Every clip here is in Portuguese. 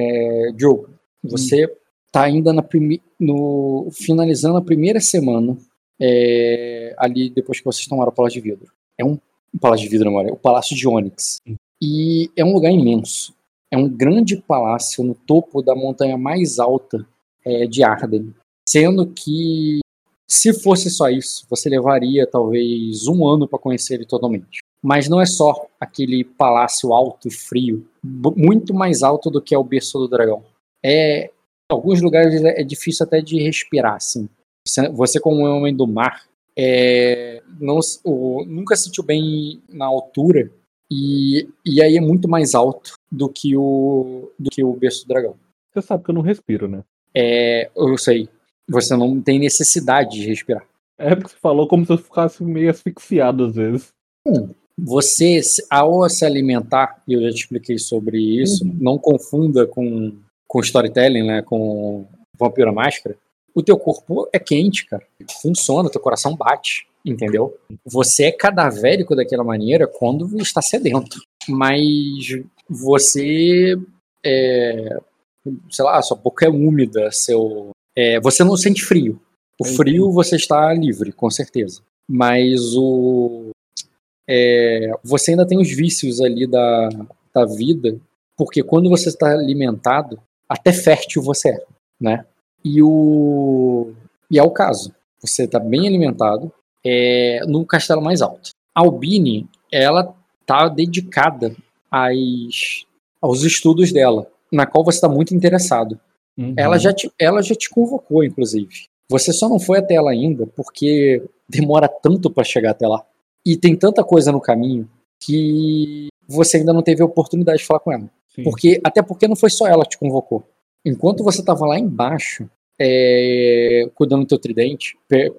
É, Diogo, você está ainda na no finalizando a primeira semana é, ali depois que vocês tomaram o Palácio de Vidro. É um, um Palácio de Vidro, não, é o Palácio de Onyx. E é um lugar imenso. É um grande palácio no topo da montanha mais alta é, de Arden. Sendo que, se fosse só isso, você levaria talvez um ano para conhecer ele totalmente. Mas não é só aquele palácio alto e frio, muito mais alto do que é o berço do dragão. É, em alguns lugares é difícil até de respirar, assim. Você, como um homem do mar, é, não, o, nunca sentiu bem na altura e, e aí é muito mais alto do que o do que o berço do dragão. Você sabe que eu não respiro, né? É, eu sei. Você não tem necessidade de respirar. É porque você falou como se eu ficasse meio asfixiado às vezes. Hum, você, ao se alimentar, e eu já te expliquei sobre isso, uhum. não confunda com, com storytelling, né? Com Vampiro Máscara. O teu corpo é quente, cara. Funciona, teu coração bate, entendeu? Você é cadavérico daquela maneira quando está sedento. Mas você é, sei lá, sua boca é úmida, seu, é, você não sente frio. O frio você está livre, com certeza. Mas o é, você ainda tem os vícios ali da, da vida, porque quando você está alimentado, até fértil você é, né? E o e é o caso. Você está bem alimentado é, no castelo mais alto. A Albine, ela tá dedicada às, aos estudos dela na qual você está muito interessado. Uhum. Ela, já te, ela já te convocou, inclusive. Você só não foi até ela ainda porque demora tanto para chegar até lá. E tem tanta coisa no caminho que você ainda não teve a oportunidade de falar com ela. Sim. Porque Até porque não foi só ela que te convocou. Enquanto você estava lá embaixo, é, cuidando do teu tridente,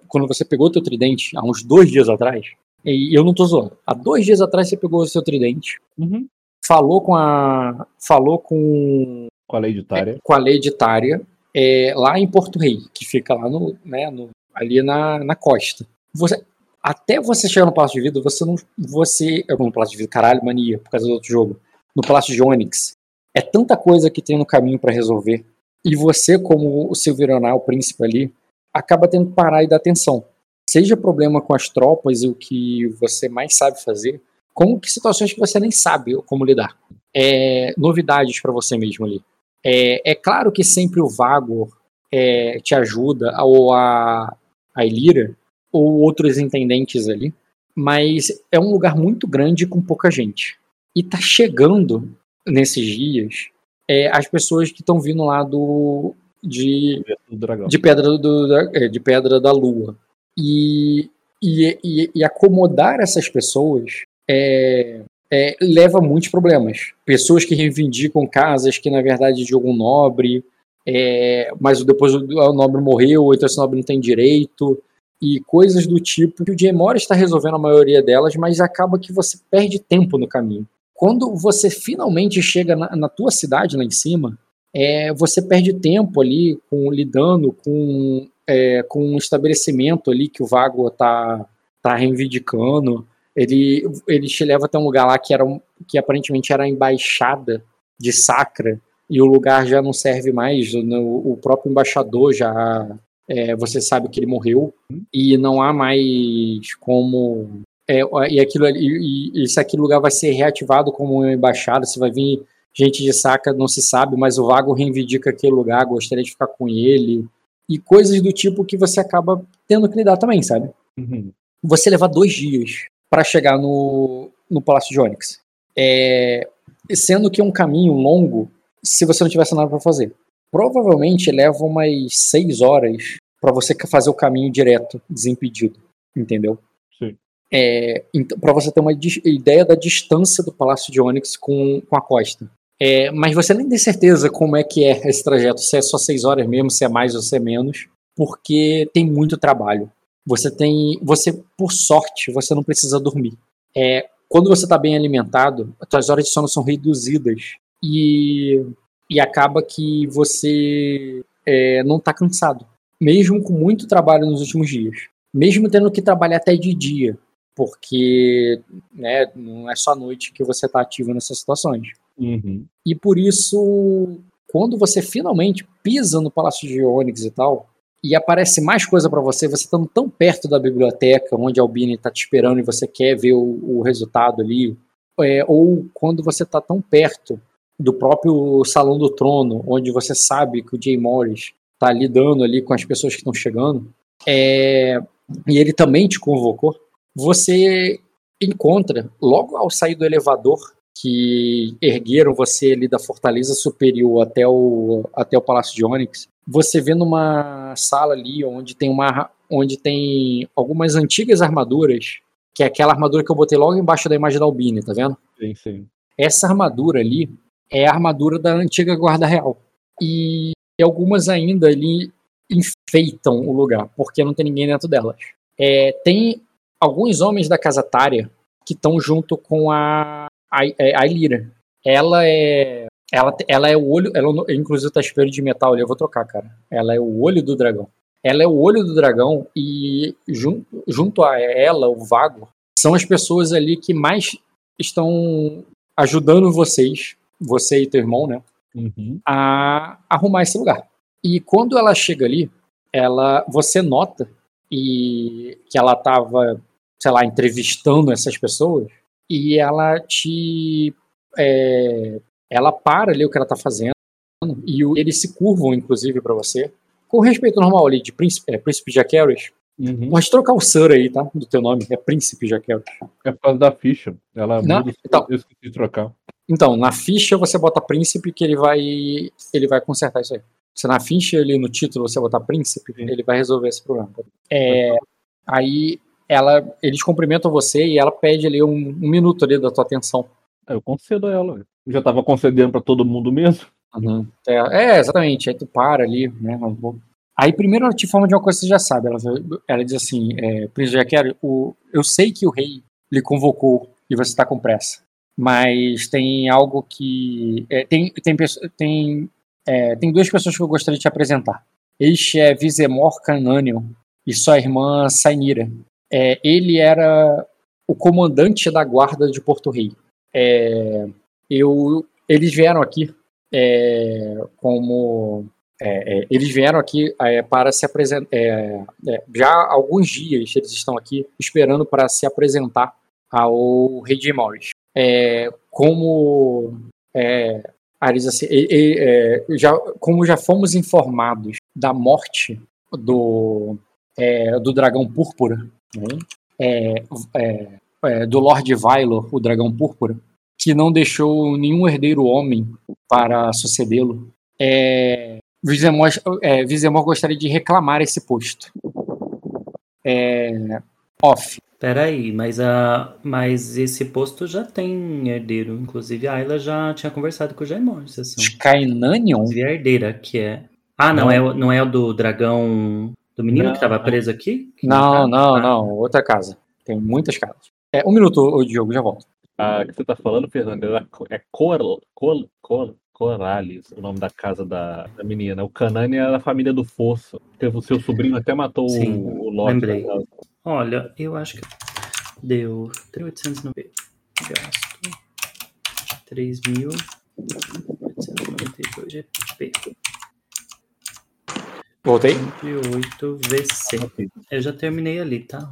quando você pegou o teu tridente há uns dois dias atrás, e eu não tô zoando, há dois dias atrás você pegou o seu tridente, uhum falou com a falou com com a lei editária, é, com a lei editária é, lá em Porto Rei, que fica lá no, né, no, ali na, na costa. Você, até você chegar no Palácio de Vida, você não. Você. No Palácio de Vida, caralho, mania, por causa do outro jogo. No Palácio de Onyx. É tanta coisa que tem no caminho para resolver. E você, como o Silveronal, o príncipe ali, acaba tendo que parar e dar atenção. Seja problema com as tropas e o que você mais sabe fazer, com que situações que você nem sabe como lidar. É, novidades para você mesmo ali. É, é, claro que sempre o Vago é, te ajuda, ou a, a Elira, ou outros intendentes ali, mas é um lugar muito grande com pouca gente. E tá chegando nesses dias é, as pessoas que estão vindo lá do de, de pedra do, é, de pedra da lua e, e, e, e acomodar essas pessoas é, é, leva muitos problemas. Pessoas que reivindicam casas que, na verdade, de algum nobre, é, mas depois o, nobre morreu, ou então esse nobre não tem direito, e coisas do tipo que o Jay está resolvendo a maioria delas, mas acaba que você perde tempo no caminho. Quando você finalmente chega na, na tua cidade lá em cima, é, você perde tempo ali com lidando com, é, com um estabelecimento ali que o Vago está tá reivindicando ele, ele te leva até um lugar lá que, era que aparentemente era a embaixada de Sacra, e o lugar já não serve mais, o próprio embaixador já. É, você sabe que ele morreu, e não há mais como. É, e, aquilo, e, e se aquele lugar vai ser reativado como uma embaixada, se vai vir gente de saca, não se sabe, mas o Vago reivindica aquele lugar, gostaria de ficar com ele, e coisas do tipo que você acaba tendo que lidar também, sabe? Uhum. Você levar dois dias para chegar no, no Palácio de Onyx. É, sendo que é um caminho longo se você não tivesse nada para fazer. Provavelmente leva umas seis horas para você fazer o caminho direto, desimpedido, entendeu? Sim. É, então, para você ter uma ideia da distância do Palácio de Onyx com, com a costa. É, mas você nem tem certeza como é que é esse trajeto, se é só seis horas mesmo, se é mais ou se é menos, porque tem muito trabalho. Você tem, você por sorte, você não precisa dormir. É, quando você está bem alimentado, as suas horas de sono são reduzidas e, e acaba que você é, não está cansado, mesmo com muito trabalho nos últimos dias, mesmo tendo que trabalhar até de dia, porque né, não é só à noite que você está ativo nessas situações. Uhum. E por isso quando você finalmente pisa no Palácio de Onyx e tal, e aparece mais coisa para você, você estando tão perto da biblioteca, onde a Albini está te esperando e você quer ver o, o resultado ali, é, ou quando você está tão perto do próprio Salão do Trono, onde você sabe que o Jay Morris está lidando ali com as pessoas que estão chegando, é, e ele também te convocou, você encontra, logo ao sair do elevador, que ergueram você ali da fortaleza superior até o, até o Palácio de Onyx, você vê numa sala ali onde tem uma onde tem algumas antigas armaduras, que é aquela armadura que eu botei logo embaixo da imagem da Albine, tá vendo? Sim, sim. Essa armadura ali é a armadura da antiga guarda real. E algumas ainda ali enfeitam o lugar, porque não tem ninguém dentro delas. É, tem alguns homens da casa Tária que estão junto com a, a, é, a Ilira. Ela é ela, ela é o olho. Ela, inclusive, tá espelho de metal ali. Eu vou trocar, cara. Ela é o olho do dragão. Ela é o olho do dragão e junto, junto a ela, o Vago, são as pessoas ali que mais estão ajudando vocês, você e teu irmão, né? Uhum. A arrumar esse lugar. E quando ela chega ali, ela, você nota e que ela estava, sei lá, entrevistando essas pessoas e ela te é, ela para ali o que ela tá fazendo e o, eles se curvam, inclusive, para você. Com respeito normal ali de Príncipe, é, Príncipe Jaqueros. Uhum. Pode trocar o Sir aí, tá? Do teu nome. É Príncipe Jaqueros. É por causa da ficha. Ela Não, muda, então, eu esqueci de trocar. Então, na ficha você bota Príncipe que ele vai ele vai consertar isso aí. Se na ficha ali no título você botar Príncipe, ele vai resolver esse problema. É, aí ela, eles cumprimentam você e ela pede ali um, um minuto ali da tua atenção. Eu concedo a ela já tava concedendo para todo mundo mesmo. Uhum. É, é, exatamente. Aí tu para ali, né? Aí primeiro ela te informa de uma coisa que você já sabe. Ela, ela diz assim, é, Príncipe Jaquero, eu sei que o rei lhe convocou e você está com pressa. Mas tem algo que. É, tem, tem, tem, é, tem duas pessoas que eu gostaria de te apresentar. Este é Vizemor Cananion e sua irmã Sainira. É, ele era o comandante da guarda de Porto Rei. É, eu, eles vieram aqui é, como é, é, eles vieram aqui para se apresentar. Já há alguns dias eles estão aqui esperando para se apresentar ao rei de Morris. Como Arisa, assim, já, como já fomos informados da morte do, do dragão púrpura, né? do Lord Vailor, o dragão púrpura, que não deixou nenhum herdeiro homem para sucedê-lo, é, Vizemor, é, Vizemor gostaria de reclamar esse posto. É, off. Peraí, mas, a, mas esse posto já tem herdeiro. Inclusive, a Ayla já tinha conversado com o Jaimon. Skynanion? Inclusive, a herdeira, que é. Ah, não, não. É, não é o do dragão. Do menino não, que estava preso aqui? Não, não, tá? não. Outra casa. Tem muitas casas. É, um minuto, o Diogo, já volto. A que você tá falando, Fernando, é Cor, Cor, Cor, Corales, o nome da casa da, da menina. O Canani é da família do Fosso. Teve o seu sobrinho até matou Sim, o, o Loki. Lembrei. Olha, eu acho que deu 3.890. Gasto 3.892 GP. Voltei? 28 VC. Eu já terminei ali, tá?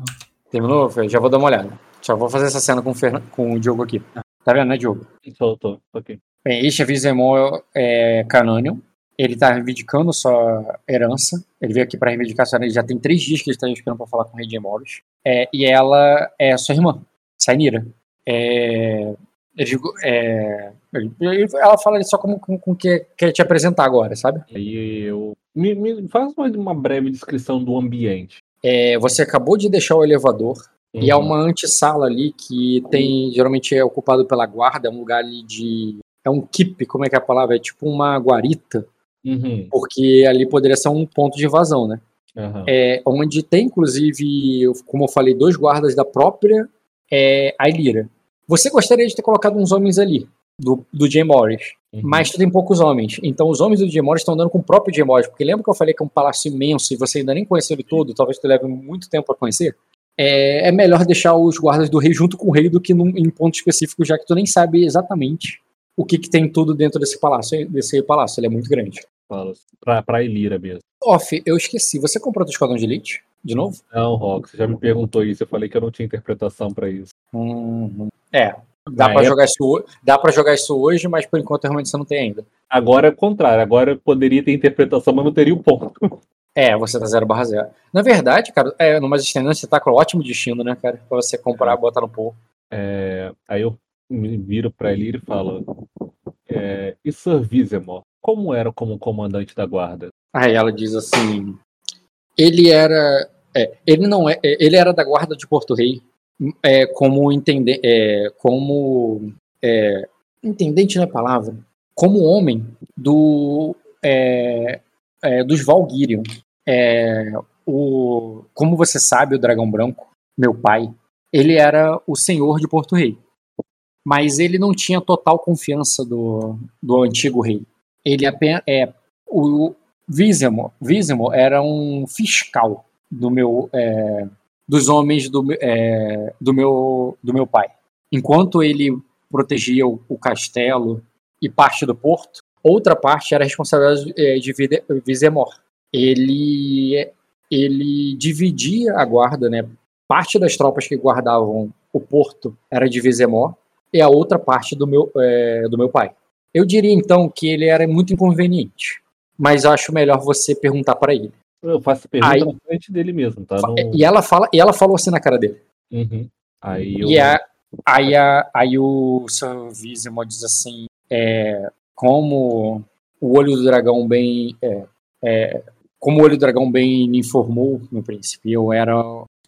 Terminou? Já vou dar uma olhada. Só vou fazer essa cena com o, Fern... com o Diogo aqui. Tá vendo, né, Diogo? Tô, ok. Bem, este é Vizemon é, Cananion. Ele tá reivindicando sua herança. Ele veio aqui para reivindicar sua herança. Já tem três dias que ele está esperando para falar com o Rei de Moros. É, e ela é sua irmã, Sainira. É, ele, é, ele, ela fala só como, como, como que quer te apresentar agora, sabe? Aí eu. Me, me faz uma breve descrição do ambiente. É, você acabou de deixar o elevador. Uhum. E há uma antessala ali que tem, geralmente é ocupado pela guarda, é um lugar ali de. É um keep, como é que é a palavra? É tipo uma guarita, uhum. porque ali poderia ser um ponto de invasão, né? Uhum. É, onde tem, inclusive, como eu falei, dois guardas da própria é, Ailira. Você gostaria de ter colocado uns homens ali, do, do Jay Morris, uhum. mas tu tem poucos homens. Então os homens do Jay Morris estão andando com o próprio Jay Morris, porque lembra que eu falei que é um palácio imenso e você ainda nem conheceu ele todo, talvez tu leve muito tempo a conhecer? é, é, melhor deixar os guardas do rei junto com o rei do que num, em ponto específico, já que tu nem sabe exatamente o que, que tem tudo dentro desse palácio, desse palácio. Ele é muito grande. Fala, pra, pra Elira mesmo. Off, eu esqueci. Você comprou o Esquadrão de Elite? De novo? Não, Rock, você já me perguntou isso. Eu falei que eu não tinha interpretação pra isso. Hum, é. Dá Na pra, época- jogar isso, dá pra jogar isso hoje, mas por enquanto realmente você não tem ainda. Agora é o contrário. Agora eu poderia ter interpretação, mas não teria o ponto. É, você tá 0 barra 0. Na verdade, cara, é, numa extensão você tá com um ótimo destino, né, cara? Pra você comprar e botar no pool. É, aí eu me viro pra Elira e falo: é, E Sir Vizemore, como era como comandante da guarda? Aí ela diz assim: ele era. é, ele não é. é, Ele era da guarda de Porto Rei. É, como entender. É, como. É, intendente não é palavra. Como homem do. É, é, dos Valgyrion. É, o, como você sabe, o Dragão Branco, meu pai, ele era o senhor de Porto Rei. Mas ele não tinha total confiança do, do antigo rei. Ele apenas. É, o, Vizemo, Vizemo era um fiscal do meu, é, dos homens do, é, do, meu, do meu pai. Enquanto ele protegia o, o castelo e parte do porto, outra parte era responsabilidade é, de Vizemor. Ele, ele dividia a guarda, né? Parte das tropas que guardavam o porto era de Vizemor e a outra parte do meu, é, do meu pai. Eu diria então que ele era muito inconveniente mas acho melhor você perguntar para ele. Eu faço a pergunta Aí- na frente dele mesmo, tá? E ela fala, e ela falou assim na cara dele. Uhum. Aí eu. E a, aí, a, aí o Sir Vizemo diz assim, é, como o olho do dragão bem, é, é, como o olho do dragão bem me informou no princípio, eu era,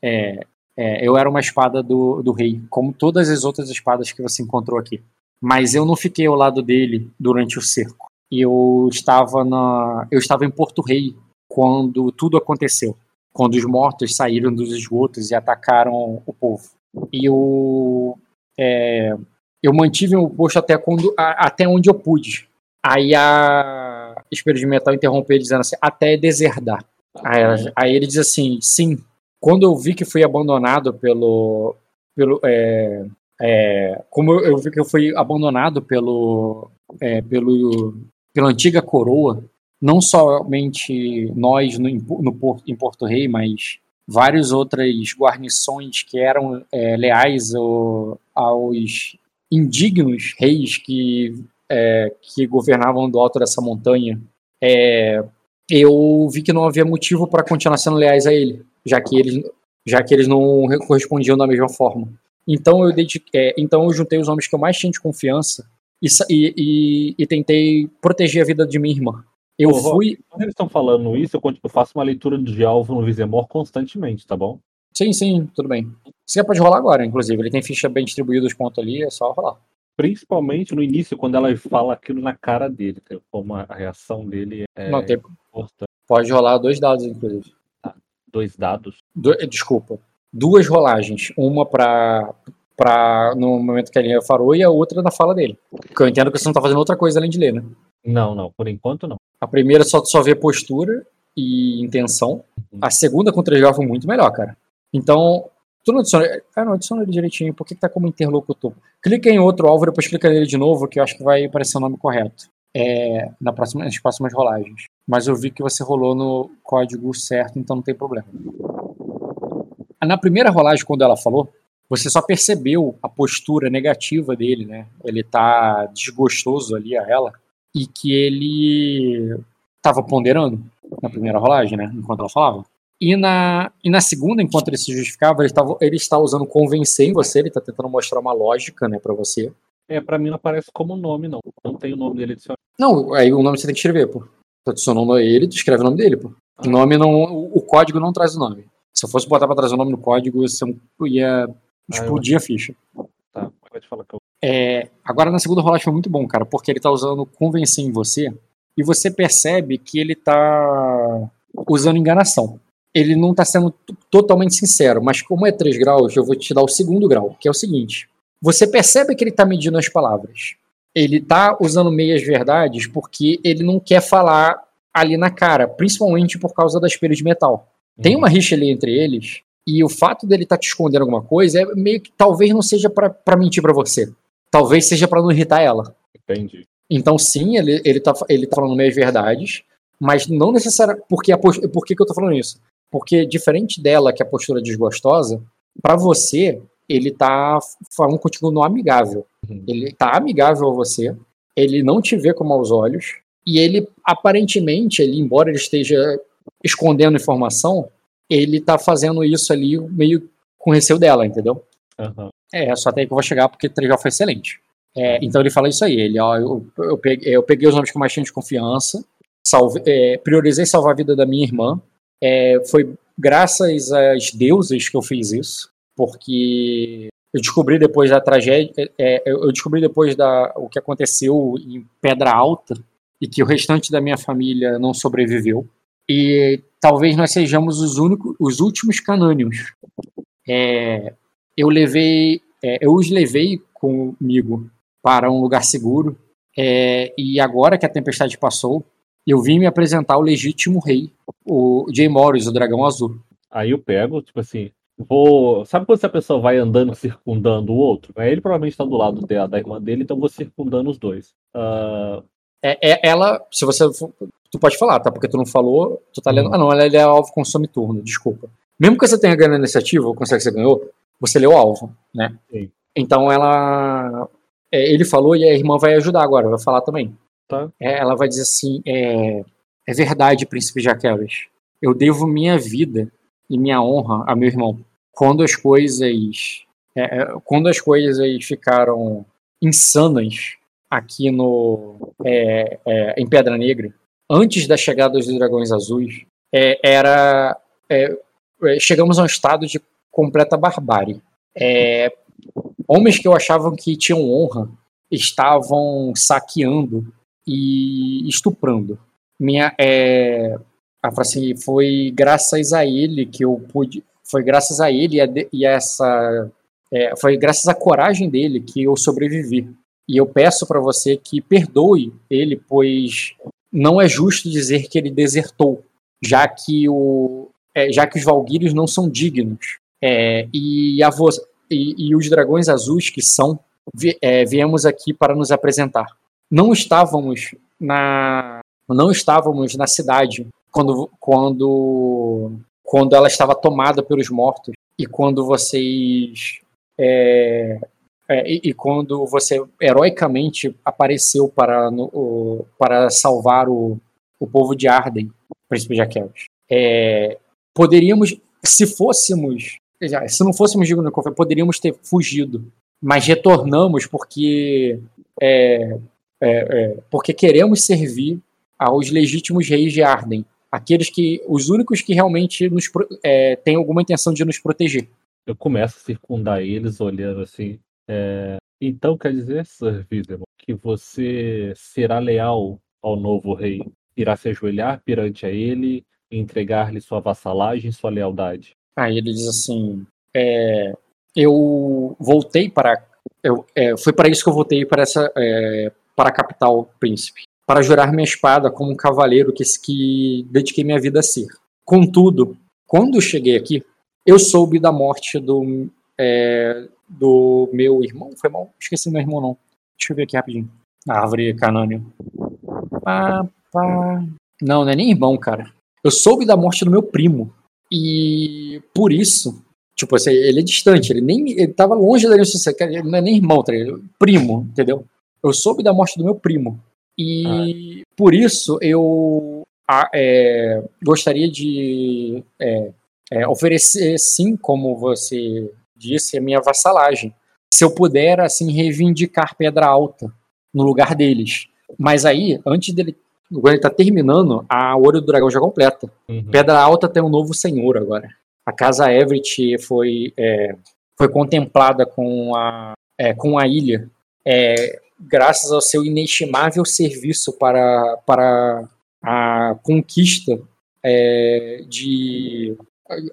é, é, eu era uma espada do, do rei, como todas as outras espadas que você encontrou aqui. Mas eu não fiquei ao lado dele durante o cerco. Eu estava na, eu estava em Porto Rei quando tudo aconteceu, quando os mortos saíram dos esgotos e atacaram o povo. E eu, é, eu mantive o posto até, quando, a- até onde eu pude. Aí a Espelho de Metal interrompeu dizendo assim, até deserdar. Aí, aí ele diz assim, sim, quando eu vi que fui abandonado pelo... pelo é, é, como eu, vi que eu fui abandonado pelo, é, pelo, pela antiga coroa, não somente nós no, no Porto, em Porto Rei, mas várias outras guarnições que eram é, leais ao- aos indignos reis que, é, que governavam do alto dessa montanha, é, eu vi que não havia motivo para continuar sendo leais a ele, já que eles, já que eles não re- correspondiam da mesma forma. Então eu, dediquei, é, então eu juntei os homens que eu mais tinha de confiança e, e, e- tentei proteger a vida de minha irmã. Eu Ô, fui. Quando eles estão falando isso, eu faço uma leitura de alvo no Vizemor constantemente, tá bom? Sim, sim, tudo bem. Você pode rolar agora, inclusive. Ele tem ficha bem distribuída os pontos ali, é só rolar. Principalmente no início, quando ela fala aquilo na cara dele, tá? como a reação dele é Não, tem, importante. pode rolar dois dados, inclusive. Dois dados. Eh, desculpa. Duas rolagens. Uma pra, pra. no momento que a linha falou e a outra na fala dele. Porque eu entendo que você não tá fazendo outra coisa além de ler, né? Não, não, por enquanto não. A primeira só, só vê postura e intenção. A segunda com três foi muito melhor, cara. Então, tu não adiciona. Ah, não, adiciona ele direitinho. Por que, que tá como interlocutor? Clica em outro alvo, depois clica nele de novo, que eu acho que vai aparecer o nome correto. É, na próxima, nas próximas rolagens. Mas eu vi que você rolou no código certo, então não tem problema. Na primeira rolagem, quando ela falou, você só percebeu a postura negativa dele, né? Ele tá desgostoso ali a ela e que ele tava ponderando na primeira rolagem, né? Enquanto ela falava. E na, e na segunda, enquanto ele se justificava, ele, tava, ele está usando convencer em você, ele tá tentando mostrar uma lógica, né, pra você. É, pra mim não aparece como nome, não. Não tem o nome dele adicionado. Não, aí o nome você tem que escrever, pô. Tu adicionou ele, tu escreve o nome dele, pô. O nome não. O código não traz o nome. Se eu fosse botar pra trazer o nome no código, você ia explodir a ficha. Tá, pode falar que eu. É, agora na segunda rolagem foi muito bom, cara, porque ele tá usando convencer em você e você percebe que ele tá usando enganação. Ele não tá sendo totalmente sincero, mas como é 3 graus, eu vou te dar o segundo grau, que é o seguinte. Você percebe que ele tá medindo as palavras. Ele tá usando meias verdades porque ele não quer falar ali na cara, principalmente por causa da espelho de metal. Tem uma rixa ali entre eles, e o fato dele estar te escondendo alguma coisa é meio que talvez não seja pra mentir pra você. Talvez seja pra não irritar ela. Entendi. Então, sim, ele, ele, tá, ele tá falando meias verdades, mas não necessariamente. Porque por que, que eu tô falando isso? Porque, diferente dela, que é a postura desgostosa, para você, ele tá falando contigo no amigável. Uhum. Ele tá amigável a você, ele não te vê com maus olhos, e ele, aparentemente, ele, embora ele esteja escondendo informação, ele tá fazendo isso ali meio com receio dela, entendeu? Uhum. É, só até aí que eu vou chegar, porque o já foi excelente. É, então ele fala isso aí, ele, ó, eu, eu, peguei, eu peguei os nomes que mais tinha de confiança, salve, é, priorizei salvar a vida da minha irmã, é, foi graças às deusas que eu fiz isso, porque eu descobri depois da tragédia, é, é, eu descobri depois da o que aconteceu em Pedra Alta e que o restante da minha família não sobreviveu e talvez nós sejamos os únicos, os últimos canânios. É, eu levei, é, eu os levei comigo para um lugar seguro. É, e agora que a tempestade passou, eu vim me apresentar ao legítimo rei, o Jay Morris, o dragão azul. Aí eu pego, tipo assim, vou. Sabe quando essa pessoa vai andando circundando o outro? Ele provavelmente está do lado da, da irmã dele, então eu vou circundando os dois. Uh... É, é, ela, se você. Tu pode falar, tá? Porque tu não falou, tu tá lendo. Hum. Ah, não, ela, é alvo consome turno, desculpa. Mesmo que você tenha ganho a iniciativa, ou consegue que você ganhou, você leu o alvo, né? Sim. Então ela. É, ele falou e a irmã vai ajudar agora, vai falar também. Tá. É, ela vai dizer assim: é, é verdade, príncipe Jaquelis. Eu devo minha vida e minha honra a meu irmão. Quando as coisas. É, é quando as coisas ficaram insanas aqui no é, em Pedra Negra, antes da chegada dos dragões azuis, era chegamos a um estado de completa barbárie. É, homens que eu achava que tinham honra estavam saqueando e estuprando. Minha, é, assim, foi graças a ele que eu pude, foi graças a ele e a, e a essa, é, foi graças à coragem dele que eu sobrevivi. E eu peço para você que perdoe ele, pois não é justo dizer que ele desertou, já que o, é, já que os Valguírios não são dignos. É, e, a e, e, os dragões azuis que são, vi é, viemos aqui para nos apresentar. Não estávamos na, não estávamos na cidade quando, quando, quando ela estava tomada pelos mortos e quando vocês é, e, e, quando você heroicamente apareceu para, no, o, para salvar o, o povo de Arden, príncipe Jaqueles. É, poderíamos, se fôssemos, se não fôssemos dignos de confiança, poderíamos ter fugido, mas retornamos porque é, é, é, porque queremos servir aos legítimos reis de Arden, aqueles que, os únicos que realmente nos é, têm alguma intenção de nos proteger. Eu começo a circundar eles, olhando assim. É, então quer dizer, Sir Videmon, que você será leal ao novo rei, irá se ajoelhar perante a ele entregar-lhe sua vassalagem, sua lealdade. Aí ele diz assim: é, eu voltei para, eu, é, foi para isso que eu voltei para essa, é, para a capital, príncipe, para jurar minha espada como um cavaleiro que, que dediquei minha vida a ser. Contudo, quando cheguei aqui, eu soube da morte do, é, do meu irmão. Foi mal? Esqueci meu irmão, não. Deixa eu ver aqui rapidinho. A árvore canânea. Pá, pá. Não, não é nem irmão, cara. Eu soube da morte do meu primo. E por isso, tipo assim, ele é distante, ele nem ele tava longe da linha ele não é nem irmão, tá ligado? primo, entendeu? Eu soube da morte do meu primo. E por isso eu é, gostaria de é, é, oferecer, sim, como você disse, a minha vassalagem. Se eu puder, assim, reivindicar Pedra Alta no lugar deles. Mas aí, antes dele quando ele tá terminando, a Ouro do Dragão já completa. Uhum. Pedra Alta tem um novo senhor agora. A casa Everett foi, é, foi contemplada com a, é, com a ilha é, graças ao seu inestimável serviço para, para a conquista é, de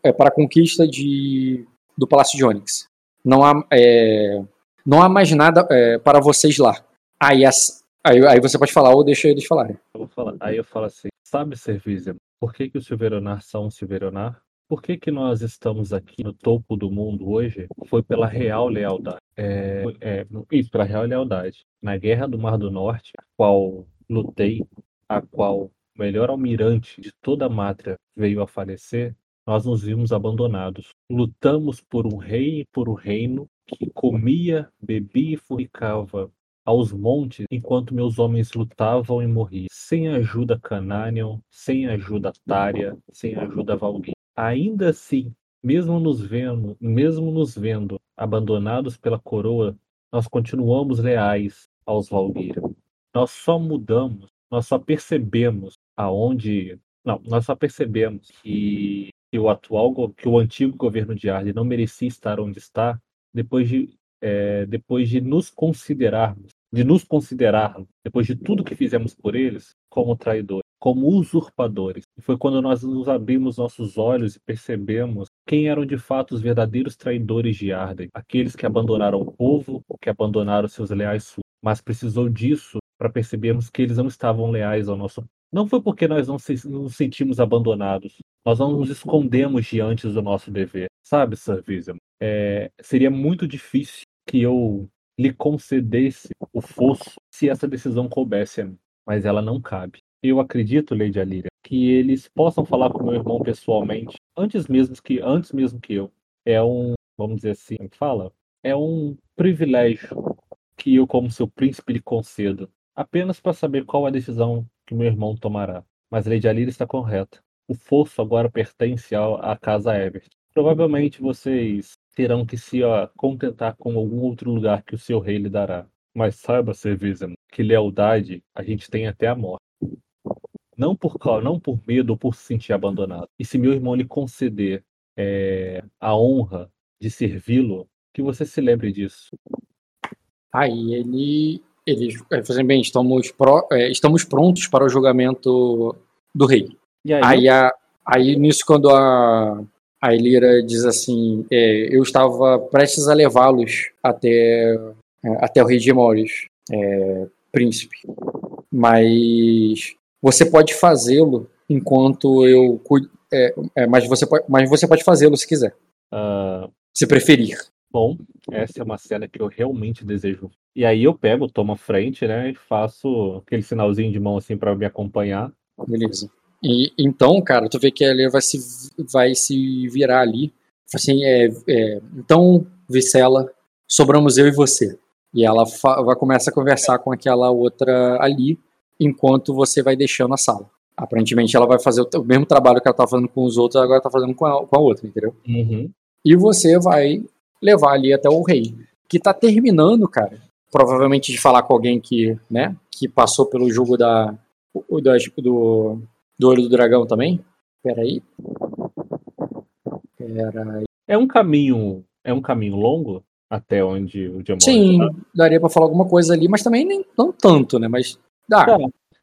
é, para a conquista de, do Palácio de Onyx. Não há, é, não há mais nada para vocês lá. Aí as, Aí, aí você pode falar ou deixa eles falarem. Eu falar. Aí eu falo assim, sabe, Servizia, por que, que o Silveronar são Silveronar? por que, que nós estamos aqui no topo do mundo hoje? Foi pela real lealdade. É, é, isso, pela real lealdade. Na Guerra do Mar do Norte, a qual lutei, a qual o melhor almirante de toda a Mátria veio a falecer, nós nos vimos abandonados. Lutamos por um rei e por um reino que comia, bebia e fornicava aos montes enquanto meus homens lutavam e morriam, sem ajuda Cananion, sem ajuda Tária, sem ajuda Valguir. Ainda assim, mesmo nos vendo, mesmo nos vendo abandonados pela coroa, nós continuamos leais aos Valguir. Nós só mudamos, nós só percebemos aonde, não, nós só percebemos que, que o atual, que o antigo governo de Arden não merecia estar onde está depois de é, depois de nos considerarmos de nos considerar, depois de tudo que fizemos por eles, como traidores, como usurpadores. E foi quando nós nos abrimos nossos olhos e percebemos quem eram de fato os verdadeiros traidores de Arden, aqueles que abandonaram o povo, que abandonaram seus leais mas precisou disso para percebermos que eles não estavam leais ao nosso não foi porque nós não nos sentimos abandonados. Nós não nos escondemos diante do nosso dever. Sabe, Sir Vision? É, seria muito difícil que eu lhe concedesse o fosso se essa decisão coubesse a mim, mas ela não cabe. Eu acredito, Lady Alíria, que eles possam falar com meu irmão pessoalmente, antes mesmo que antes mesmo que eu. É um, vamos dizer assim, fala, é um privilégio que eu, como seu príncipe, lhe concedo, apenas para saber qual a decisão que meu irmão tomará. Mas Lady Alíria está correta. O fosso agora pertence à casa Everett. Provavelmente vocês terão que se ó, contentar com algum outro lugar que o seu rei lhe dará. Mas saiba, Sir Vizem, que lealdade a gente tem até a morte. Não por não por medo ou por se sentir abandonado. E se meu irmão lhe conceder é, a honra de servi-lo, que você se lembre disso. Aí ele, ele fazendo bem, estamos, pro, é, estamos prontos para o julgamento do rei. E aí, aí, a, aí nisso quando a a Elira diz assim: é, Eu estava prestes a levá-los até, é, até o rei de Emórios, é, príncipe. Mas você pode fazê-lo enquanto eu cuido. É, é, mas, você pode, mas você pode fazê-lo se quiser. Uh, se preferir. Bom, essa é uma cena que eu realmente desejo. E aí eu pego, tomo a frente, né? E faço aquele sinalzinho de mão assim para me acompanhar. Beleza. E, então, cara, tu vê que ela vai se, vai se virar ali. Assim, é, é, então, Vicela, sobramos eu e você. E ela vai começar a conversar com aquela outra ali, enquanto você vai deixando a sala. Aparentemente, ela vai fazer o, mesmo trabalho que ela tá fazendo com os outros, agora tá fazendo com a, com a outra, entendeu? Uhum. E você vai levar ali até o rei, que tá terminando, cara, provavelmente de falar com alguém que, né, que passou pelo jogo da, do, do olho do dragão também? Peraí. Peraí. É um caminho. É um caminho longo até onde o Diamond Sim, tá? daria pra falar alguma coisa ali, mas também nem não tanto, né? Mas dá. Tá.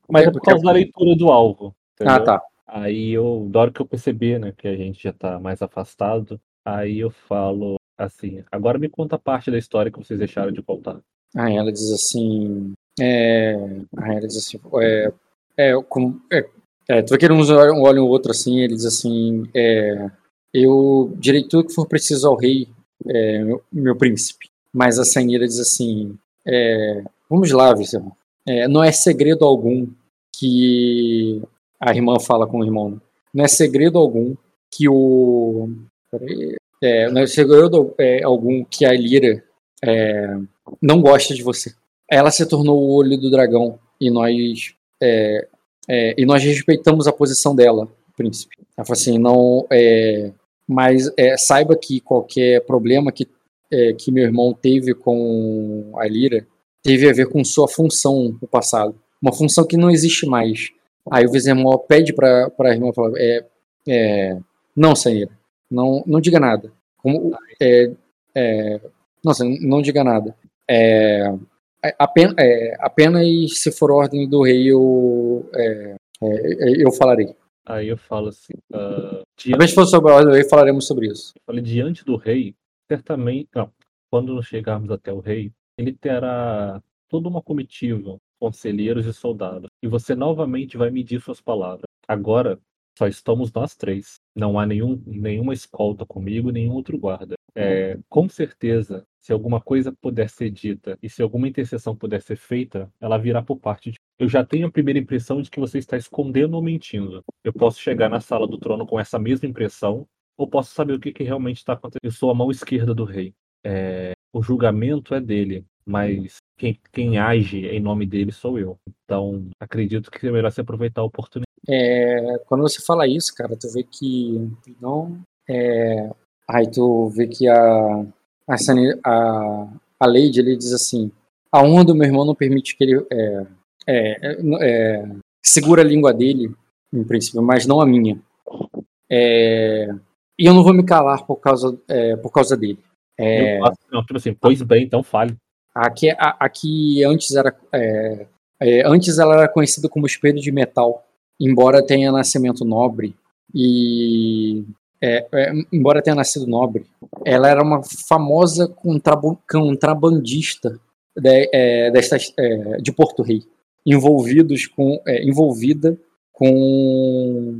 Mas é, por causa da leitura do alvo. Entendeu? Ah, tá. Aí eu, da hora que eu percebi, né, que a gente já tá mais afastado, aí eu falo assim, agora me conta a parte da história que vocês deixaram de contar. Aí ela diz assim, é... Aí ela diz assim, é, é, como, é é, tu vê que eles olham o outro assim, ele diz assim, é, eu direi tudo que for preciso ao rei, é, meu, meu, príncipe. Mas a Sainira diz assim, é, vamos lá, Visão. É, não é segredo algum que a irmã fala com o irmão. Não é segredo algum que o é, não é algum que a Lira é, não gosta de você. Ela se tornou o olho do dragão e nós é, é, e nós respeitamos a posição dela, príncipe. Ela falou assim, não, é, mas é, saiba que qualquer problema que, que meu irmão teve com a Lira teve a ver com sua função no passado, uma função que não existe mais. Aí o Vizemol pede para a irmã falar, é, não, Saíra, não, não diga nada. Como, é, é, nossa, não diga nada. É, apenas, é, apenas se for ordem do rei eu, é, é, eu falarei. Aí eu falo assim. Uh, diante... Se for sobre a ordem do rei, falaremos sobre isso. Eu falei, diante do rei, certamente. Não, quando chegarmos até o rei, ele terá toda uma comitiva, conselheiros e soldados. E você novamente vai medir suas palavras. Agora, só estamos nós três. Não há nenhum, nenhuma escolta comigo, nenhum outro guarda. É, com certeza, se alguma coisa puder ser dita e se alguma intercessão puder ser feita, ela virá por parte de. Eu já tenho a primeira impressão de que você está escondendo ou mentindo. Eu posso chegar na sala do trono com essa mesma impressão, ou posso saber o que, que realmente está acontecendo. Eu sou a mão esquerda do rei. É, o julgamento é dele, mas quem, quem, age em nome dele sou eu. Então, acredito que é melhor se aproveitar a oportunidade. É, quando você fala isso, cara, tu vê que não. É, aí tu vê que a, a, a, a Lady ele diz assim: a honra do meu irmão não permite que ele. É, é, é, segura a língua dele, em princípio, mas não a minha. É, e eu não vou me calar por causa, é, por causa dele. É, faço, não, tipo assim, pois bem, então fale. Aqui, a, aqui antes era. É, é, antes ela era conhecida como espelho de metal, embora tenha nascimento nobre. E. É, é, embora tenha nascido nobre, ela era uma famosa contrabandista de, é, desta, de Porto Rei, envolvidos com, envolvida com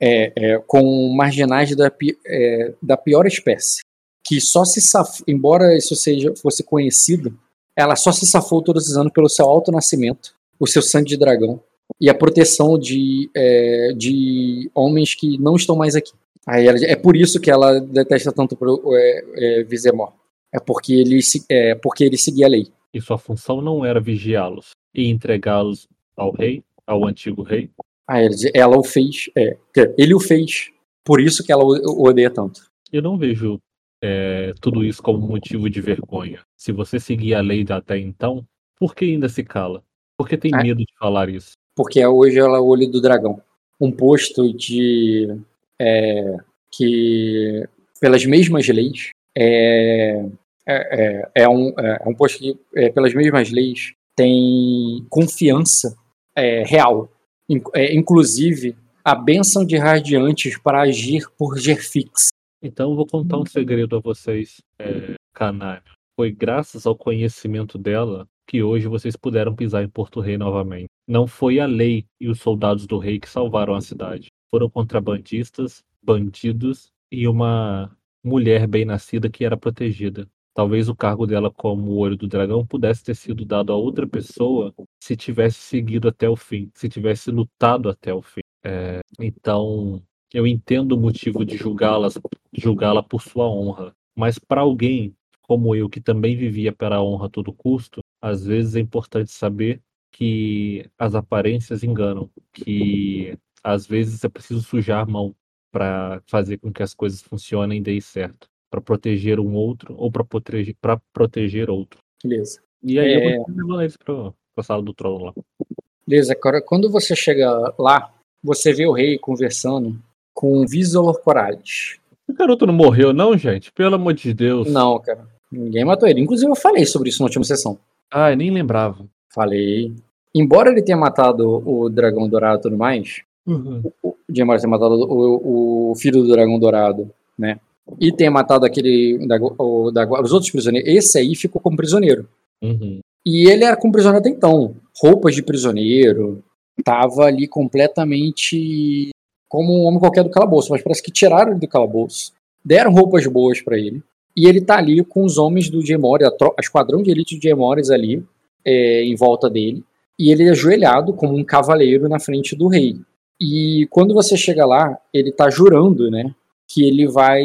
é, é, com marginais da, é, da pior espécie, que só se embora isso seja fosse conhecido, ela só se safou todos os anos pelo seu alto nascimento, o seu sangue de dragão e a proteção de, é, de homens que não estão mais aqui. Aí ela, é por isso que ela detesta tanto o é, é, Vizemor. É porque ele, é porque ele seguia a lei. E sua função não era vigiá-los e entregá-los ao rei, ao antigo rei, ah, ela o fez. É, ele o fez. Por isso que ela o odeia tanto. Eu não vejo é, tudo isso como motivo de vergonha. Se você seguir a lei até então, por que ainda se cala? Por que tem medo de falar isso? Porque hoje ela é o olho do dragão. Um posto de. É, que, pelas mesmas leis, é, é, é, é um, é, é um posto que, é, pelas mesmas leis, tem confiança real é, inclusive a bênção de radiantes para agir por Gerfix. Então vou contar um segredo a vocês, é. Foi graças ao conhecimento dela que hoje vocês puderam pisar em Porto Rei novamente. Não foi a lei e os soldados do rei que salvaram a cidade. Foram contrabandistas, bandidos e uma mulher bem nascida que era protegida. Talvez o cargo dela como olho do dragão pudesse ter sido dado a outra pessoa se tivesse seguido até o fim, se tivesse lutado até o fim. É, então, eu entendo o motivo de julgá-la julgá por sua honra, mas para alguém como eu que também vivia pela honra a todo custo, às vezes é importante saber que as aparências enganam, que às vezes é preciso sujar a mão para fazer com que as coisas funcionem e deem certo para proteger um outro ou para proteger, pra proteger outro. Beleza. E aí é... eu vou levar eles para a sala do trono lá. Beleza, agora quando você chega lá, você vê o rei conversando com Visor Corales. O garoto não morreu, não, gente? Pelo amor de Deus. Não, cara. Ninguém matou ele. Inclusive, eu falei sobre isso na última sessão. Ah, eu nem lembrava. Falei. Embora ele tenha matado o dragão dourado e tudo mais, uhum. o, o tenha matado o, o, filho do dragão dourado, né? e tenha matado aquele da, o, da, os outros prisioneiros. Esse aí ficou como prisioneiro. Uhum. E ele era como prisioneiro até então. Roupas de prisioneiro. Tava ali completamente como um homem qualquer do calabouço. Mas parece que tiraram ele do calabouço. Deram roupas boas para ele. E ele tá ali com os homens do Gemori, a, a esquadrão de elite de Gemores ali, é, em volta dele. E ele é ajoelhado como um cavaleiro na frente do rei. E quando você chega lá, ele tá jurando, né? que ele vai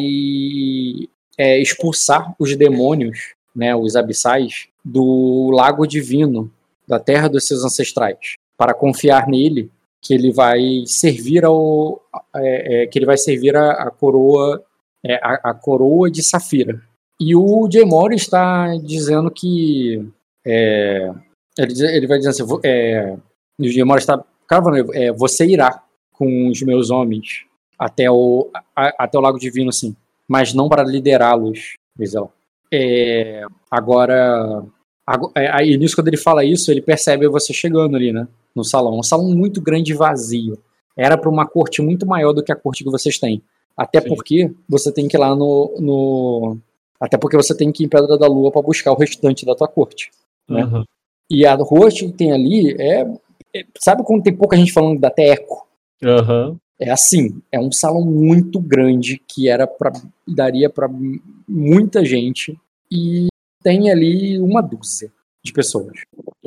é, expulsar os demônios, né, os abissais, do lago divino, da terra dos seus ancestrais, para confiar nele que ele vai servir ao é, é, que ele vai servir a, a coroa é, a, a, coroa de Safira. E o Jaymore está dizendo que é, ele, ele vai dizer assim, é, está cravando, é, você irá com os meus homens até o, a, até o Lago Divino, assim, mas não para liderá-los, Visão. É, agora, é, aí nisso quando ele fala isso, ele percebe você chegando ali, né, no salão. Um salão muito grande e vazio. Era para uma corte muito maior do que a corte que vocês têm. Até Sim. porque você tem que ir lá no, no, Até porque você tem que ir em Pedra da Lua para buscar o restante da tua corte. Né? Uhum. E a corte que tem ali é, é. Sabe quando tem pouca gente falando da Teco? Uhum. É assim, é um salão muito grande que era para daria para muita gente e tem ali uma dúzia de pessoas.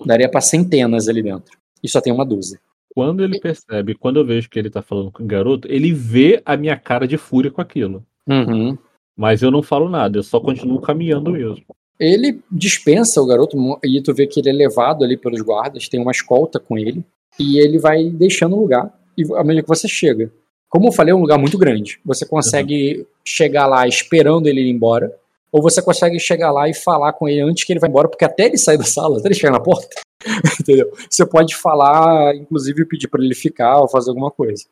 Daria para centenas ali dentro. E só tem uma dúzia. Quando ele percebe, quando eu vejo que ele tá falando com o garoto, ele vê a minha cara de fúria com aquilo. Uhum. Mas eu não falo nada, eu só continuo caminhando mesmo. Ele dispensa o garoto e tu vê que ele é levado ali pelos guardas, tem uma escolta com ele, e ele vai deixando o lugar e à medida que você chega. Como eu falei, é um lugar muito grande. Você consegue uhum. chegar lá esperando ele ir embora, ou você consegue chegar lá e falar com ele antes que ele vá embora, porque até ele sair da sala, até ele chegar na porta, entendeu? Você pode falar, inclusive pedir para ele ficar ou fazer alguma coisa.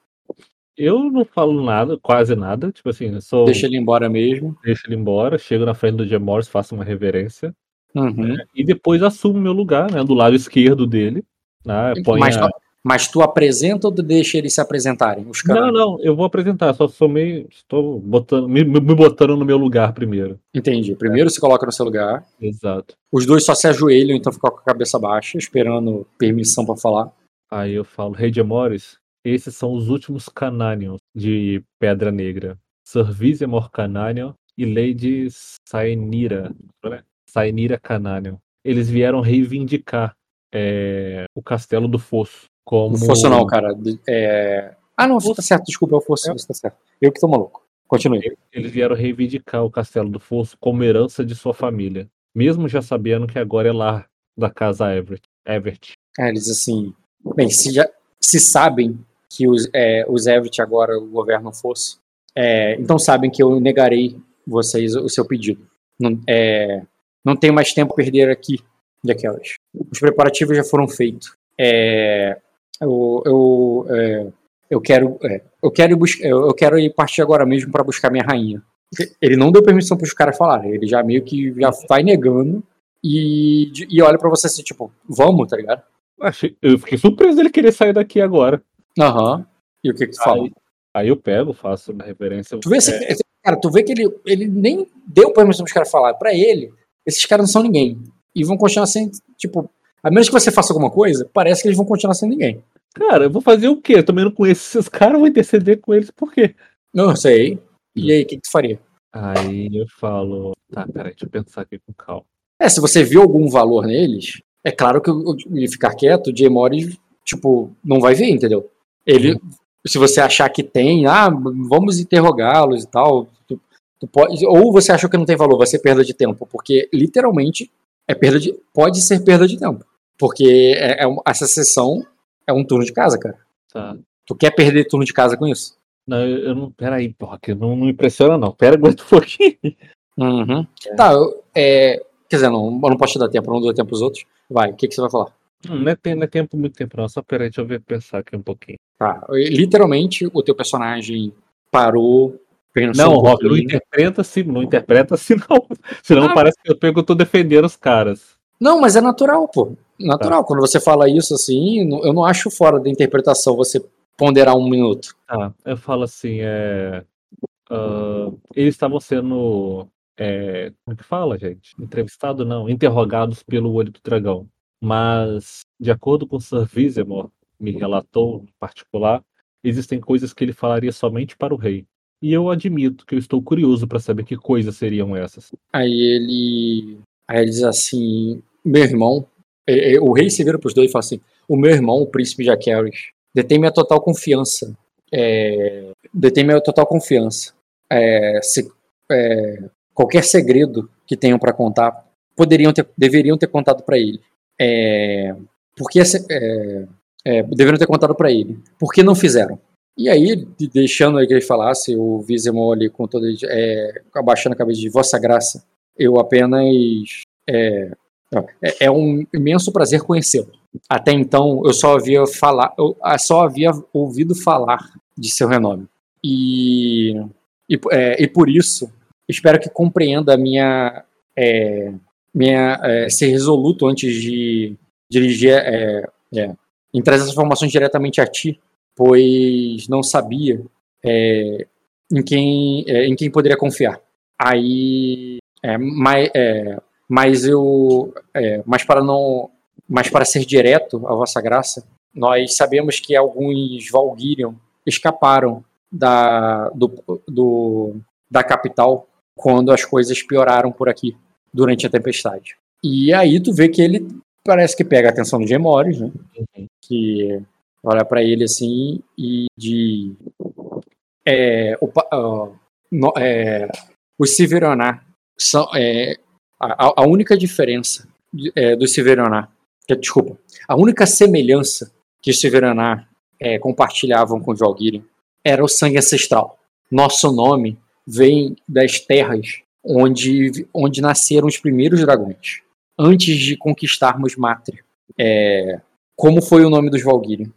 Eu não falo nada, quase nada. Tipo assim, sou. Deixa ele embora mesmo. Deixa ele embora, chego na frente do Jim Morris, faço uma reverência. Uhum. Né, e depois assumo meu lugar, né? Do lado esquerdo dele. Né, mas, a... mas tu apresenta ou tu deixa eles se apresentarem? Os caras? Não, não, eu vou apresentar, só sou meio. Estou botando, me, me, botando no meu lugar primeiro. Entendi. Primeiro é. se coloca no seu lugar. Exato. Os dois só se ajoelham, então ficam com a cabeça baixa, esperando permissão para falar. Aí eu falo, Rei de Amores, esses são os últimos Cananions de Pedra Negra. Sir Vizemor Cananion e Lady Saenira. Saenira Cananion. Eles vieram reivindicar é, o Castelo do Fosso. Como... Fosso não, cara. É... Ah, não, você tá certo, desculpa, é o Fosso, é. você tá certo. Eu que tô maluco. Continue. Eles vieram reivindicar o Castelo do Fosso como herança de sua família. Mesmo já sabendo que agora é lar da casa Everett. Everett. É, eles assim. Bem, se, já, se sabem que os, é, os Everett agora o governo fosse. É, então sabem que eu negarei vocês o seu pedido. Não, é, não tenho mais tempo a perder aqui, daquelas. Os preparativos já foram feitos. É, eu, eu, é, eu quero é, eu quero buscar eu quero ir partir agora mesmo para buscar minha rainha. Ele não deu permissão para os caras falarem. Ele já meio que já vai negando e, e olha para você assim tipo vamos, tá ligado? Eu fiquei surpreso dele querer sair daqui agora. Aham. Uhum. E o que, que tu fala? Aí, aí eu pego, faço uma reverência. Tu vê, é... cara, tu vê que ele, ele nem deu permissão pros caras falar. Pra ele, esses caras não são ninguém. E vão continuar sendo, tipo, a menos que você faça alguma coisa, parece que eles vão continuar sendo ninguém. Cara, eu vou fazer o quê? Eu também não conheço esses caras, vou interceder com eles por quê? Não sei. E aí, o que, que tu faria? Aí eu falo, tá, peraí, deixa eu pensar aqui com calma. É, se você viu algum valor neles, é claro que ele ficar quieto, o Jay Morris, tipo, não vai ver, entendeu? Ele, se você achar que tem, ah, vamos interrogá-los e tal, tu, tu pode, ou você acha que não tem valor, vai ser perda de tempo, porque literalmente é perda de, pode ser perda de tempo, porque é, é essa sessão é um turno de casa, cara. Tá. Tu quer perder turno de casa com isso? Não, eu, eu não. Peraí, porra, que não, não impressiona, não. Pera, aguenta um pouquinho. Uhum. É. Tá, eu, é, quer dizer, não, eu não posso te dar tempo, não dou tempo pros outros. Vai, o que, que você vai falar? Não é, não é tempo, muito tempo, não. Só peraí, deixa eu ver, pensar aqui um pouquinho. Tá. Literalmente, o teu personagem parou. Não, Rock, não interpreta assim, não interpreta assim, não. Senão ah, parece que eu, tô defendendo os caras. Não, mas é natural, pô. Natural. Tá. Quando você fala isso assim, eu não acho fora da interpretação você ponderar um minuto. Ah, eu falo assim, é. Uh, eles estavam sendo. É, como que fala, gente? Entrevistado não, interrogados pelo olho do dragão. Mas, de acordo com Sir Vizemore, me relatou em particular, existem coisas que ele falaria somente para o rei. E eu admito que eu estou curioso para saber que coisas seriam essas. Aí ele, aí ele diz assim: meu irmão, é, é, o rei se vira para os dois e fala assim: o meu irmão, o príncipe Jaqueris, detém minha total confiança. É, detém minha total confiança. É, se, é, qualquer segredo que tenham para contar, poderiam ter, deveriam ter contado para ele. É, porque é, é, deveriam ter contado para ele. Por que não fizeram? E aí, deixando que ele falasse, o Vizemon ali com todo é, abaixando a cabeça de Vossa Graça, eu apenas é, é, é um imenso prazer conhecê-lo. Até então, eu só havia falar, eu só havia ouvido falar de seu renome. E, e, é, e por isso, espero que compreenda a minha é, minha, é, ser resoluto antes de dirigir, é, é, essas informações diretamente a ti, pois não sabia é, em, quem, é, em quem poderia confiar. Aí, é, mas, mas eu, mas para não, mas para ser direto a vossa graça, nós sabemos que alguns Valgyrion escaparam da, do, do, da capital quando as coisas pioraram por aqui durante a tempestade. E aí tu vê que ele parece que pega a atenção do Morris, né? Uhum. Que olha para ele assim e de é, o, uh, no, é, os Severonar são é, a, a, única diferença é, do Severonar, desculpa, a única semelhança que os Severonar é, compartilhavam com os Valkyrian era o sangue ancestral. Nosso nome vem das terras onde, onde nasceram os primeiros dragões, antes de conquistarmos Mátria. É, como foi o nome dos Valkyrian?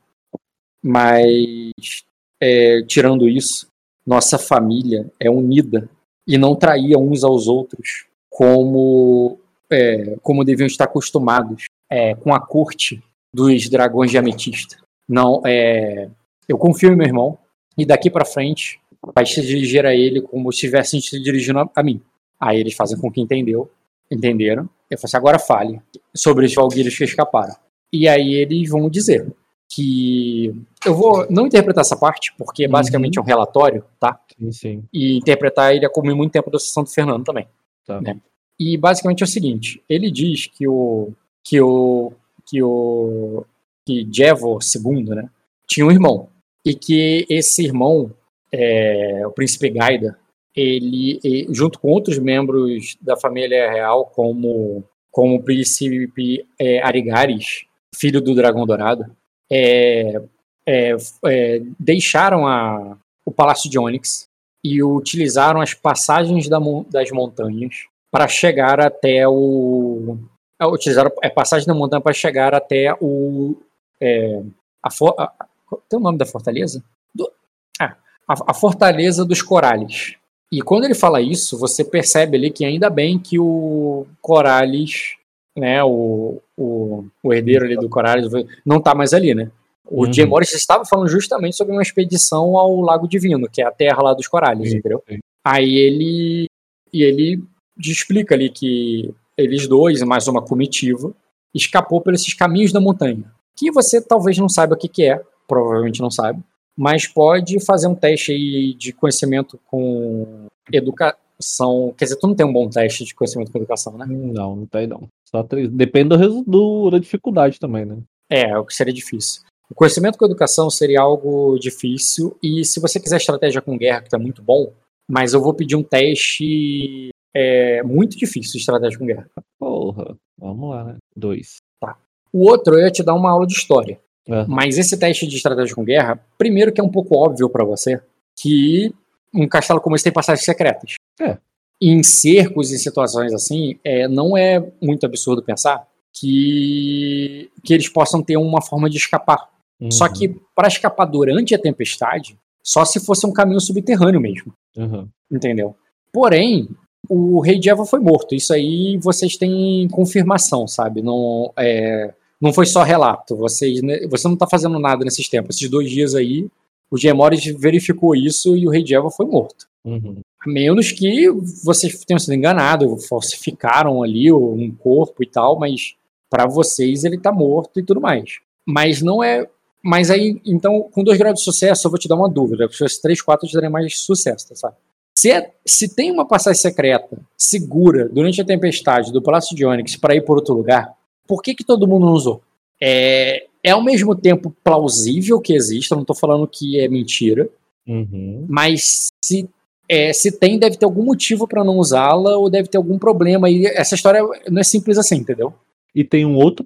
Mas, é, tirando isso, nossa família é unida e não traía uns aos outros como, é, como deviam estar acostumados é, com a corte dos dragões de ametista. Não, é, eu confio em meu irmão e daqui para frente vai se dirigir a ele como se estivessem se dirigindo a, a, mim. Aí eles fazem com que entendeu, entenderam. Eu falei assim, agora fale sobre os Valgueiros que escaparam. E aí eles vão dizer que eu vou não interpretar essa parte porque é basicamente uhum. um relatório, tá? Sim, sim. E interpretar ele é comer muito tempo da sessão do Fernando também. Tá. Né? E basicamente é o seguinte, ele diz que o que o que o que Jevo II, né, tinha um irmão e que esse irmão, é, o príncipe Gaida, ele, junto com outros membros da família real, como como o príncipe é, Arigares, filho do Dragão Dourado, é, é, é, deixaram a, o Palácio de Onyx e utilizaram as passagens da, das montanhas para chegar até o. É, utilizaram a passagem da montanha para chegar até o, é, a, a, tem o nome da fortaleza? Do, ah, a, a, fortaleza dos Corales. E quando ele fala isso, você percebe ali que ainda bem que o Corales, né, o, o, o herdeiro ali do Corales, não está mais ali, né? O uhum. Jay Morris estava falando justamente sobre uma expedição ao Lago Divino, que é a terra lá dos Corales, sim, entendeu? Sim. Aí ele e ele explica ali que eles dois, mais uma comitiva, escapou por esses caminhos da montanha que você talvez não saiba o que, que é, provavelmente não sabe, mas pode fazer um teste aí de conhecimento com educação. Quer dizer, tu não tem um bom teste de conhecimento com educação, né? Não, não tem não. Só três. Depende do, do, da dificuldade também, né? É, o que seria difícil. O conhecimento com educação seria algo difícil, e se você quiser estratégia com guerra, que tá muito bom, mas eu vou pedir um teste é, muito difícil de estratégia com guerra. Porra, vamos lá, né? Dois. Tá. O outro eu ia te dar uma aula de história. É. Mas esse teste de estratégia com guerra, primeiro que é um pouco óbvio para você que um castelo como esse tem passagens secretas. É. Em cercos e situações assim, é, não é muito absurdo pensar que, que eles possam ter uma forma de escapar. Uhum. Só que para escapar durante a tempestade, só se fosse um caminho subterrâneo mesmo. Uhum. Entendeu? Porém, o rei de Eva foi morto. Isso aí vocês têm confirmação, sabe? Não, é, não foi só relato. Vocês, né, você não está fazendo nada nesses tempos. Esses dois dias aí, o Gemores verificou isso e o rei de Eva foi morto. Uhum. A menos que vocês tenham sido enganados, falsificaram ali um corpo e tal, mas para vocês ele está morto e tudo mais. Mas não é. Mas aí, então, com dois graus de sucesso, eu vou te dar uma dúvida. Se fosse três, quatro, te daria mais sucesso, tá, sabe? Se, é, se tem uma passagem secreta segura durante a tempestade do Palácio de Onyx para ir por outro lugar, por que, que todo mundo não usou? É, é ao mesmo tempo plausível que exista, não estou falando que é mentira, uhum. mas se, é, se tem, deve ter algum motivo para não usá-la ou deve ter algum problema. E essa história não é simples assim, entendeu? E tem um outro,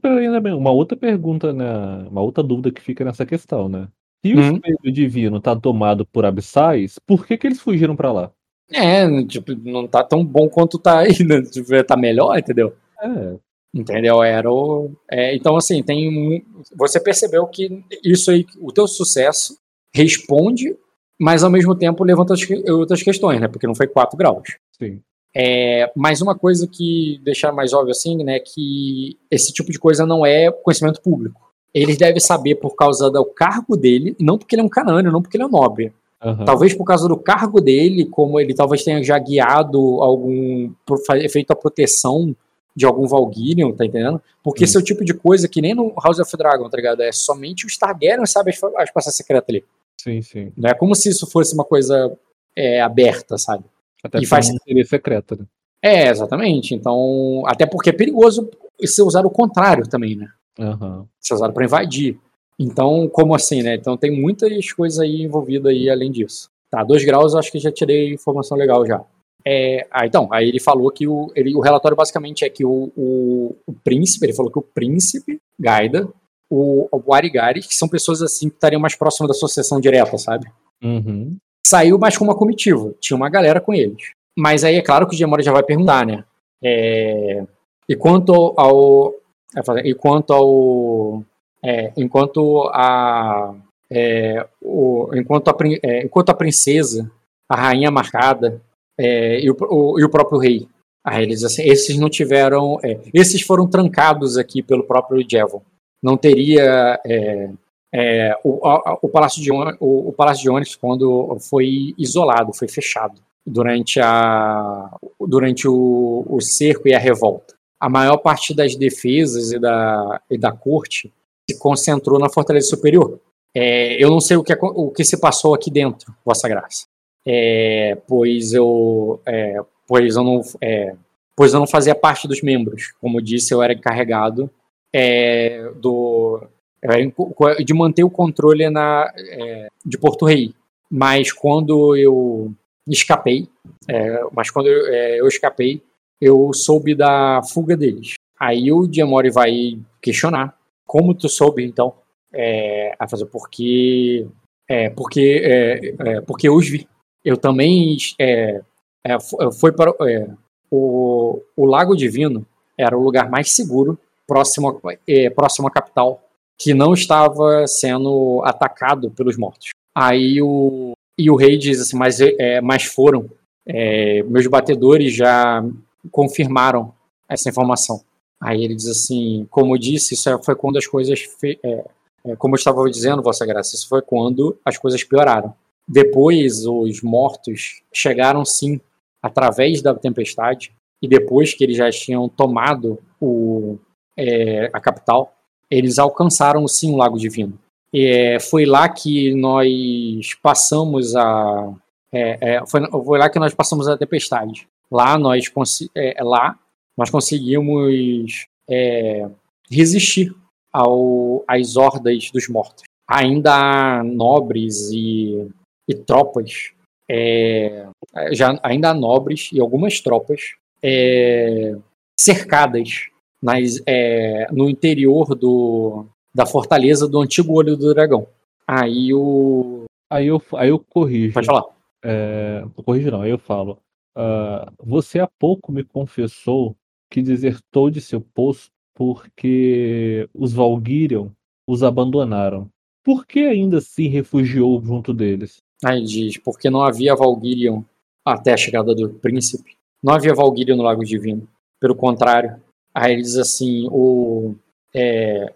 uma outra pergunta, né, uma outra dúvida que fica nessa questão, né? Se o uhum. espelho divino está tomado por abissais, por que, que eles fugiram para lá? É, tipo, não tá tão bom quanto tá aí, né? Tipo, tá melhor, entendeu? É. Entendeu? Era o, é, então, assim, tem. Você percebeu que isso aí, o teu sucesso responde, mas ao mesmo tempo levanta outras questões, né? Porque não foi 4 graus. Sim. É, mas uma coisa que deixar mais óbvio assim, né, que esse tipo de coisa não é conhecimento público. Ele deve saber por causa do cargo dele, não porque ele é um canâneo, não porque ele é um nobre. Uhum. Talvez por causa do cargo dele, como ele talvez tenha já guiado algum. feito a proteção de algum Valguirion, tá entendendo? Porque uhum. esse é o tipo de coisa que nem no House of Dragon, tá ligado? É somente os Targaryen sabe as, as passagens secretas ali. Sim, sim. Não é como se isso fosse uma coisa é, aberta, sabe? Até E faz- seria secreta, né? É, exatamente. Então, até porque é perigoso ser usado o contrário também, né? Aham. Ser usado para invadir. Então, como assim, né? Então tem muitas coisas aí envolvidas aí além disso. Tá, dois graus eu acho que já tirei informação legal já. É, ah, então, aí ele falou que o, ele, o relatório basicamente é que o, o, o príncipe, ele falou que o príncipe, Gaida, o, o Arigari, que são pessoas assim que estariam mais próximas da sucessão direta, sabe? Uhum. saiu mais com uma comitiva. Tinha uma galera com eles. Mas aí é claro que o Gemora já vai perguntar, né? É, e quanto ao. E quanto ao. é, enquanto a. é, o, enquanto, a é, enquanto a princesa, a rainha marcada é, e, o, o- e o próprio rei. Eles assim, esses não tiveram. é, esses foram trancados aqui pelo próprio Jevon. Não teria. é, é, o, a- o Palácio de o, Palácio de Onyx quando foi isolado, foi fechado durante a durante o, o cerco e a revolta. A maior parte das defesas e da, e da corte se concentrou na Fortaleza Superior. É, eu não sei o que, o que se passou aqui dentro, Vossa Graça, É, pois eu é, pois eu não é, pois eu não fazia parte dos membros. Como disse, eu era encarregado é, do é, de manter o controle na, é, de Porto Rei. Mas quando eu escapei, é, mas quando eu, eu escapei, eu soube da fuga deles. Aí o Diamori vai questionar como tu soube, então, é, a fazer porque é, porque é, é, porque eu os vi. Eu também é, é, fo- foi para é, o, o Lago Divino era o lugar mais seguro próximo é, próximo à capital que não estava sendo atacado pelos mortos. Aí o e o rei diz assim, mas é, mas foram é, meus batedores já confirmaram essa informação. Aí ele diz assim, como eu disse, isso é- foi quando as coisas, é, como eu estava dizendo, Vossa Graça, isso foi quando as coisas pioraram. Depois, os mortos chegaram sim, através da tempestade, e depois que eles já tinham tomado o, é, a capital, eles alcançaram sim o Lago Divino. É, foi lá que nós passamos a. é, é, foi, foi lá que nós passamos a tempestade. Lá nós, é, lá nós conseguimos é, resistir ao, às hordas dos mortos. Ainda há nobres e, e tropas, é, já, ainda há nobres e algumas tropas é, cercadas nas, é, no interior do, da fortaleza do antigo Olho do Dragão. Aí o. Aí eu, aí eu corrijo. Pode falar. É, não corrijo não, aí eu falo. ah, você há pouco me confessou que desertou de seu posto porque os Valgyrion os abandonaram. Por que ainda se refugiou junto deles? Aí diz, porque não havia Valgyrion até a chegada do príncipe. Não havia Valgyrion no Lago Divino. Pelo contrário. Aí ele diz assim, o, é,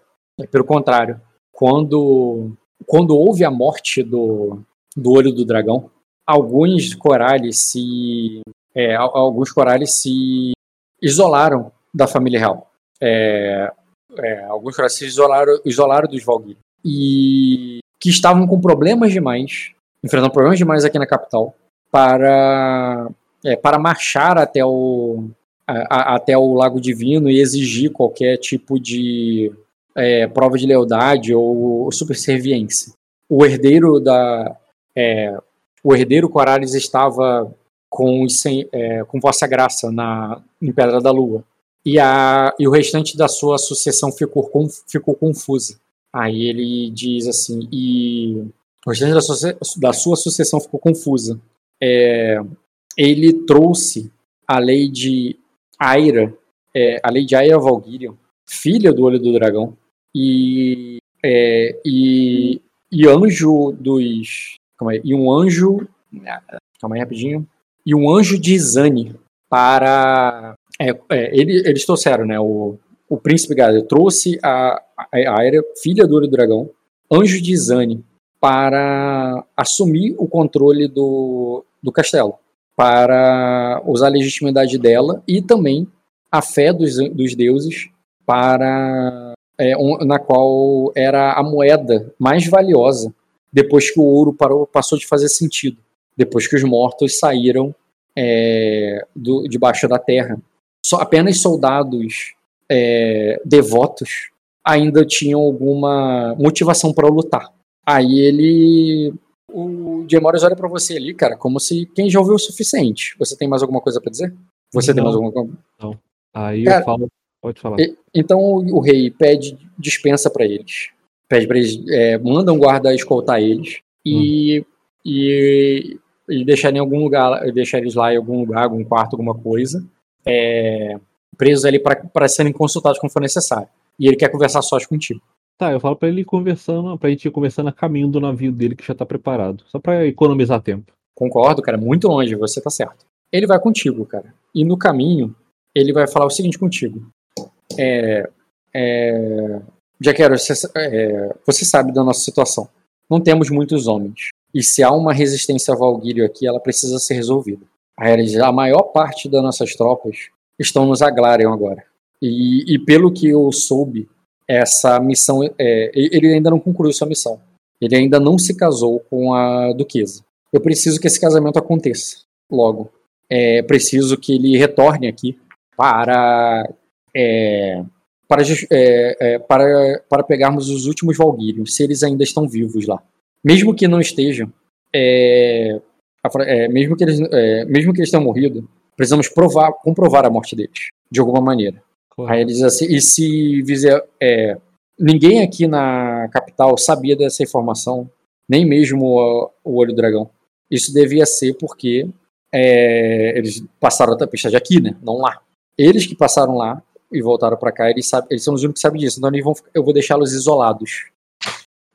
pelo contrário, quando, quando houve a morte do, do Olho do Dragão, alguns corales se... é, al- alguns corales se isolaram da família real. É, é, alguns corales se isolaram, isolaram dos Valgyrion. E que estavam com problemas demais enfrentando problemas demais aqui na capital para é, para marchar até o a- a- até o Lago Divino e exigir qualquer tipo de é, prova de lealdade ou superserviência. O herdeiro da é, o herdeiro Corales estava com, sem- é, com Vossa Graça na em Pedra da Lua e, a, e o restante da sua sucessão ficou, ficou confusa. Aí ele diz assim, e o restante da, suce- da sua sucessão ficou confusa. É, ele trouxe a lei de Aira, é, a lei de Aira Valgyrion, filha do Olho do Dragão, e, é, e, e anjo dos. Calma aí, e um anjo. Calma aí rapidinho. E um anjo de Izani para. É, é, ele- eles trouxeram, né? O, o príncipe Gaia trouxe a, a Aira, filha do Olho do Dragão, anjo de Izani, para assumir o controle do, do castelo, para usar a legitimidade dela e também a fé dos, dos deuses para é, um- na qual era a moeda mais valiosa depois que o ouro parou, passou de fazer sentido, depois que os mortos saíram é, do, debaixo da terra. Só apenas soldados é, devotos ainda tinham alguma motivação para lutar. Aí ele. O Demores olha para você ali, cara, como se quem já ouviu o suficiente. Você tem mais alguma coisa para dizer? Você não, tem mais alguma coisa? Não. Aí Cara, eu falo. Pode falar. E, então o, o rei pede dispensa para eles. Pede para eles. É, manda um guarda escoltar eles. E. E, e deixar em algum lugar. Deixar eles lá em algum lugar, algum quarto, alguma coisa. É, presos ali para serem consultados como for necessário. E ele quer conversar sós contigo. Tá, eu falo pra ele ir conversando, pra gente ir conversando a caminho do navio dele que já tá preparado. Só pra economizar tempo. Concordo, cara, muito longe, você tá certo. Ele vai contigo, cara. E no caminho, ele vai falar o seguinte contigo. É. é Jaquero, você, é, você sabe da nossa situação. Não temos muitos homens. E se há uma resistência a Valguírio aqui, ela precisa ser resolvida. A maior parte das nossas tropas estão nos Aglarion agora. E, e pelo que eu soube, essa missão. É, ele ainda não concluiu sua missão. Ele ainda não se casou com a duquesa. Eu preciso que esse casamento aconteça logo. É preciso que ele retorne aqui para. É, para, é, é, para, para pegarmos os últimos Valguírios, se eles ainda estão vivos lá. Mesmo que não estejam, é, é, mesmo, que eles, mesmo que eles tenham morrido, precisamos provar, comprovar a morte deles, de alguma maneira. Aí ele diz assim, e se Vizer, é, ninguém aqui na capital sabia dessa informação, nem mesmo o, Olho do Dragão. Isso devia ser porque é, eles passaram a tempestade aqui, né? Não lá. Eles que passaram lá e voltaram para cá, eles, sabem, eles são os únicos que sabem disso. Então vão, eu vou deixá-los isolados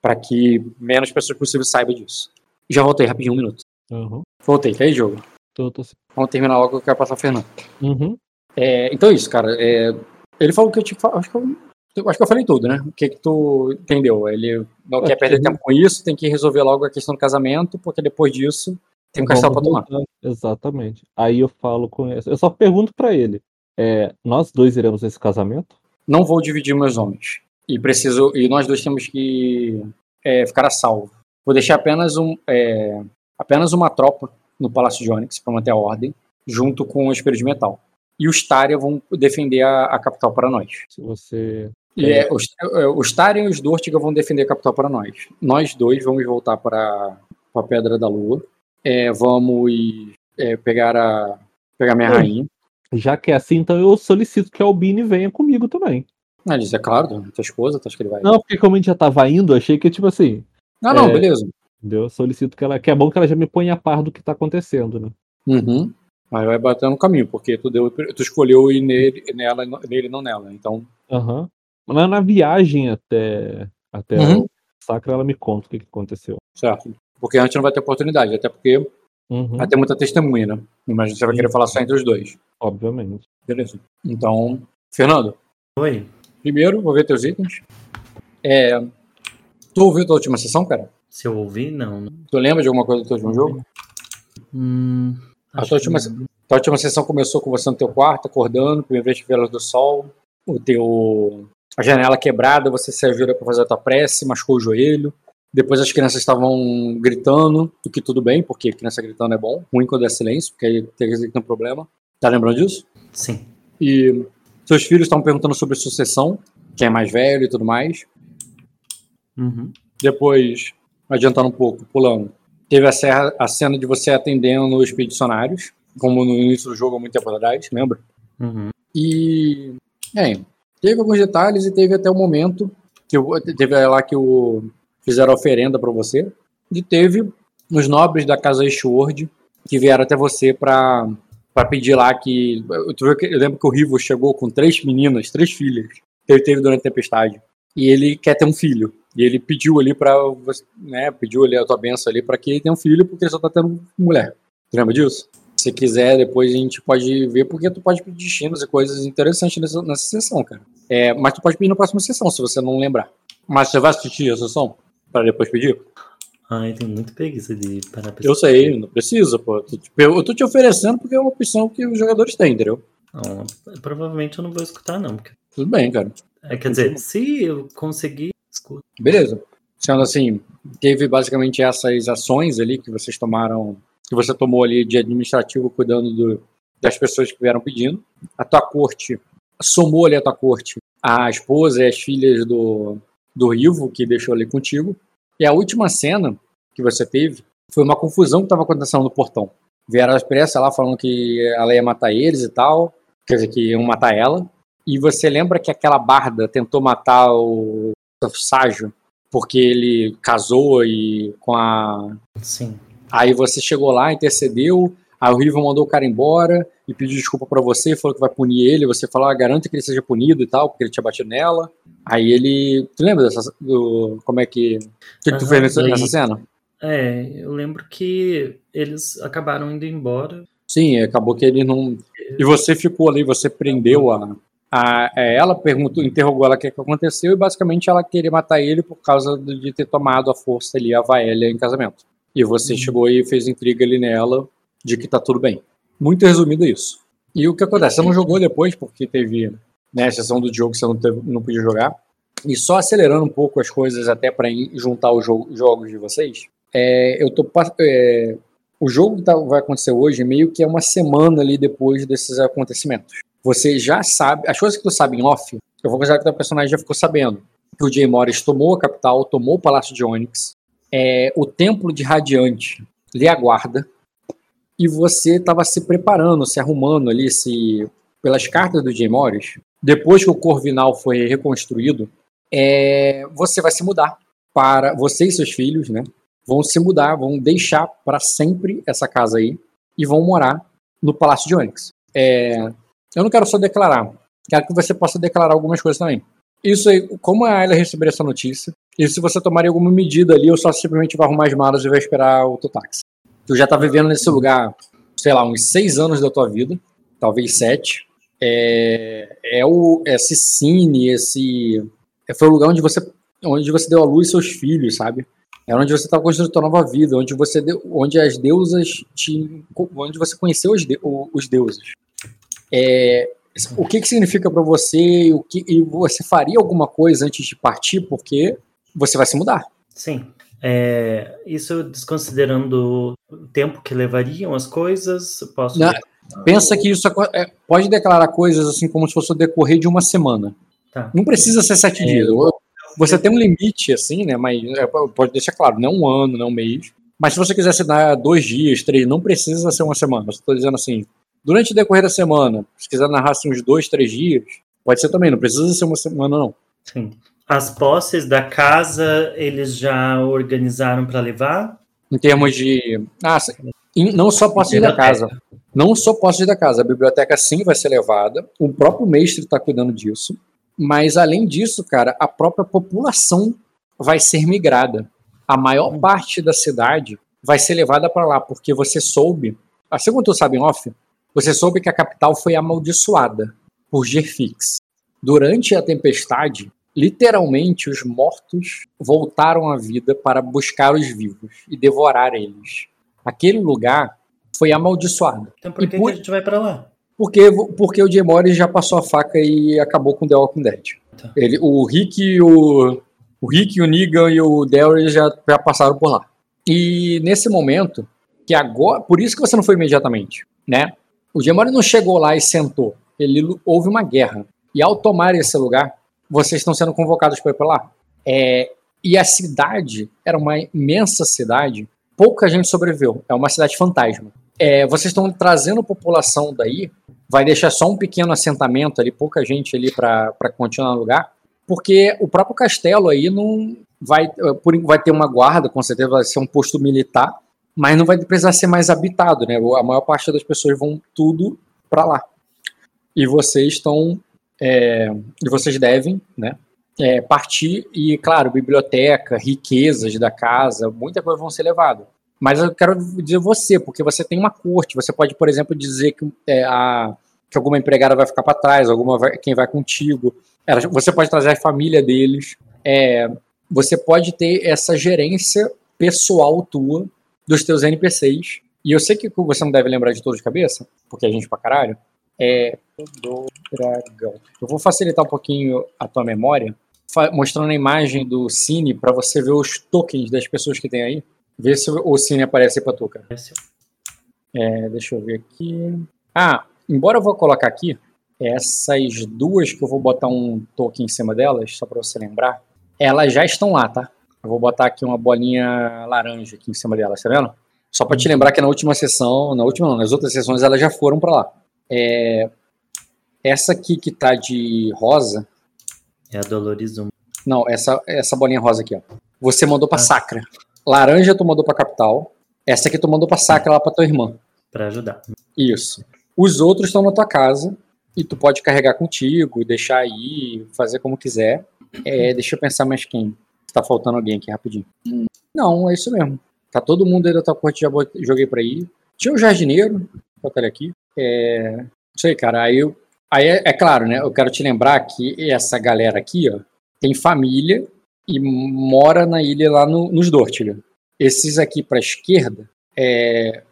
para que menos pessoas possível saibam disso. Já voltei rapidinho, um minuto. Uhum. Voltei, e aí, jogo? Tô, tô... Vamos terminar logo que eu quero passar o Fernando. Uhum. É, então é isso, cara. É, ele falou que eu te acho que eu, acho que eu falei tudo, né? O que que tu entendeu? Ele não quer perder tempo com isso, tem que resolver logo a questão do casamento, porque depois disso tem um castelo pra tomar. Exatamente. Aí eu falo com ele. Eu só pergunto para ele: é, nós dois iremos nesse casamento? Não vou dividir meus homens. E preciso. E nós dois temos que é, ficar a salvo. Vou deixar apenas um. É, apenas uma tropa no Palácio de Onyx para manter a ordem, junto com o Espírito de Metal e os Tária vão defender a, a, capital para nós. Se você. E é, os, é, os Tária e os Dortiga vão defender a capital para nós. Nós dois vamos voltar para a Pedra da Lua. É, vamos é, pegar a pegar minha rainha. Já que é assim, então eu solicito que a Albine venha comigo também. Ah, é claro, tua esposa, tu acha que ele vai? Não, porque como a gente já tava indo, achei que, tipo assim. Ah, não, é, beleza. Eu solicito que ela. Que é bom que ela já me ponha a par do que tá acontecendo, né? Uhum. Aí vai bater no caminho, porque tu, deu, tu escolheu ir nele, nela, nele não nela. Então. Aham. Uhum. Na, na viagem até, até uhum. Sacra, ela me conta o que, que aconteceu. Certo. Porque antes não vai ter oportunidade, até porque uhum. vai ter muita testemunha, né? Imagina você vai querer falar só entre os dois. Obviamente. Beleza. Então, Fernando. Oi. Primeiro, vou ver teus itens. É, tu ouviu tua última sessão, cara? Se eu ouvi, não. Tu lembra de alguma coisa do teu último jogo? Hum, a tua última, tua última sessão começou com você no teu quarto, acordando, primeira vez que vê a luz do sol, o teu, a janela quebrada, você se ajuda para fazer a tua prece, machucou o joelho. Depois as crianças estavam gritando, o que tudo bem, porque criança gritando é bom, ruim quando é silêncio, porque aí tem que ter um problema. Tá lembrando disso? Sim. E seus filhos estavam perguntando sobre sucessão, quem é mais velho e tudo mais. Uhum. Depois, adiantando um pouco, pulando, Teve a, serra, a cena de você atendendo os expedicionários, como no início do jogo há muito tempo atrás, lembra? Uhum. E. É, teve alguns detalhes e teve até o momento que eu, teve lá que o fizeram oferenda para você. E teve os nobres da casa Ishward que vieram até você para para pedir lá que eu, eu lembro que o Rivo chegou com três meninas, três filhas que ele teve durante a tempestade e ele quer ter um filho. E ele pediu ali para né, pediu ali a tua benção ali para que ele tenha um filho, porque ele só tá tendo mulher. Tu lembra disso? Se quiser, depois a gente pode ver, porque tu pode pedir destinos e coisas interessantes nessa, nessa sessão, cara. É, mas tu pode pedir na próxima sessão, se você não lembrar. Mas você vai assistir a sessão para depois pedir? Ai, tem muito preguiça de parar pra Eu sei, não precisa, pô. Eu tô te oferecendo porque é uma opção que os jogadores têm, entendeu? Não, provavelmente eu não vou escutar, não. Porque... Tudo bem, cara. É, quer dizer, se eu conseguir, escuta. Beleza. Sendo assim, teve basicamente essas ações ali que vocês tomaram, que você tomou ali de administrativo cuidando do, das pessoas que vieram pedindo. A tua corte somou ali a tua corte a esposa e as filhas do, do Rivo, que deixou ali contigo. E a última cena que você teve foi uma confusão que estava acontecendo no portão. Vieram as pressas lá falando que ela ia matar eles e tal, quer dizer, que iam matar ela. E você lembra que aquela barda tentou matar o Ságio porque ele casou e com a. Sim. Aí você chegou lá, intercedeu, aí o Rival mandou o cara embora e pediu desculpa para você, falou que vai punir ele, você falou, ah, garanta que ele seja punido e tal, porque ele tinha batido nela. Aí ele. Tu lembra dessa, do, como é que. O que, que tu fez nessa, nessa cena? É, eu lembro que eles acabaram indo embora. Sim, acabou que ele não. E você ficou ali, você prendeu a, a, é, ela perguntou, interrogou ela o que, que aconteceu e basicamente ela queria matar ele por causa de ter tomado a força ali, a Vaélia, em casamento. E você uhum. chegou e fez intriga ali nela de que tá tudo bem. Muito resumido isso. E o que acontece? Você não jogou depois porque teve né, a sessão do jogo que você não, teve, não podia jogar. E só acelerando um pouco as coisas até para juntar os jogo, jogos de vocês, é, eu tô é, o jogo que tá, vai acontecer hoje meio que é uma semana ali depois desses acontecimentos você já sabe, as coisas que tu sabe em off, eu vou considerar que o personagem já ficou sabendo. Que o Jay Morris tomou a capital, tomou o Palácio de Onyx, é, o Templo de Radiante lhe aguarda, e você estava se preparando, se arrumando ali, se pelas cartas do Jay Morris, depois que o Corvinal foi reconstruído, é, você vai se mudar para você e seus filhos, né? Vão se mudar, vão deixar para sempre essa casa aí e vão morar no Palácio de Onyx. É, eu não quero só declarar. Quero que você possa declarar algumas coisas também. Isso aí, como a Ayla receber essa notícia, e se você tomaria alguma medida ali, ou só simplesmente vai arrumar as malas e vai esperar o teu táxi. Tu já tá vivendo nesse lugar, sei lá, uns seis anos da tua vida, talvez sete. É, é o, esse cine, esse. É, foi o lugar onde você, onde você deu a luz seus filhos, sabe? É onde você estava construindo a tua nova vida, onde você onde as deusas te, onde você conheceu os, de, os deuses. É, o que, que significa para você o que, e você faria alguma coisa antes de partir porque você vai se mudar. Sim. É, isso desconsiderando o tempo que levariam as coisas, posso. Não, pensa que isso é, pode declarar coisas assim como se fosse o decorrer de uma semana. Tá. Não precisa ser sete é, dias. Você tem um limite, assim, né? Mas é, pode deixar claro, não um ano, não um mês. Mas se você quiser se dar dois dias, três, não precisa ser uma semana. Estou dizendo assim, Durante o decorrer da semana, se quiser narrar assim, uns dois, três dias, pode ser também, não precisa ser uma semana, não. Sim. As posses da casa, eles já organizaram para levar? Em termos de. Ah, não só posses da casa. Não só posses da casa. A biblioteca sim vai ser levada. O próprio mestre está cuidando disso. Mas além disso, cara, a própria população vai ser migrada. A maior hum. parte da cidade vai ser levada para lá, porque você soube, assim como tu sabe em off, você soube que a capital foi amaldiçoada por Gerfix. Durante a tempestade, literalmente os mortos voltaram à vida para buscar os vivos e devorar eles. Aquele lugar foi amaldiçoado. Então por que, por... que a gente vai para lá? Porque, porque o Morris já passou a faca e acabou com The Walking Dead. Tá. Ele, o Rick o, o Rick, o Negan e o Daryl já, já passaram por lá. E nesse momento, que agora, por isso que você não foi imediatamente, né? O Gemori não chegou lá e sentou. Ele houve uma guerra. E ao tomar esse lugar, vocês estão sendo convocados para ir para lá. É, e a cidade era uma imensa cidade. Pouca gente sobreviveu. É uma cidade fantasma. É, vocês estão trazendo população daí. Vai deixar só um pequeno assentamento ali, pouca gente ali para continuar no lugar. Porque o próprio castelo aí não vai, vai ter uma guarda, com certeza vai ser um posto militar mas não vai precisar ser mais habitado, né? A maior parte das pessoas vão tudo para lá. E vocês estão, é, e vocês devem, né? É, partir e, claro, biblioteca, riquezas da casa, muita coisa vão ser levada. Mas eu quero dizer você, porque você tem uma corte. Você pode, por exemplo, dizer que, é, a, que alguma empregada vai ficar para trás, alguma vai, quem vai contigo. Você pode trazer a família deles. É, você pode ter essa gerência pessoal tua dos teus NPCs. E eu sei que você não deve lembrar de todos de cabeça, porque a gente pra caralho. É do dragão. Eu vou facilitar um pouquinho a tua memória. mostrando a imagem do Cine pra você ver os tokens das pessoas que tem aí. Vê se o Cine aparece aí pra tu, cara. É, deixa eu ver aqui. Ah, embora eu vou colocar aqui, essas duas que eu vou botar um token em cima delas, só pra você lembrar, elas já estão lá, tá? Eu vou botar aqui uma bolinha laranja aqui em cima delas, tá vendo? Só pra te lembrar que na última sessão, na última não, nas outras sessões elas já foram pra lá. É, essa aqui que tá de rosa, É a Dolores Zoom. não, essa, essa bolinha rosa aqui, ó. Você mandou pra Ah. Sacra. Laranja tu mandou pra Capital. Essa aqui tu mandou pra Sacra lá pra tua irmã. Pra ajudar. Isso. Os outros estão na tua casa e tu pode carregar contigo, deixar aí, fazer como quiser. É, deixa eu pensar mais quem. Tá faltando alguém aqui rapidinho. Não, é isso mesmo. Tá todo mundo aí da tua corte, já joguei pra aí. Tinha o jardineiro, vou botar ele aqui. É, isso aí, cara. Aí, eu- aí é, é claro, né? Eu quero te lembrar que essa galera aqui, ó, tem família e mora na ilha lá no, nos Dortilha. Esses aqui pra esquerda, é.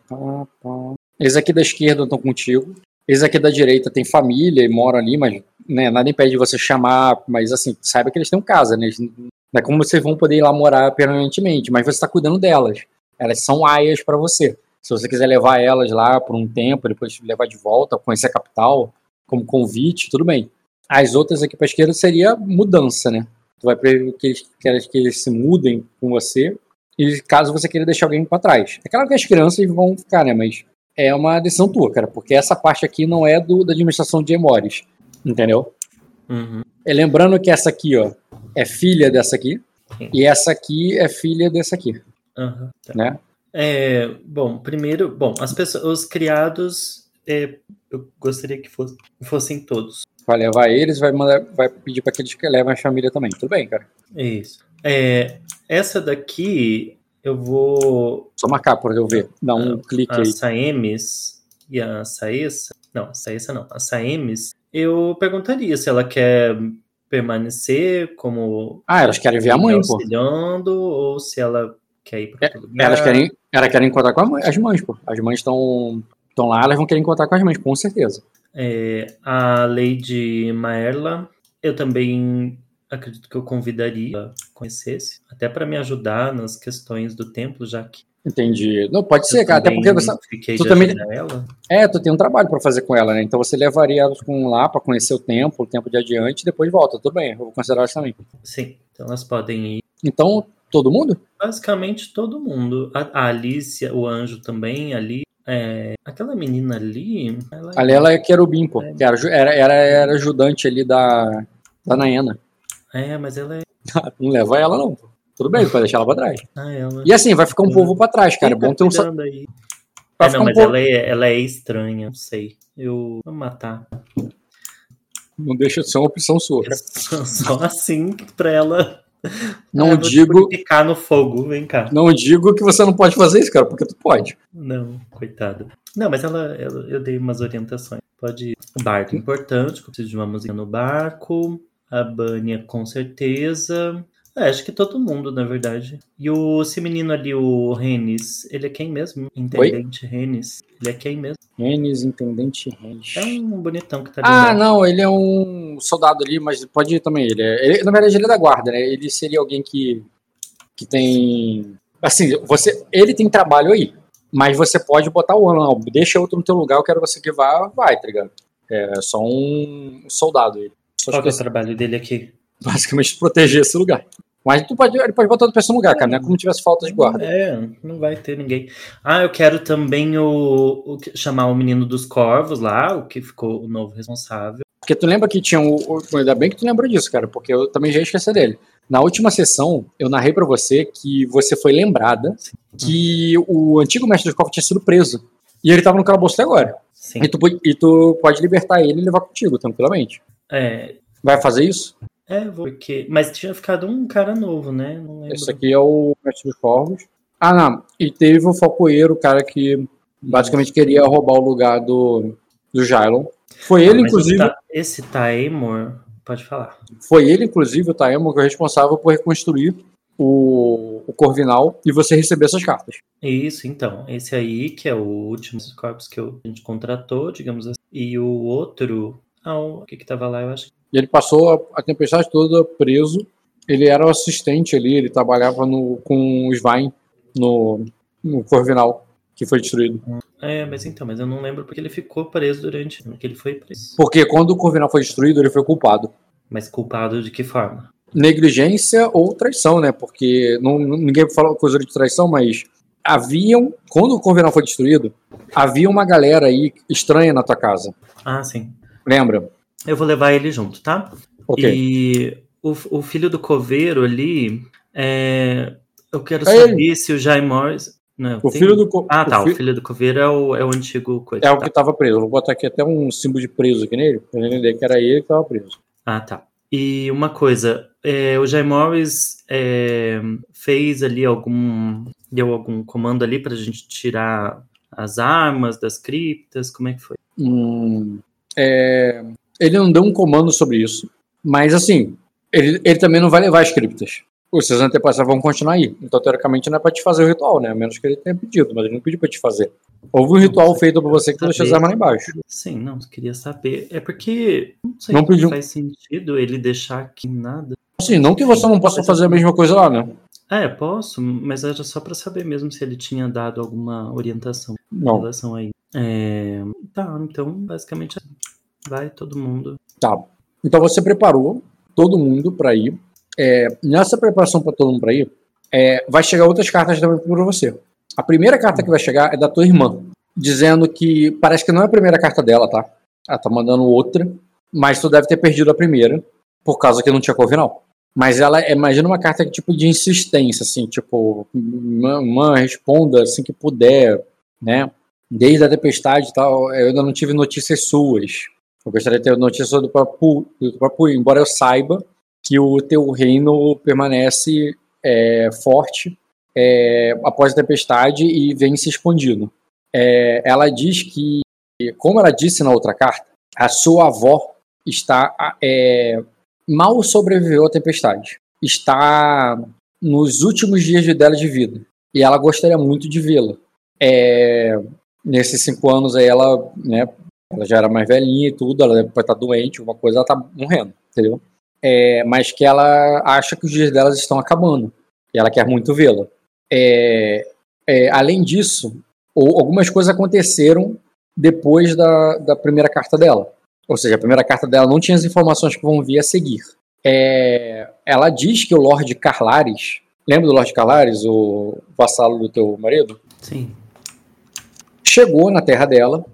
Esses aqui da esquerda estão contigo. Esses aqui da direita têm família e moram ali, mas né, nada impede de você chamar. Mas assim, saiba que eles têm casa, né? Eles- Não é como vocês vão poder ir lá morar permanentemente, mas você está cuidando delas. Elas são aias para você. Se você quiser levar elas lá por um tempo, depois levar de volta, conhecer a capital, como convite, tudo bem. As outras aqui para esquerda seria mudança, né? Tu vai eles, que eles, que eles se mudem com você, e caso você queira deixar alguém para trás. É claro que as crianças vão ficar, né? Mas é uma decisão tua, cara, porque essa parte aqui não é do, da administração de Emores, entendeu? Uhum. É, lembrando que essa aqui, ó, é filha dessa aqui, Sim. e essa aqui é filha dessa aqui, Aham, tá. né? É, bom, primeiro, bom, as pessoas, os criados, é, eu gostaria que fosse- fossem todos. Vai levar eles, vai mandar, vai pedir para que eles levem a família também. Tudo bem, cara. Isso. É, essa daqui eu vou Só marcar para eu ver. Dá um clique a aí. Saemes e a Saessa, não, a Saessa não, a Saemes, eu perguntaria se ela quer permanecer como Ah, elas querem ver a mãe, pô. auxiliando ou se ela quer ir para outro lugar. Elas querem, elas querem encontrar com a mãe- as mães, pô. As mães estão lá, elas vão querer encontrar com as mães, com certeza. É, a Lady Maerla, eu também acredito que eu convidaria conhecesse, até para me ajudar nas questões do templo, já que Entendi. Não, pode ser, cara. Até porque você. tu também- ela. É, tu tem um trabalho para fazer com ela, né? Então você levaria elas com lá para conhecer o templo, o tempo de adiante, e depois volta. Tudo bem, eu vou considerar elas também. Sim, então elas podem ir. Então, todo mundo? Basicamente todo mundo. A, a Alicia, o anjo também ali. É, aquela menina ali. Ela, Ali ela é querubim, pô. que Era, era, era, era ajudante ali da, da Naena. É, mas ela é. Não leva ela, não. pô. Tudo bem, vai deixar ela pra trás. Ah, ela. E assim, vai ficar um povo pra trás, cara. É tá bom ter um. É, ficar não, um mas povo- ela é, ela é estranha, não sei. Eu vou matar. Não deixa de ser uma opção sua. É só, assim pra ela. Não Ah, digo, picar no fogo, vem cá. não digo que você não pode fazer isso, cara, porque tu pode. Não, coitada. Não, mas ela, ela- eu dei umas orientações. Pode. O barco é importante, preciso de uma música no barco. A Bânia, com certeza. É, acho que todo mundo, na verdade. E o, esse menino ali, o Renis, ele é quem mesmo? Intendente Renis. Ele é quem mesmo? Renes, Intendente Reis. É um bonitão que tá ali. Ah, embaixo. não, ele é um soldado ali, mas pode ir também. Ele, é, ele- na verdade, ele é da guarda, né? Ele seria alguém que, que tem. Assim, você, ele tem trabalho aí, mas você pode botar o ano, não, deixa outro no teu lugar, eu quero você que vá, vai, tá ligado? É só um soldado ele. Só Qual que é o trabalho dele aqui? basicamente proteger esse lugar. Mas tu pode, ele pode botar outra pessoa no lugar, cara, não é como tivesse falta de guarda. É, não vai ter ninguém. Ah, eu quero também o, o chamar o menino dos corvos lá, o que ficou o novo responsável. Porque tu lembra que tinha o. Ainda bem que tu lembrou disso, cara, porque eu também já ia esquecer dele. Na última sessão, eu narrei pra você que você foi lembrada que o antigo mestre dos cofres tinha sido preso. E ele tava no calabouço até agora. Sim. E tu, e tu pode libertar ele e levar contigo, tranquilamente. É, Vai fazer isso? É, porque. Mas tinha ficado um cara novo, né? Não lembro. Esse aqui é o mestre dos corvos. Ah, não. E teve o Falcoeiro, o cara que basicamente queria roubar o lugar do, do Jailon. Foi ele, Ah, inclusive. Tá, esse Taemor, pode falar. Foi ele, inclusive, o Taemo, que é o responsável por reconstruir o, o Corvinal e você receber essas cartas. Isso, então. Esse aí, que é o último dos corpos que a gente contratou, digamos assim. E o outro. Ah, o que que tava lá, eu acho. E ele passou a, a tempestade toda preso. Ele era o assistente ali, ele trabalhava no, com o Svein no, no Corvinal, que foi destruído. É, mas então, mas eu não lembro porque ele ficou preso durante. que ele foi preso. Porque quando o Corvinal foi destruído, ele foi culpado. Mas culpado de que forma? Negligência ou traição, né? Porque não, ninguém falou coisa de traição, mas haviam, quando o Corvinal foi destruído, havia uma galera aí estranha na tua casa. Ah, sim. Lembra? Eu vou levar ele junto, tá? Ok. E o, o filho do coveiro ali, é, eu quero É saber se o Jai Morris. Não, O filho do co- Ah, tá. o O, fi- filho do coveiro é o, é o antigo coisa. É o tá. que tava preso. Vou botar aqui até um símbolo de preso aqui nele, pra entender que era ele que tava preso. Ah, tá. E uma coisa, é, o Jai Morris é, fez ali algum. Deu algum comando ali pra gente tirar as armas das criptas? Como é que foi? Hum, é, ele não deu um comando sobre isso, mas assim, ele, ele também não vai levar as criptas. Os seus antepassados vão continuar aí. Então, teoricamente, não é pra te fazer o ritual, né? A menos que ele tenha pedido, mas ele não pediu pra te fazer. Houve um ritual feito pra você que deixa as armas lá embaixo. Sim, não, queria saber. É porque não sei Não pediu. faz sentido ele deixar aqui nada. Assim, não que você não possa fazer a mesma coisa lá, né? É, posso, mas era só pra saber mesmo se ele tinha dado alguma orientação em relação aí. É, tá, então basicamente vai todo mundo. Tá. Então você preparou todo mundo pra ir. É, nessa preparação pra todo mundo pra ir, é, vai chegar outras cartas também pra você. A primeira carta que vai chegar é da tua irmã, dizendo que parece que não é a primeira carta dela, tá? Ela tá mandando outra, mas tu deve ter perdido a primeira por causa que não tinha Corvinal. Mas ela, imagina uma carta que, tipo de insistência, assim, tipo, irmã, responda assim que puder, né? Desde a tempestade e tal, eu ainda não tive notícias suas. Eu gostaria de ter notícia do próprio, do próprio embora eu saiba que o teu reino permanece é, forte é, após a tempestade e vem se expandindo. É, ela diz que, como ela disse na outra carta, a sua avó está é, mal sobreviveu à tempestade. Está nos últimos dias de- dela de vida. E ela gostaria muito de vê-la. É, nesses cinco anos aí, ela, né, ela já era mais velhinha e tudo, ela pode estar doente, alguma coisa, ela tá morrendo, entendeu? É, mas que ela acha que os dias delas estão acabando. E ela quer muito vê-la. É, é, além disso, algumas coisas aconteceram depois da, da primeira carta dela. Ou seja, a primeira carta dela não tinha as informações que vão vir a seguir. É, ela diz que o Lorde Carlares, lembra do Lorde Carlares, o vassalo do teu marido? Sim. chegou na terra dela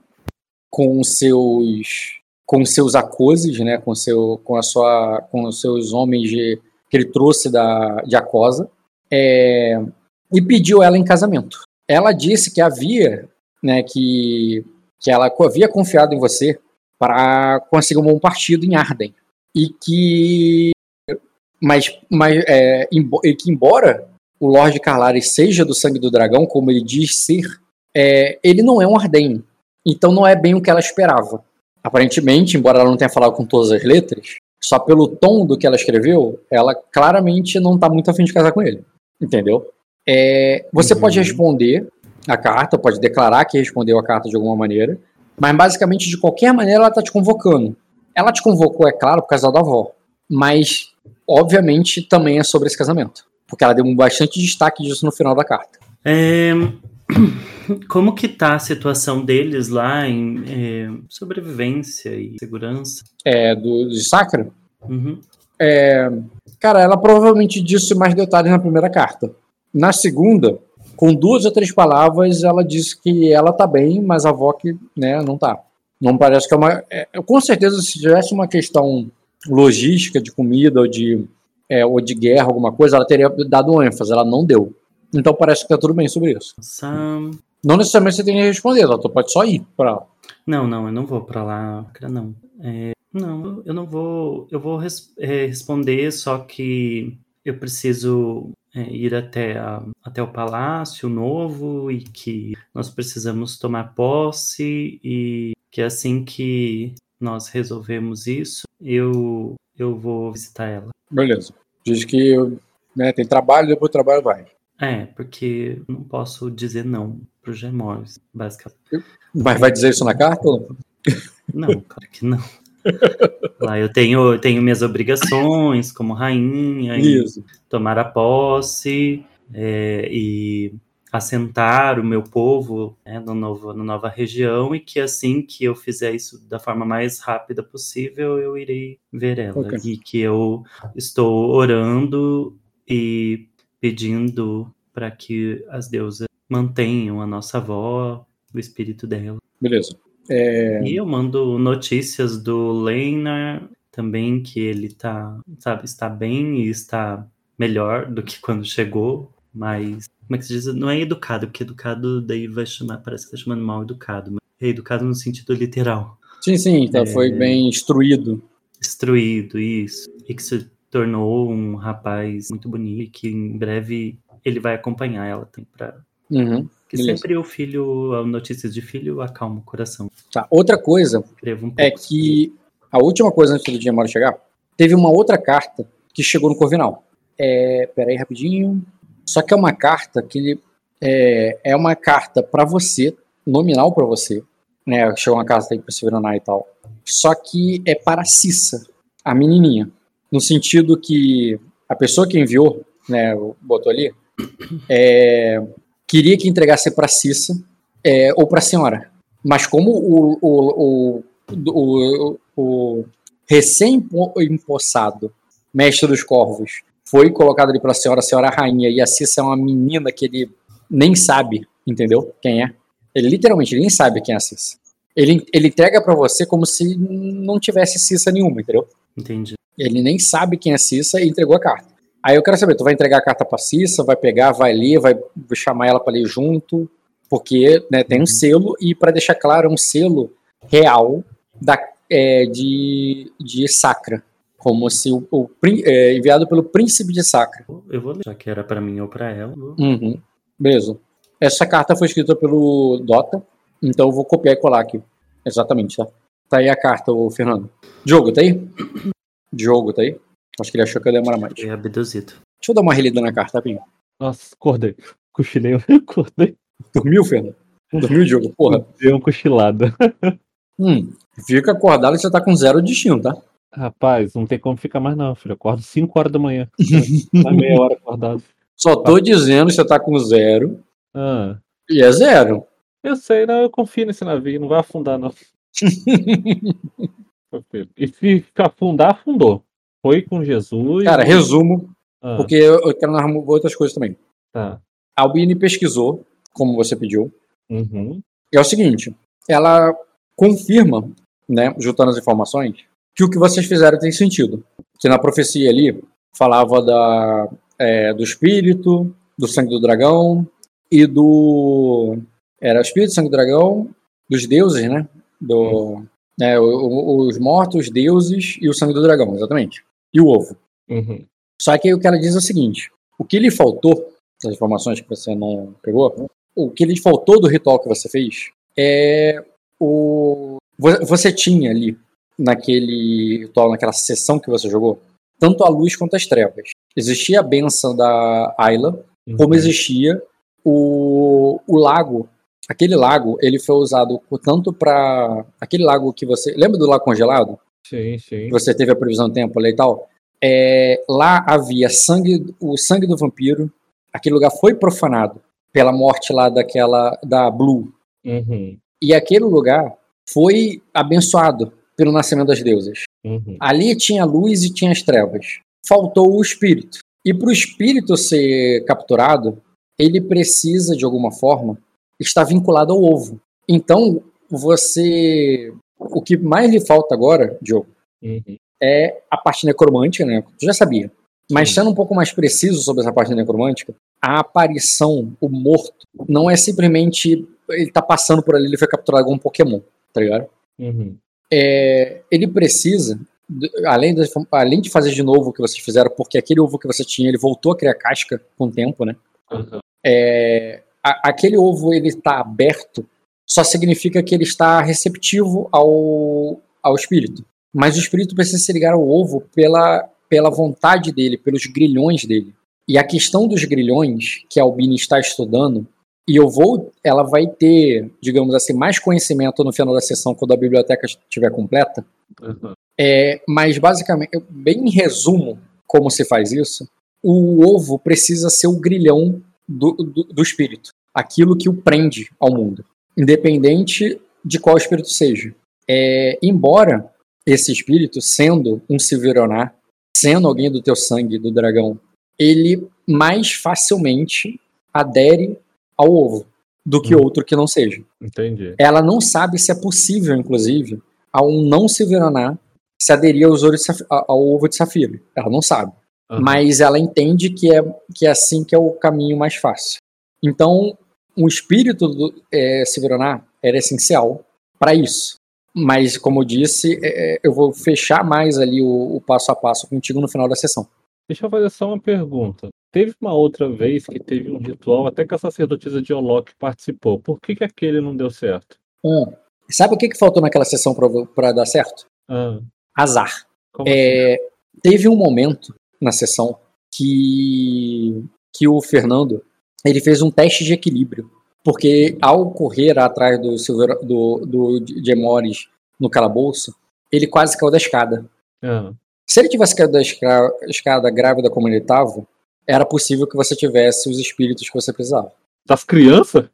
com seus com seus acoses, né, com seu com a sua com os seus homens de, que ele trouxe da de Acosa, é, e pediu ela em casamento. Ela disse que havia, né, que que ela havia confiado em você para conseguir um bom partido em Arden e que mas, mas é, e que embora o Lorde Carlares seja do sangue do dragão, como ele diz ser, é, ele não é um Arden. Então não é bem o que ela esperava. Aparentemente, embora ela não tenha falado com todas as letras, só pelo tom do que ela escreveu, ela claramente não tá muito afim de casar com ele. Entendeu? É, você Uhum. pode responder a carta, pode declarar que respondeu a carta de alguma maneira, mas basicamente de qualquer maneira ela tá te convocando. Ela te convocou, é claro, por causa da avó, mas obviamente também é sobre esse casamento, porque ela deu um bastante destaque disso no final da carta. É, Como que tá a situação deles lá em é, sobrevivência e segurança? É, do, de Sacra, Uhum. É, cara, ela provavelmente disse mais detalhes na primeira carta. Na segunda, com duas ou três palavras, ela disse que ela tá bem, mas a avó que né, não tá. Não parece que é uma. é, com certeza, se tivesse uma questão logística de comida ou de, é, ou de guerra, alguma coisa, ela teria dado ênfase, ela não deu. Então parece que tá tudo bem sobre isso. Nossa, Não necessariamente você tem que responder, ela pode só ir pra lá. Não, não, eu não vou pra lá, cara, não. É, não, eu não vou. Eu vou res- é, responder, só que eu preciso é, ir até, a- até o palácio novo e que nós precisamos tomar posse e que assim que nós resolvemos isso, eu, eu vou visitar ela. Beleza. Diz que né, tem trabalho, depois do trabalho vai. É, porque não posso dizer não pro Gemores, basicamente. Mas vai dizer isso na carta ou não? Claro que não. Lá eu tenho, tenho minhas obrigações como rainha, tomar a posse é, e assentar o meu povo né, no novo, na nova região e que assim que eu fizer isso da forma mais rápida possível, eu irei ver ela. Ok. E que eu estou orando e pedindo para que as deusas mantenham a nossa avó, o espírito dela. Beleza. É, E eu mando notícias do Leinar também, que ele tá, sabe, está bem e está melhor do que quando chegou, mas, como é que se diz? Não é educado, porque educado daí vai chamar, parece que tá chamando mal educado, mas é educado no sentido literal. sim, sim, tá, É. foi bem instruído. Instruído, isso. E que se tornou um rapaz muito bonito e que em breve ele vai acompanhar ela, pra... Uhum, Que Beleza. sempre o filho, notícias de filho acalma o coração. tá. Outra coisa um é que a última coisa antes do Diamaro chegar, teve uma outra carta que chegou no Corvinal. É, peraí, rapidinho. Só que é uma carta que é, é uma carta para você, nominal para você, né? Chegou uma carta aí para se viranar e tal. Só que é para a Cissa, a menininha, no sentido que a pessoa que enviou, né, botou ali, é, queria que entregasse para Cissa é, ou para a senhora. Mas como o, o, o, o, recém-empossado mestre dos corvos foi colocado ali pela senhora, a senhora rainha, e a Cissa é uma menina que ele nem sabe, entendeu? Quem é. Ele literalmente nem sabe quem é a Cissa. Ele, ele entrega para você como se não tivesse Cissa nenhuma, entendeu? Entendi. Ele nem sabe quem é Cissa e entregou a carta. Aí eu quero saber, tu vai entregar a carta pra Cissa, vai pegar, vai ler, vai chamar ela pra ler junto, porque né, tem um selo, e para deixar claro, é um selo real da, é, de, de Sacra. Como se o, o é, enviado pelo príncipe de Sacra. Eu vou ler, já que era pra mim ou pra ela. Uhum. Beleza. Essa carta foi escrita pelo Dota, então eu vou copiar e colar aqui. Exatamente, tá? Tá aí a carta, ô Fernando. Diogo, tá aí? Diogo, tá aí? Acho que ele achou que eu ia demorar mais. Foi abduzido. Deixa eu dar uma relida na carta, rapidinho. Nossa, acordei. Cochilei, acordei. Dormiu, Fernando? Dormiu, Diogo? Porra. Dei uma cochilada. Hum, fica acordado e você tá com zero destino, tá? Rapaz, não tem como ficar mais não, filho. Eu acordo 5 horas da manhã. Mais meia hora acordado. Só tô dizendo que você tá com zero Ah, e é zero. eu sei, não, eu confio nesse navio, não vai afundar não. E se afundar, afundou. Foi com Jesus. Cara, resumo, Ah, porque eu eu quero narrar outras coisas também. tá. A Albini pesquisou, como você pediu, Uhum. é o seguinte, ela confirma, né, juntando as informações, que o que vocês fizeram tem sentido. Que na profecia ali falava da, é, do espírito, do sangue do dragão e do. Era o espírito, sangue do dragão, dos deuses, né? Do, né, o- o- os mortos, os deuses e o sangue do dragão, exatamente. E o ovo. Uhum. Só que aí o que ela diz é o seguinte: o que lhe faltou, das informações que você não pegou, o que lhe faltou do ritual que você fez é o. vo- Você tinha ali, naquele ritual, naquela sessão que você jogou, tanto a luz quanto as trevas. Existia a benção da Ayla, Uhum. como existia o, o lago. Aquele lago, ele foi usado tanto para aquele lago que você. Lembra do lago congelado? Sim, sim. você teve a previsão do tempo ali e tal, é, lá havia sangue, o sangue do vampiro, aquele lugar foi profanado pela morte lá daquela, da Blue, Uhum. e aquele lugar foi abençoado pelo nascimento das deusas. Uhum. Ali tinha a luz e tinha as trevas. Faltou o espírito. E para o espírito ser capturado, ele precisa, de alguma forma, estar vinculado ao ovo. Então, você. O que mais lhe falta agora, Diogo, Uhum. é a parte necromântica, né? Tu já sabia. Mas sendo um pouco mais preciso sobre essa parte necromântica, a aparição, o morto, não é simplesmente ele tá passando por ali, ele foi capturado como um Pokémon, tá ligado? Uhum. É, ele precisa, de- além, das- além de fazer de novo o que vocês fizeram, porque aquele ovo que você tinha, ele voltou a criar casca com o tempo, né? Uhum. É, a- aquele ovo ele está aberto, só significa que ele está receptivo ao, ao espírito. Mas o espírito precisa se ligar ao ovo pela, pela vontade dele, pelos grilhões dele. E a questão dos grilhões, que a Albini está estudando, E eu vou, ela vai ter, digamos assim, mais conhecimento no final da sessão quando a biblioteca estiver completa. Uhum. É, mas basicamente, bem em resumo, como se faz isso, o ovo precisa ser o grilhão do, do, do espírito, aquilo que o prende ao mundo, independente de qual espírito seja. É, embora esse espírito, sendo um Silveronar, sendo alguém do teu sangue, do dragão, ele mais facilmente adere ao ovo do que Hum. outro que não seja. Entendi. Ela não sabe se é possível, inclusive, a um não Silveronar se aderir aos ouro de saf- a- ao ovo de safira. Ela não sabe. Aham. Mas ela entende que é, que é assim que é o caminho mais fácil. Então, o espírito do é, Silveronar era essencial para isso. Mas, como eu disse, é, eu vou fechar mais ali o, o passo a passo contigo no final da sessão. Deixa eu fazer só uma pergunta. Teve uma outra vez que teve um ritual, até que a sacerdotisa de Olok participou. Por que, que aquele não deu certo? Um, sabe o que, que faltou naquela sessão para dar certo? Ah, Azar. como assim? É, teve um momento na sessão que, que o Fernando ele fez um teste de equilíbrio. Porque ao correr atrás do, Silver, do, do Gemores no calabouço, ele quase caiu da escada. Ah, Se ele tivesse caído da esca- escada grávida como ele estava, era possível que você tivesse os espíritos que você precisava. das crianças?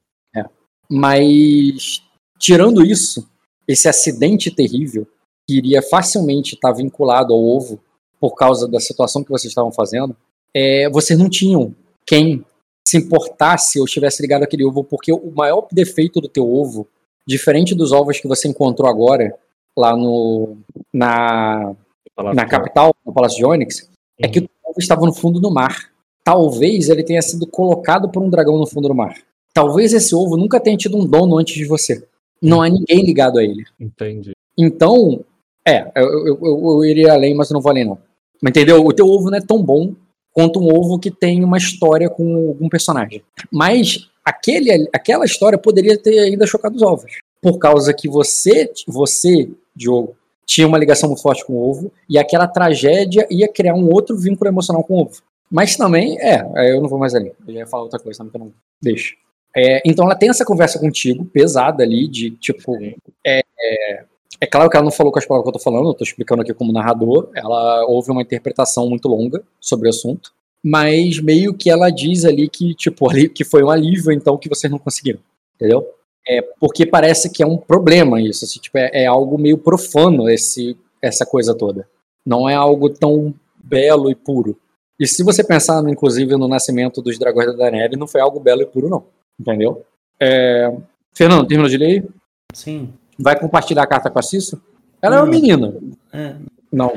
Mas, tirando isso, esse acidente terrível, que iria facilmente estar vinculado ao ovo, por causa da situação que vocês estavam fazendo, é, vocês não tinham quem se importasse ou estivesse ligado àquele ovo, porque o maior defeito do teu ovo, diferente dos ovos que você encontrou agora, lá no, na, Palácio na capital, no Palácio de Onyx, é que o ovo estava no fundo do mar. Talvez ele tenha sido colocado por um dragão no fundo do mar. Talvez esse ovo nunca tenha tido um dono antes de você. Não há ninguém ligado a ele. Entendi. Então, é, eu, eu, eu- eu iria além, mas eu não vou além, não. Entendeu? O teu ovo não é tão bom quanto um ovo que tem uma história com algum personagem. Mas aquele, aquela história poderia ter ainda chocado os ovos. Por causa que você, você, Diogo, tinha uma ligação muito forte com o ovo, e aquela tragédia ia criar um outro vínculo emocional com o ovo. Mas também, é, é, eu não vou mais ali. Eu ia falar outra coisa, também que eu não deixo. É, então ela tem essa conversa contigo, pesada ali, de tipo, Sim. é claro que ela não falou com as palavras que eu tô falando, eu tô explicando aqui como narrador. Ela houve uma interpretação muito longa sobre o assunto. Mas meio que ela diz ali que, tipo, ali, que foi um alívio, então, que vocês não conseguiram. Entendeu? É, porque parece que é um problema isso. assim, tipo, é, é algo meio profano esse, essa coisa toda. Não é algo tão belo e puro. E se você pensar, inclusive, no nascimento dos dragões da neve, não foi algo belo e puro, não. Entendeu? É, Fernando, terminou de ler? Sim. Vai compartilhar a carta com a Cissa? Ela é uma Hum. menina. É, Não.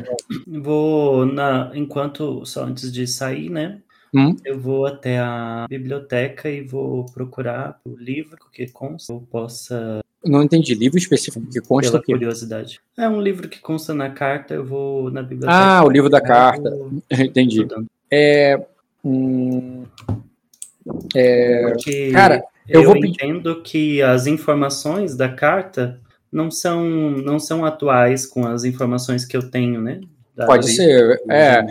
vou, na, enquanto, só antes de sair, né? Hum? Eu vou até a biblioteca e vou procurar o livro que consta, eu possa, Não entendi. Livro específico que consta pela aqui. curiosidade. É um livro que consta na carta, eu vou na biblioteca. Ah, o livro da carta. vou Entendi. É. hum, é, cara, eu, eu vou entendo que as informações da carta não são, não são atuais com as informações que eu tenho, né? Da pode ser. É.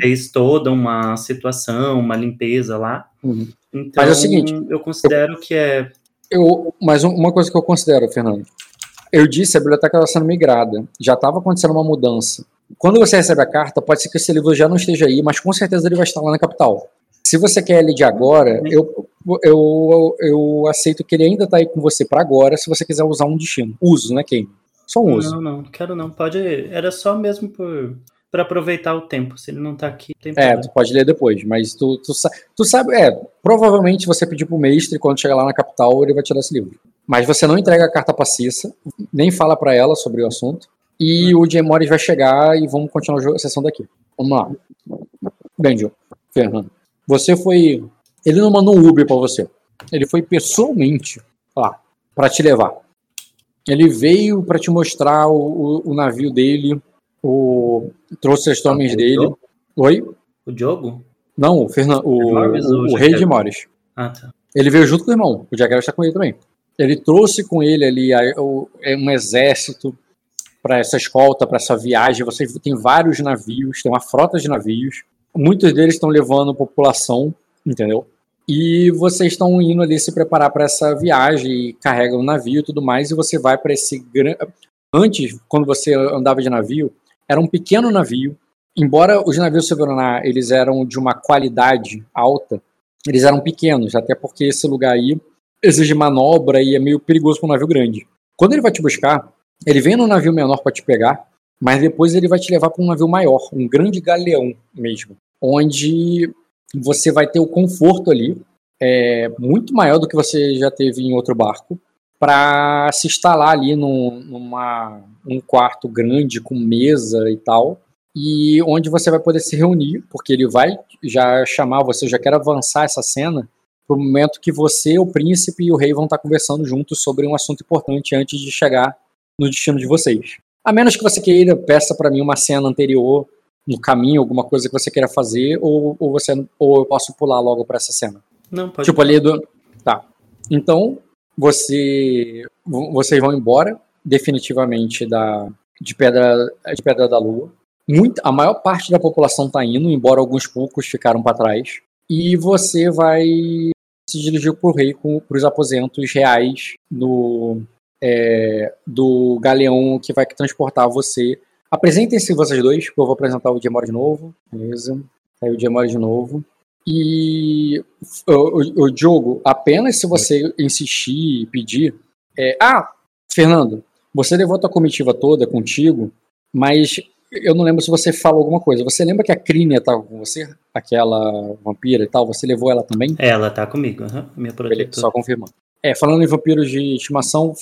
Fez toda uma situação, uma limpeza lá. Uhum. Então, Mas é o seguinte, eu considero que é Eu, mas um- uma coisa que eu considero, Fernando. Eu disse, a biblioteca estava sendo migrada. Já estava acontecendo uma mudança. Quando você recebe a carta, pode ser que esse livro já não esteja aí, mas com certeza ele vai estar lá na capital. Se você quer ele de agora, eu, eu, eu aceito que ele ainda está aí com você para agora, se você quiser usar um destino. Uso, né, Kane? Só um uso. Não, não, quero não. Pode. Era só mesmo por para aproveitar o tempo. Se ele não tá aqui, tem É, tu pode ler depois, mas tu, tu, tu sabe, é, provavelmente você pedir pro mestre, quando chegar lá na capital, ele vai te dar esse livro. Mas você não entrega a carta pra Cissa, nem fala pra ela sobre o assunto, e o Jay Morris vai chegar e vamos continuar a sessão daqui. Vamos lá. Benjo, Fernando, você foi, ele não mandou um Uber pra você, ele foi pessoalmente lá, pra te levar. Ele veio pra te mostrar o, o- o navio dele, o, trouxe as homens o dele. Diogo? Oi? O Diogo? Não, o, Fernan, o, ou o, o rei de? Morris. Ah, tá. Ele veio junto com o irmão. O Harris está com ele também. Ele trouxe com ele ali é um exército para essa escolta, para essa viagem. Você tem vários navios, tem uma frota de navios. Muitos deles estão levando população, entendeu? E vocês estão indo ali se preparar para essa viagem, carregam o navio e tudo mais, e você vai para esse grande. Antes, quando você andava de navio, era um pequeno navio. Embora os navios Severaná, eles eram de uma qualidade alta, eles eram pequenos, até porque esse lugar aí exige manobra e é meio perigoso para um navio grande. Quando ele vai te buscar, ele vem num navio menor para te pegar, mas depois ele vai te levar para um navio maior, um grande galeão mesmo, onde você vai ter o conforto ali, é, muito maior do que você já teve em outro barco, para se instalar ali num, numa um quarto grande com mesa e tal, e onde você vai poder se reunir, porque ele vai já chamar você, já quer avançar essa cena para o momento que você, o príncipe e o rei vão estar conversando juntos sobre um assunto importante antes de chegar no destino de vocês. A menos que você queira, peça para mim uma cena anterior, no caminho, alguma coisa que você queira fazer, ou, ou você ou eu posso pular logo para essa cena. Não, pode. Tipo ali do. Tá. Então, você. Vocês vão embora, definitivamente, da, de, pedra, de Pedra da Lua. Muito, a maior parte da população está indo, embora alguns poucos ficaram para trás. E você vai se dirigir para o rei, para os aposentos reais do, é, do galeão que vai transportar você. Apresentem-se vocês dois, que eu vou apresentar o Diemora de novo. Beleza. Aí o Diemora de novo. E o, o, o Diogo, apenas se você insistir e pedir. É, ah, Fernando, você levou a tua comitiva toda contigo, mas eu não lembro se você falou alguma coisa. Você lembra que a Crínia estava com você? Aquela vampira e tal? Você levou ela também? Ela tá comigo, uhum. minha protetora. só confirmando. É, falando em vampiros de estimação,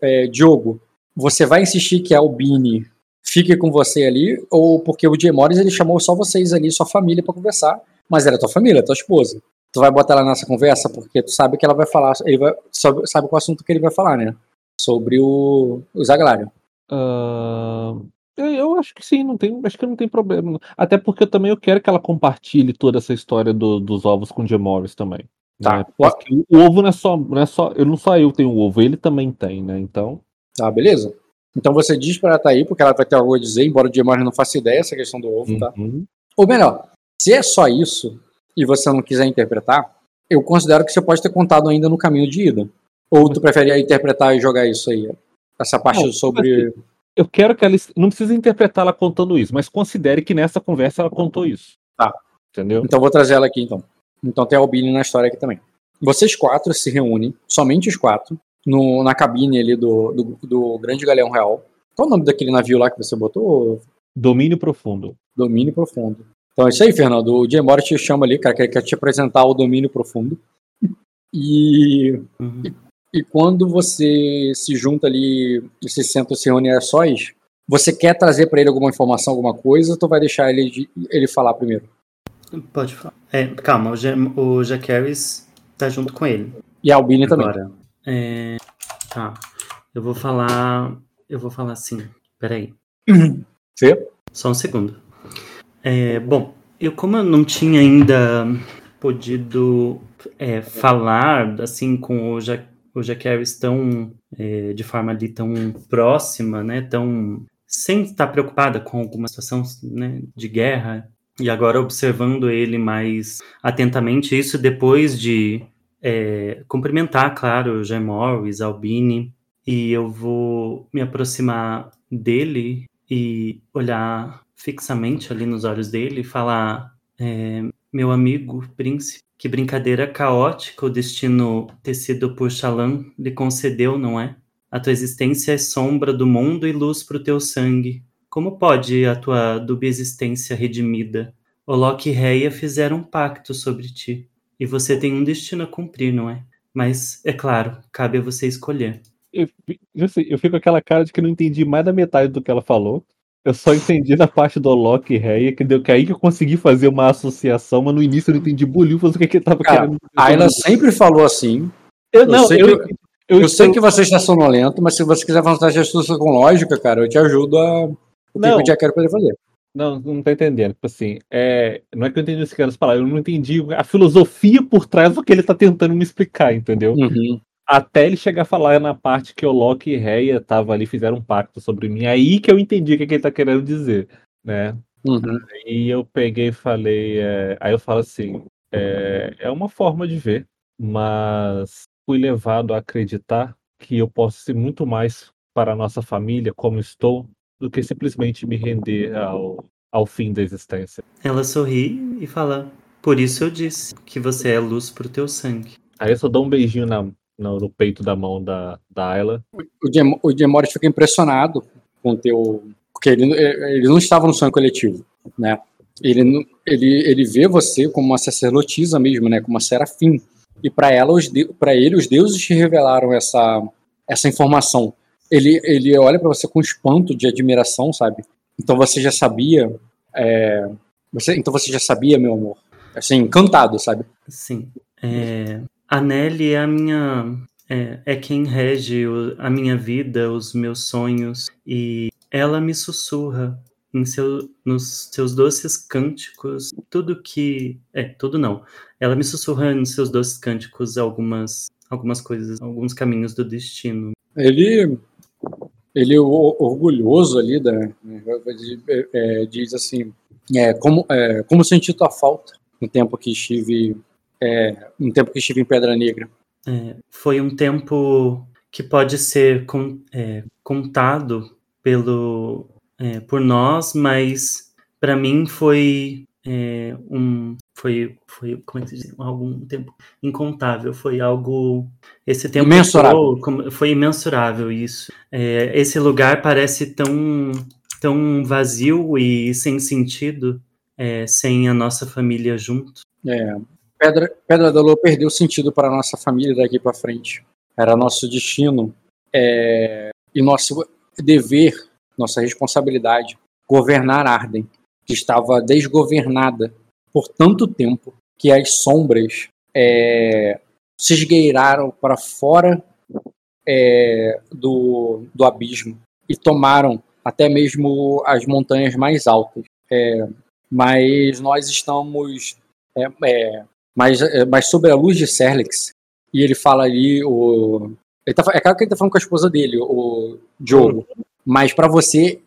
é, Diogo, você vai insistir que a Albini fique com você ali? Ou porque o Jay Morris ele chamou só vocês ali, sua família, para conversar, mas era tua família, tua esposa. Tu vai botar ela nessa conversa porque tu sabe que ela vai falar, ele vai, sabe, sabe qual assunto que ele vai falar, né? Sobre o, o Zaglário. Uh, eu acho que sim, não tem, acho que não tem problema. Até porque eu também eu quero que ela compartilhe toda essa história do, dos ovos com o Jay Morris também. Tá. Né? o ovo não é só, não é só, eu não só eu tenho o ovo, ele também tem, né? Então. Tá, beleza. Então você diz para ela tá aí, porque ela vai ter algo a dizer, embora o Diemar não faça ideia essa questão do ovo, tá? uhum. tá? Ou melhor, se é só isso e você não quiser interpretar, eu considero que você pode ter contado ainda no caminho de ida. Ou tu prefere interpretar e jogar isso aí? Essa parte não, sobre. Eu quero que ela. Não precisa interpretar ela contando isso, mas considere que nessa conversa ela contou isso. Tá. Entendeu? Então vou trazer ela aqui então. Então tem a Albini na história aqui também. Vocês quatro se reúnem, somente os quatro, no, na cabine ali do, do, do Grande Galeão Real. Qual o nome daquele navio lá que você botou? Domínio Profundo. Domínio Profundo. Então é isso aí, Fernando. O Jay Mora te chama ali, cara, que quer te apresentar o Domínio Profundo. E, uhum. e, e, quando você se junta ali se senta se reúne a sós, você quer trazer para ele alguma informação, alguma coisa, ou tu vai deixar ele, ele falar primeiro? Pode falar. É, calma, o, Harris tá junto com ele. E a Albini também. É, tá. Eu vou falar. Eu vou falar assim. Peraí. Sim. Só um segundo. É, bom, eu como eu não tinha ainda podido é, falar assim com o Jack, o Jack Harris tão é, de forma ali tão próxima, né? Tão sem estar preocupada com alguma situação né, de guerra e agora observando ele mais atentamente, isso depois de é, cumprimentar, claro, Jay Morris, Albini, e eu vou me aproximar dele e olhar fixamente ali nos olhos dele e falar: é, Meu amigo, príncipe, que brincadeira caótica o destino tecido por Shalan lhe concedeu, não é? A tua existência é sombra do mundo e luz para o teu sangue. Como pode a tua dúbia existência redimida? O Loki e Reia fizeram um pacto sobre ti, e você tem um destino a cumprir, não é? Mas, é claro, cabe a você escolher. Eu, eu, eu fico com aquela cara de que não entendi mais da metade do que ela falou. Eu só entendi na parte do Loki e Reia, que deu que aí que eu consegui fazer uma associação, mas no início eu não entendi bolhufas o que, que ele tava Cara, querendo. A Ayla sempre falou assim. Eu, não, eu sei, eu, que, eu, eu sei que você está sonolento, mas se você quiser fazer essa astúcia com lógica, cara, eu te ajudo a. O que já quero poder fazer. Não, não tá entendendo. Tipo assim, é, não é que eu entendi esse cara falar, eu não entendi a filosofia por trás do que ele tá tentando me explicar, entendeu? Uhum. Até ele chegar a falar na parte que o Loki e Reia estavam ali, fizeram um pacto sobre mim. Aí que eu entendi o que, que ele tá querendo dizer, né? Uhum. E eu peguei e falei. É... Aí eu falo assim: é, é uma forma de ver, mas fui levado a acreditar que eu posso ser muito mais para a nossa família, como estou, do que simplesmente me render ao, ao fim da existência. Ela sorri e fala: Por isso eu disse que você é luz pro teu sangue. Aí eu só dou um beijinho na, no, no peito da mão da, da Ayla. O, Dem o fica impressionado com o teu. Porque ele, ele não estava no sonho coletivo, né? Ele, ele, ele vê você como uma sacerdotisa mesmo, né? Como uma serafim. E para ela, para ele, os deuses te revelaram essa, essa informação. Ele, ele olha para você com espanto de admiração, sabe? Então você já sabia. É, você, então você já sabia, meu amor. Assim, encantado, sabe? Sim. É, a Nelly é a minha. É, é quem rege o, a minha vida, os meus sonhos. E ela me sussurra em seu, nos seus doces cânticos tudo que. É, tudo não. Ela me sussurra nos seus doces cânticos algumas, algumas coisas, alguns caminhos do destino. Ele ele é orgulhoso ali da, né, é, diz assim é, como é, como senti tua falta no tempo que estive é, no tempo que estive em Pedra Negra. É, foi um tempo que pode ser com, é, contado pelo por nós mas para mim foi um foi, foi como é que se diz? algum tempo incontável, foi algo esse tempo imensurável. Foi, foi imensurável isso. É, esse lugar parece tão tão vazio e sem sentido é, sem a nossa família junto. É, Pedra, Pedra da Lua perdeu sentido para a nossa família daqui para frente. Era nosso destino é, e nosso dever, nossa responsabilidade governar Arden, que estava desgovernada por tanto tempo que as sombras é, se esgueiraram para fora é, do, do abismo e tomaram até mesmo as montanhas mais altas. É, mas nós estamos é, é, mais, é, mais sobre a luz de Serlix e ele fala ali o ele tá, é claro que ele está falando com a esposa dele, o Diogo, mas para você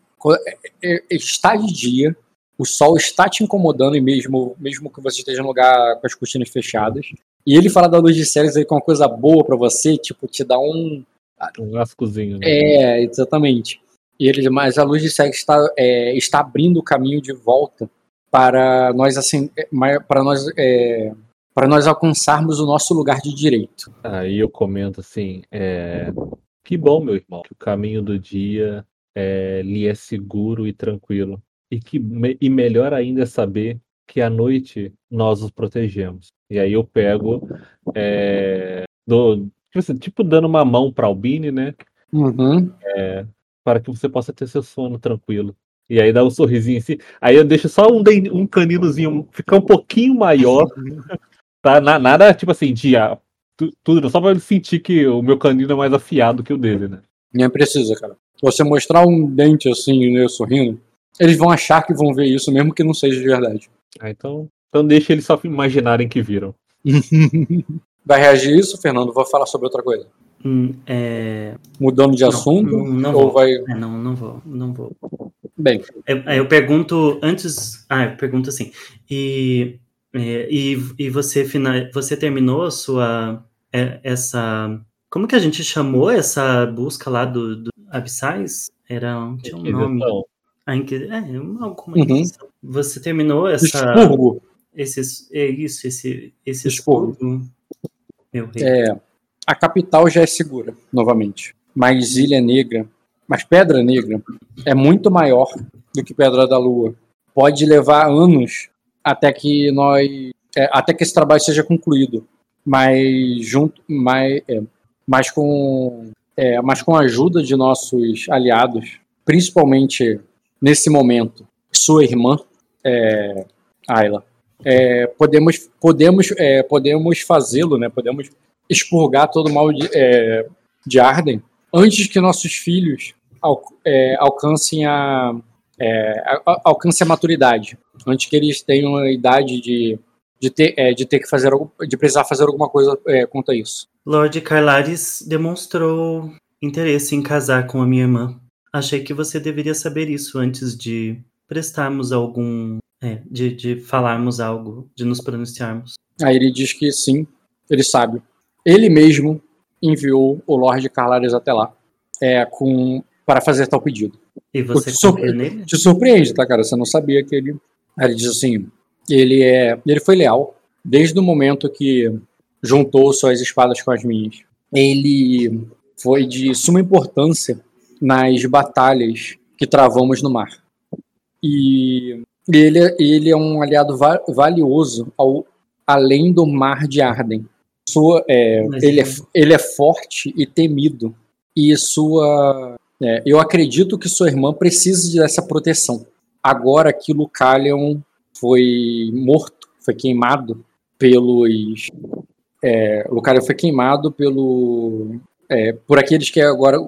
está de dia o sol está te incomodando, e mesmo, mesmo que você esteja no lugar com as cortinas fechadas. E ele fala da luz de séries aí com uma coisa boa para você, tipo, te dá um. Um lascozinho, né? É, exatamente. E ele, mas a luz de séries está, é, está abrindo o caminho de volta para nós assim, é, para nós é, para nós alcançarmos o nosso lugar de direito. Aí eu comento assim, é, que bom, meu irmão, que o caminho do dia é, lhe é seguro e tranquilo e que e melhor ainda é saber que à noite nós os protegemos. E aí eu pego, é, do, tipo, assim, tipo dando uma mão para Albine, né? Uhum. É, para que você possa ter seu sono tranquilo. E aí dá um sorrisinho assim. Aí eu deixo só um, um caninozinho ficar um pouquinho maior. tá? Nada tipo assim, de ah, tudo, só para ele sentir que o meu canino é mais afiado que o dele, né? Nem precisa, cara. Você mostrar um dente assim, né, sorrindo, eles vão achar que vão ver isso, mesmo que não seja de verdade. Ah, então, então deixa eles só imaginarem que viram. Vai reagir isso, Fernando? Vou falar sobre outra coisa. Hum, é... Mudando de não, assunto? Não, não ou vou. vai. É, não, não vou, não vou. Bem. Eu, eu pergunto antes. Ah, eu pergunto assim. E, é, e, e você, final, você terminou a sua. É, essa. Como que a gente chamou essa busca lá do, do Abissais? Era, tinha um nome. A. É, alguma uhum. Você terminou essa. Expurgo. Esse, é isso, esse, esse expurgo. expurgo. Meu rei. É, a capital já é segura, novamente. Mas Ilha Negra, mas Pedra Negra é muito maior do que Pedra da Lua. Pode levar anos até que nós. É, até que esse trabalho seja concluído. Mas junto. Mas, é, mas com. É, mas com a ajuda de nossos aliados, principalmente nesse momento, sua irmã, é, Ayla, é, podemos, podemos, é, podemos fazê-lo, né? podemos expurgar todo o mal de, é, de Arden antes que nossos filhos al, é, alcancem a, é, alcance a maturidade, antes que eles tenham a idade de, de, ter, é, de ter que fazer, de precisar fazer alguma coisa é, quanto a isso. Lord Carlares demonstrou interesse em casar com a minha irmã. Achei que você deveria saber isso antes de prestarmos algum. É, de, de falarmos algo, de nos pronunciarmos. Aí ele diz que sim, ele sabe. Ele mesmo enviou o Lorde Carlares até lá é, com, para fazer tal pedido. E você te, surpre nele? te surpreende, tá, cara? Você não sabia que ele. Aí ele diz assim: ele, é, ele foi leal desde o momento que juntou suas espadas com as minhas. Ele foi de suma importância nas batalhas que travamos no mar. E ele, ele é um aliado va valioso ao além do mar de Arden. Sua, é, ele, é, ele é forte e temido. E sua. É, eu acredito que sua irmã precise dessa proteção. Agora que Lucalion foi morto, foi queimado pelos. É, Lucalion foi queimado pelo. É, por aqueles que agora.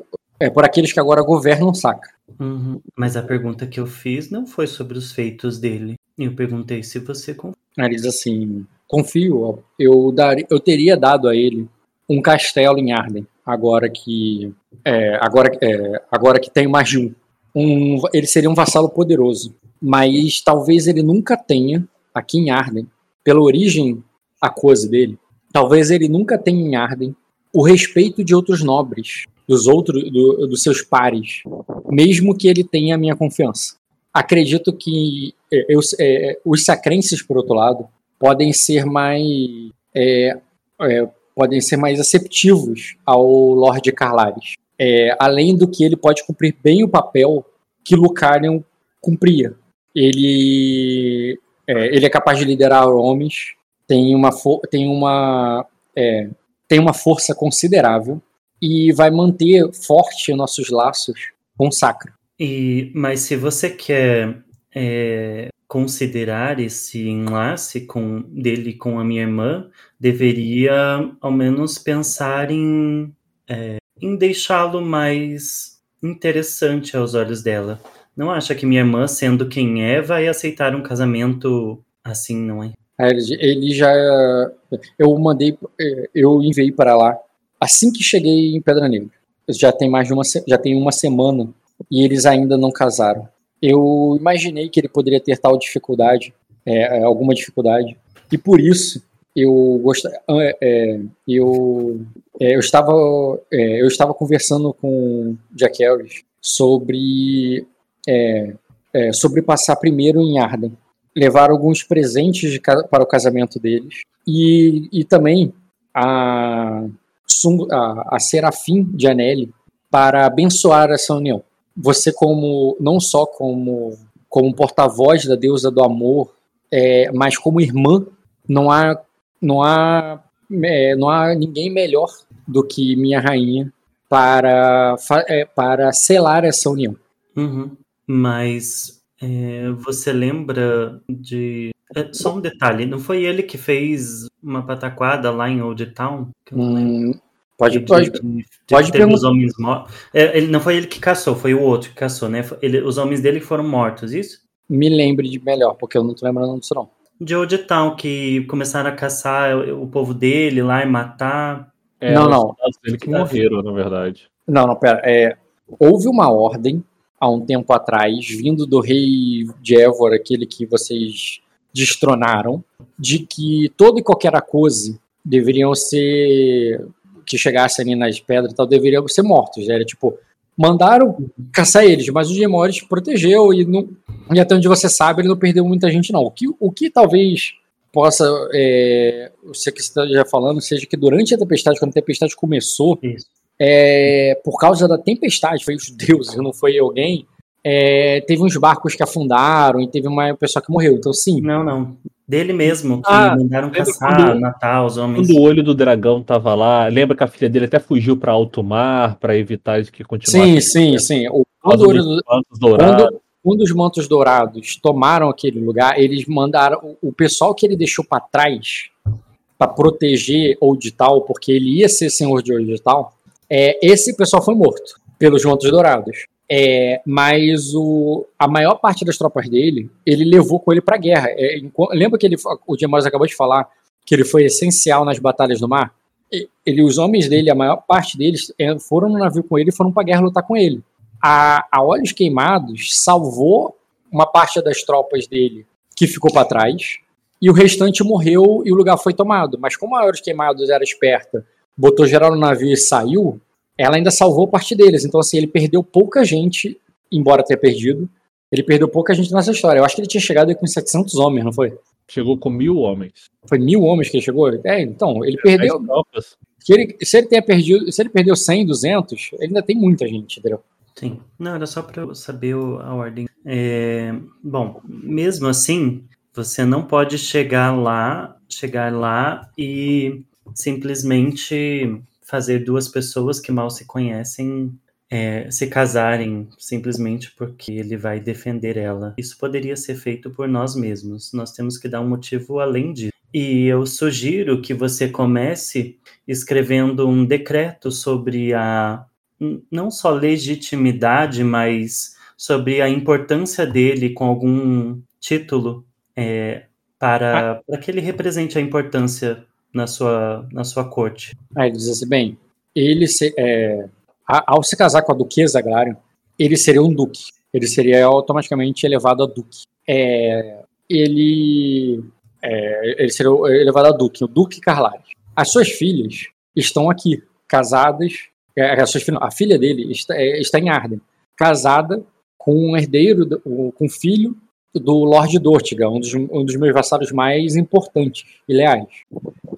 É, por aqueles que agora governam Sacra. Uhum. Mas a pergunta que eu fiz não foi sobre os feitos dele. Eu perguntei se você confia. Ele diz assim: confio, eu, dar, eu teria dado a ele um castelo em Arden, agora que é, agora, é, agora que tem mais de um. um. Ele seria um vassalo poderoso, mas talvez ele nunca tenha aqui em Arden, pela origem aquosa dele, talvez ele nunca tenha em Arden o respeito de outros nobres, dos outros, do, dos seus pares, mesmo que ele tenha a minha confiança. Acredito que é, eu, é, os sacrenses, por outro lado, podem ser mais é, é, podem ser mais aceptivos ao Lord Carlares. É, além do que ele pode cumprir bem o papel que Lucarion cumpria. Ele é, ele é capaz de liderar homens, tem uma tem uma tem uma força considerável e vai manter forte nossos laços com o Sacro. E mas se você quer é, considerar esse enlace com dele com a minha irmã, deveria ao menos pensar em, é, em deixá-lo mais interessante aos olhos dela. Não acha que minha irmã, sendo quem é, vai aceitar um casamento assim, não é? é ele já. Eu mandei. Eu enviei para lá assim que cheguei em Pedra Negra. Já tem mais de uma, já tem uma semana e eles ainda não casaram eu imaginei que ele poderia ter tal dificuldade, é, é alguma dificuldade, e por isso eu gost... É, é, eu, é, eu estava é, eu estava conversando com Jack Harris sobre sobre passar primeiro em Arden, levar alguns presentes de, para o casamento deles e, e também a, a, a Serafim de Anelli para abençoar essa união você como não só como como porta-voz da deusa do amor, é, mas como irmã, não há não há é, não há ninguém melhor do que minha rainha para é, para selar essa união. Uhum. Mas é, você lembra de é, só um detalhe, não foi ele que fez uma pataquada lá em Old Town? Hum, Pode, de, pode, de, pode perguntar. Os homens é, ele, não foi ele que caçou, foi o outro que caçou, né? Ele, os homens dele foram mortos, isso? Me lembre de melhor, porque eu não tô lembrando disso não. De Old Town, que começaram a caçar o, o povo dele lá e matar. É, não, não. Eles que morreram, na verdade. Não, não, pera. É, houve uma ordem há um tempo atrás, vindo do rei de Évora, aquele que vocês destronaram, de que toda e qualquer acuse deveriam ser que chegasse ali nas pedras e tal deveriam ser mortos. Era tipo, mandaram caçar eles, mas o Gemores protegeu e, não, e até onde você sabe, ele não perdeu muita gente, não. O que, o que talvez possa, é, você que está já falando, seja que durante a tempestade, quando a tempestade começou, é, por causa da tempestade, foi os deuses, não foi alguém, é, teve uns barcos que afundaram e teve uma pessoa que morreu. Então, sim. Não, não. Dele mesmo, que ah, mandaram caçar, quando, matar os homens. Quando o olho do dragão tava lá, lembra que a filha dele até fugiu para alto mar para evitar de que continuasse. Sim, sim, sim. O, quando, o olho do, quando, quando os mantos dourados tomaram aquele lugar, eles mandaram o, o pessoal que ele deixou para trás para proteger Tal, porque ele ia ser senhor de Tal, é, esse pessoal foi morto pelos mantos dourados. É, mas o, a maior parte das tropas dele, ele levou com ele para a guerra. É, lembra que ele, o Diamante acabou de falar que ele foi essencial nas batalhas do mar? Ele, os homens dele, a maior parte deles, é, foram no navio com ele e foram para a guerra lutar com ele. A, a Olhos Queimados salvou uma parte das tropas dele que ficou para trás e o restante morreu e o lugar foi tomado. Mas como a dos Queimados era esperta, botou geral no navio e saiu, ela ainda salvou parte deles. Então, assim, ele perdeu pouca gente, embora tenha perdido. Ele perdeu pouca gente nessa história. Eu acho que ele tinha chegado aí com 700 homens, não foi? Chegou com mil homens. Foi mil homens que ele chegou? É, então, ele perdeu. Se ele, se ele tenha perdido, se ele perdeu 100, 200, ele ainda tem muita gente, entendeu? Sim. Não, era só para saber a ordem. É, bom, mesmo assim, você não pode chegar lá, chegar lá e simplesmente fazer duas pessoas que mal se conhecem é, se casarem simplesmente porque ele vai defender ela. Isso poderia ser feito por nós mesmos. Nós temos que dar um motivo além disso. E eu sugiro que você comece escrevendo um decreto sobre a não só legitimidade, mas sobre a importância dele com algum título é, para, ah. para que ele represente a importância na sua, na sua corte. Ah, ele diz assim, bem, ele se, é, ao se casar com a duquesa Agrarian, ele seria um duque. Ele seria automaticamente elevado a duque. É, ele, é, ele seria elevado a duque, o duque Carlares. As suas filhas estão aqui, casadas. É, a, suas, a filha dele está, é, está em Arden, casada com um herdeiro, com um filho do Lord Dortiga, um dos, um dos meus vassalos mais importantes e leais.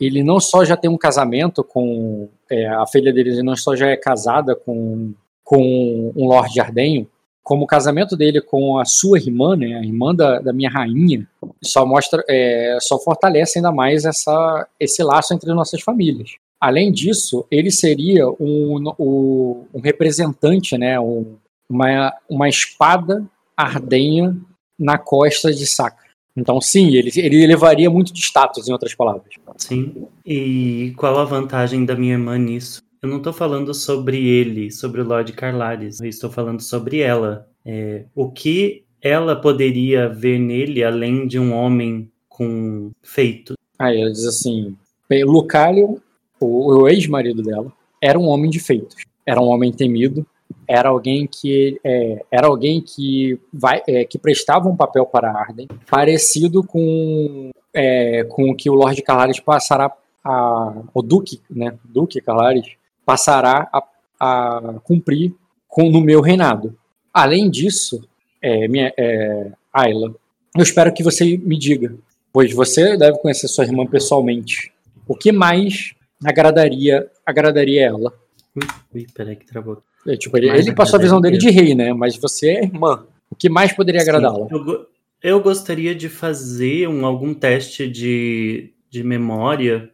Ele não só já tem um casamento com é, a filha dele, ele não só já é casada com, com um Lord Ardenho, como o casamento dele com a sua irmã, né, a irmã da, da minha rainha, só mostra, é, só fortalece ainda mais essa, esse laço entre nossas famílias. Além disso, ele seria um, um, um representante, né, um, uma, uma espada ardenha na costa de Sacra. Então, sim, ele, ele elevaria muito de status, em outras palavras. Sim. E qual a vantagem da minha irmã nisso? Eu não estou falando sobre ele, sobre o Lord Carlares. Eu estou falando sobre ela. É, o que ela poderia ver nele além de um homem com feito? Aí ela diz assim: Lucálio, o, o ex-marido dela, era um homem de feitos. Era um homem temido, era alguém que é, era alguém que vai é, que prestava um papel para Arden parecido com é, com o que o Lord Calares passará a, o Duque né Duque Calares passará a, a cumprir com no meu reinado além disso é, minha é, Ayla eu espero que você me diga pois você deve conhecer sua irmã pessoalmente o que mais agradaria agradaria ela Ui, peraí que travou. É, tipo, ele, ele passou a visão dele de rei, né? Mas você é irmã. O que mais poderia agradá-la? Eu, eu, gostaria de fazer um, algum teste de, de memória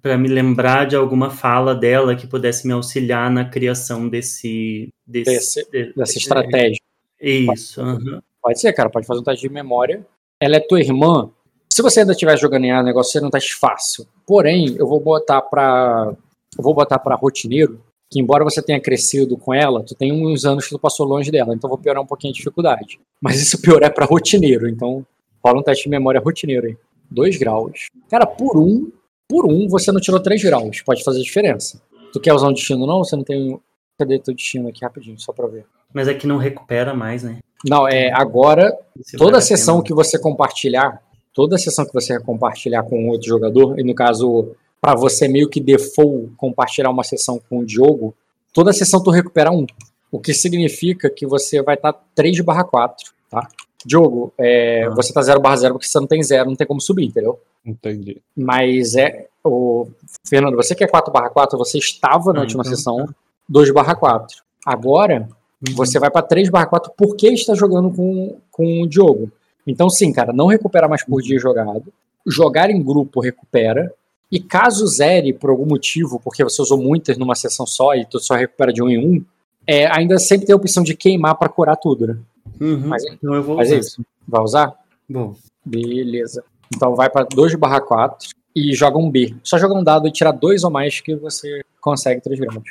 para me lembrar de alguma fala dela que pudesse me auxiliar na criação desse. desse, desse dessa estratégia. Isso. Pode, uhum. pode ser, cara. Pode fazer um teste de memória. Ela é tua irmã. Se você ainda estiver jogando em A, o negócio seria um teste fácil. Porém, eu vou botar para eu vou botar para rotineiro, que embora você tenha crescido com ela, tu tem uns anos que tu passou longe dela, então vou piorar um pouquinho a dificuldade. Mas isso pior é para rotineiro, então rola um teste de memória rotineiro aí. Dois graus. Cara, por um, por um você não tirou três graus, pode fazer diferença. Tu quer usar um destino não? Você não tem. Cadê teu destino aqui rapidinho, só pra ver. Mas é que não recupera mais, né? Não, é agora, toda sessão que você compartilhar, toda sessão que você compartilhar com outro jogador, e no caso para você meio que default compartilhar uma sessão com o Diogo, toda sessão tu recupera um. O que significa que você vai estar tá 3 barra 4, tá? Diogo, é, ah. você tá 0 barra 0 porque você não tem 0, não tem como subir, entendeu? Entendi. Mas é. O, Fernando, você que é 4 barra 4, você estava na ah, última então, sessão 2 tá. barra 4. Agora, uhum. você vai para 3 barra 4 porque está jogando com, com o Diogo. Então, sim, cara, não recupera mais por dia jogado. Jogar em grupo recupera. E caso zere por algum motivo, porque você usou muitas numa sessão só e tu só recupera de um em um, é, ainda sempre tem a opção de queimar para curar tudo, né? Uhum. Mas, então eu vou usar. isso. Vai usar? Bom. Beleza. Então vai para 2 barra 4 e joga um B. Só joga um dado e tirar dois ou mais que você consegue 3 gramas.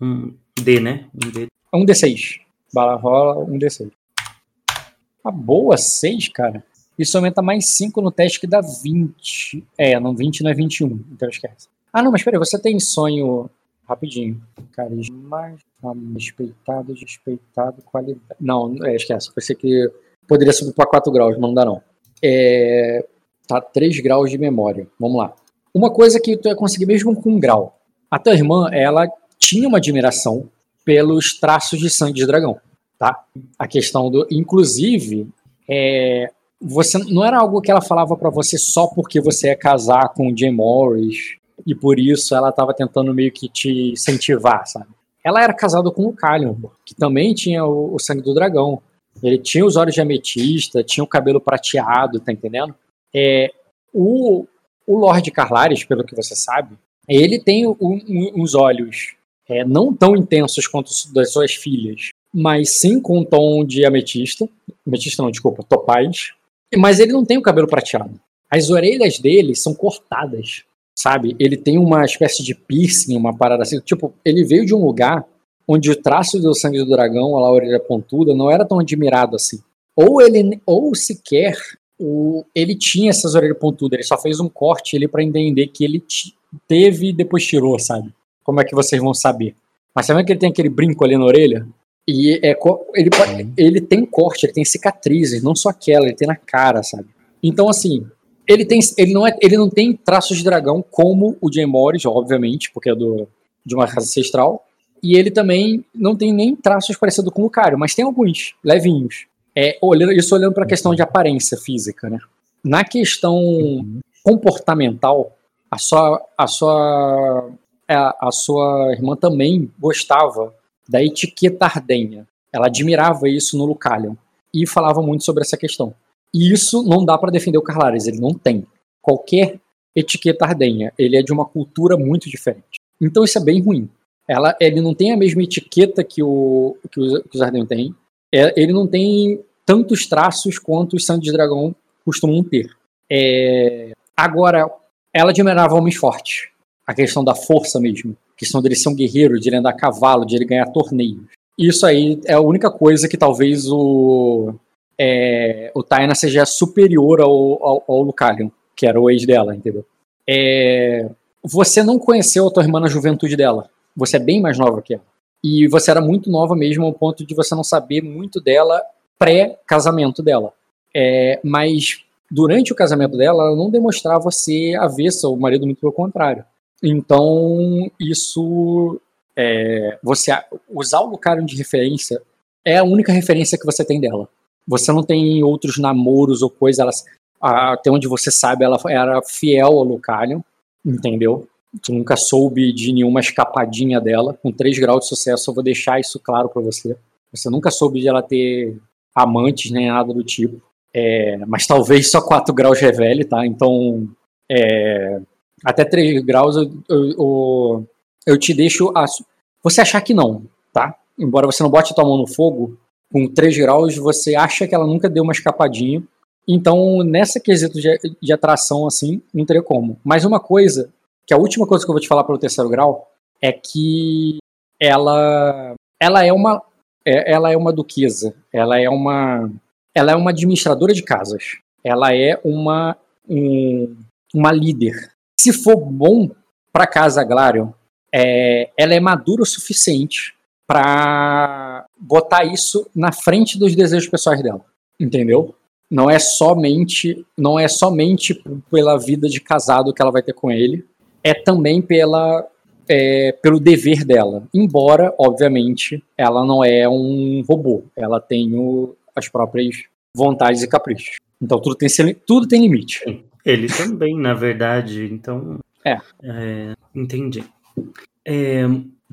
Um D, né? Um D. Um D6. Bala rola, um D6. A boa, 6, cara. Isso aumenta mais 5 no teste que dá 20. É, não 20 não é 21, então esquece. Ah, não, mas peraí, você tem sonho. Rapidinho. Carisma, respeitado, despeitado, qualidade. Não, é, esquece. Pensei que poderia subir para 4 graus, não dá não. É, Tá? 3 graus de memória. Vamos lá. Uma coisa que tu ia conseguir mesmo com um grau. A tua irmã, ela tinha uma admiração pelos traços de sangue de dragão, tá? A questão do, inclusive, é, você não era algo que ela falava para você só porque você ia casar com o Jay Morris e por isso ela estava tentando meio que te incentivar, sabe? Ela era casada com o Calion, que também tinha o, o, sangue do dragão. Ele tinha os olhos de ametista, tinha o cabelo prateado, tá entendendo? É, o, o Lord Carlares, pelo que você sabe, ele tem um, uns olhos é, não tão intensos quanto os das suas filhas, mas sim com um tom de ametista. Ametista não, desculpa, topaz. Mas ele não tem o cabelo prateado. As orelhas dele são cortadas, sabe? Ele tem uma espécie de piercing, uma parada assim. Tipo, ele veio de um lugar onde o traço do sangue do dragão, a orelha pontuda, não era tão admirado assim. Ou ele, ou sequer, o, ele tinha essas orelhas pontudas, ele só fez um corte ali para entender que ele teve e depois tirou, sabe? Como é que vocês vão saber? Mas sabe que ele tem aquele brinco ali na orelha? E é, ele, ele tem corte, ele tem cicatrizes, não só aquela, ele tem na cara, sabe? Então, assim, ele, tem, ele, não, é, ele não tem traços de dragão como o Jay Morris, obviamente, porque é do, de uma raça ancestral. E ele também não tem nem traços parecidos com o Lucario, mas tem alguns, levinhos. É, olhando, isso olhando para a questão de aparência física, né? Na questão comportamental, a sua, a sua, a, a sua irmã também gostava da etiqueta ardenha. Ela admirava isso no Lucalion e falava muito sobre essa questão. E isso não dá para defender o Carlares, ele não tem. Qualquer etiqueta ardenha, ele é de uma cultura muito diferente. Então isso é bem ruim. Ela, ele não tem a mesma etiqueta que, o, que, os, que os Ardenhos têm. É, ele não tem tantos traços quanto os Santos Dragão costumam ter. É, agora, ela admirava homens fortes. A questão da força mesmo. A questão dele ser um guerreiro, de ele andar a cavalo, de ele ganhar torneios. Isso aí é a única coisa que talvez o, é, o Taina seja superior ao, ao, ao Lucalion, que era o ex dela, entendeu? É, você não conheceu a tua irmã na juventude dela. Você é bem mais nova que ela. E você era muito nova mesmo ao ponto de você não saber muito dela pré-casamento dela. É, mas durante o casamento dela, ela não demonstrava ser avessa ao marido, muito pelo contrário. Então, isso. É, você usar o Lucario de referência é a única referência que você tem dela. Você não tem outros namoros ou coisa. Até onde você sabe, ela era fiel ao Lucalion, entendeu? Tu nunca soube de nenhuma escapadinha dela. Com 3 graus de sucesso, eu vou deixar isso claro para você. Você nunca soube de ela ter amantes nem nada do tipo. É, mas talvez só 4 graus revele, tá? Então, é, até 3 graus eu, eu, eu, te deixo. A, você achar que não, tá? Embora você não bote tua mão no fogo, com 3 graus você acha que ela nunca deu uma escapadinha. Então, nessa quesito de, de atração, assim, não teria como. Mas uma coisa, que a última coisa que eu vou te falar pelo terceiro grau, é que ela, ela é uma é, ela é uma duquesa, ela é uma ela é uma administradora de casas, ela é uma um, uma líder. Se for bom para casa Glarion, é, ela é madura o suficiente para botar isso na frente dos desejos pessoais dela, entendeu? Não é somente não é somente pela vida de casado que ela vai ter com ele, é também pela é, pelo dever dela. Embora, obviamente, ela não é um robô, ela tem o, as próprias vontades e caprichos. Então tudo tem tudo tem limite. Ele também, na verdade. Então. É. é entendi. É,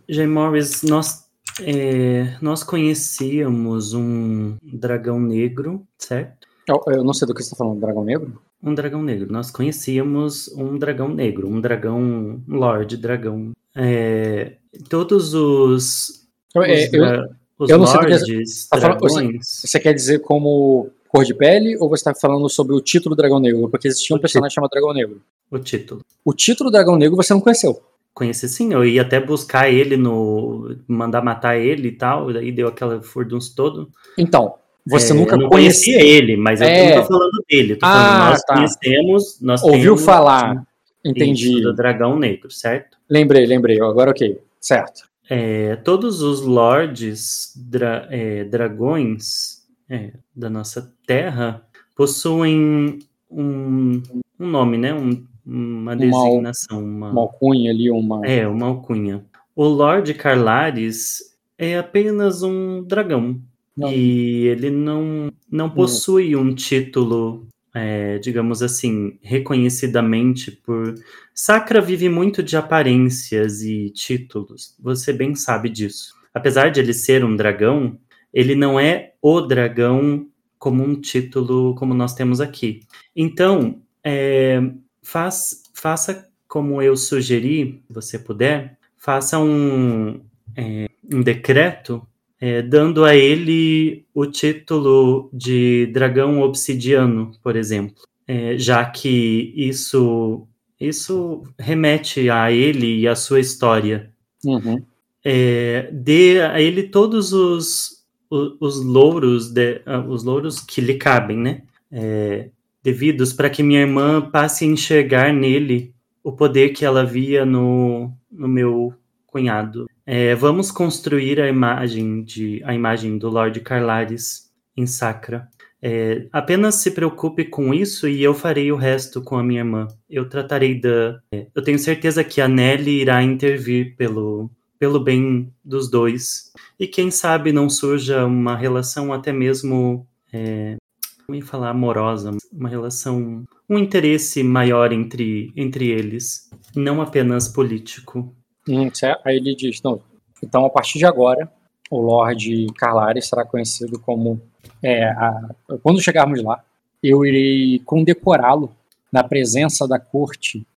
Jay Morris, nós é, nós conhecíamos um dragão negro, certo? Eu, eu não sei do que você está falando, dragão negro? Um dragão negro. Nós conhecíamos um dragão negro, um dragão Lord Dragão. É, todos os. Eu, é, eu, os eu não lords, sei tá dragões. Falando, você, você quer dizer como cor de pele ou você está falando sobre o título Dragão Negro? Porque existia um personagem chamado Dragão Negro. O título. O título Dragão Negro você não conheceu. Conheci sim, eu ia até buscar ele no. mandar matar ele e tal, e daí deu aquela furdunça todo. Então, você é, nunca não conhecia ele, mas eu é... não tô falando dele. Tô falando, ah, nós tá. conhecemos. Nós Ouviu falar. Entendi. Do dragão negro, certo? Lembrei, lembrei. Agora ok. Certo. É, todos os lords dra é, dragões é, da nossa terra possuem um, um nome, né? Um, uma designação. Uma, uma alcunha ali, uma. É, uma alcunha. O Lord Carlares é apenas um dragão. Não. E ele não, não possui um título, é, digamos assim, reconhecidamente por. Sacra vive muito de aparências e títulos. Você bem sabe disso. Apesar de ele ser um dragão, ele não é o dragão como um título como nós temos aqui. Então, é, faz, faça como eu sugeri, se você puder, faça um, é, um decreto é, dando a ele o título de dragão obsidiano, por exemplo, é, já que isso isso remete a ele e a sua história. Uhum. É, dê a ele todos os, os, os louros de, uh, os louros que lhe cabem, né? É, devidos para que minha irmã passe a enxergar nele o poder que ela via no, no meu cunhado. É, vamos construir a imagem de a imagem do Lord Carlares em Sacra. É, apenas se preocupe com isso e eu farei o resto com a minha irmã. Eu tratarei da. É, eu tenho certeza que a Nelly irá intervir pelo, pelo bem dos dois. E quem sabe não surja uma relação até mesmo. É, como ia falar amorosa, uma relação, um interesse maior entre, entre eles, não apenas político. Hum, aí ele diz, não, então a partir de agora, o Lorde Carlares será conhecido como, é, a, quando chegarmos lá, eu irei condecorá-lo na presença da corte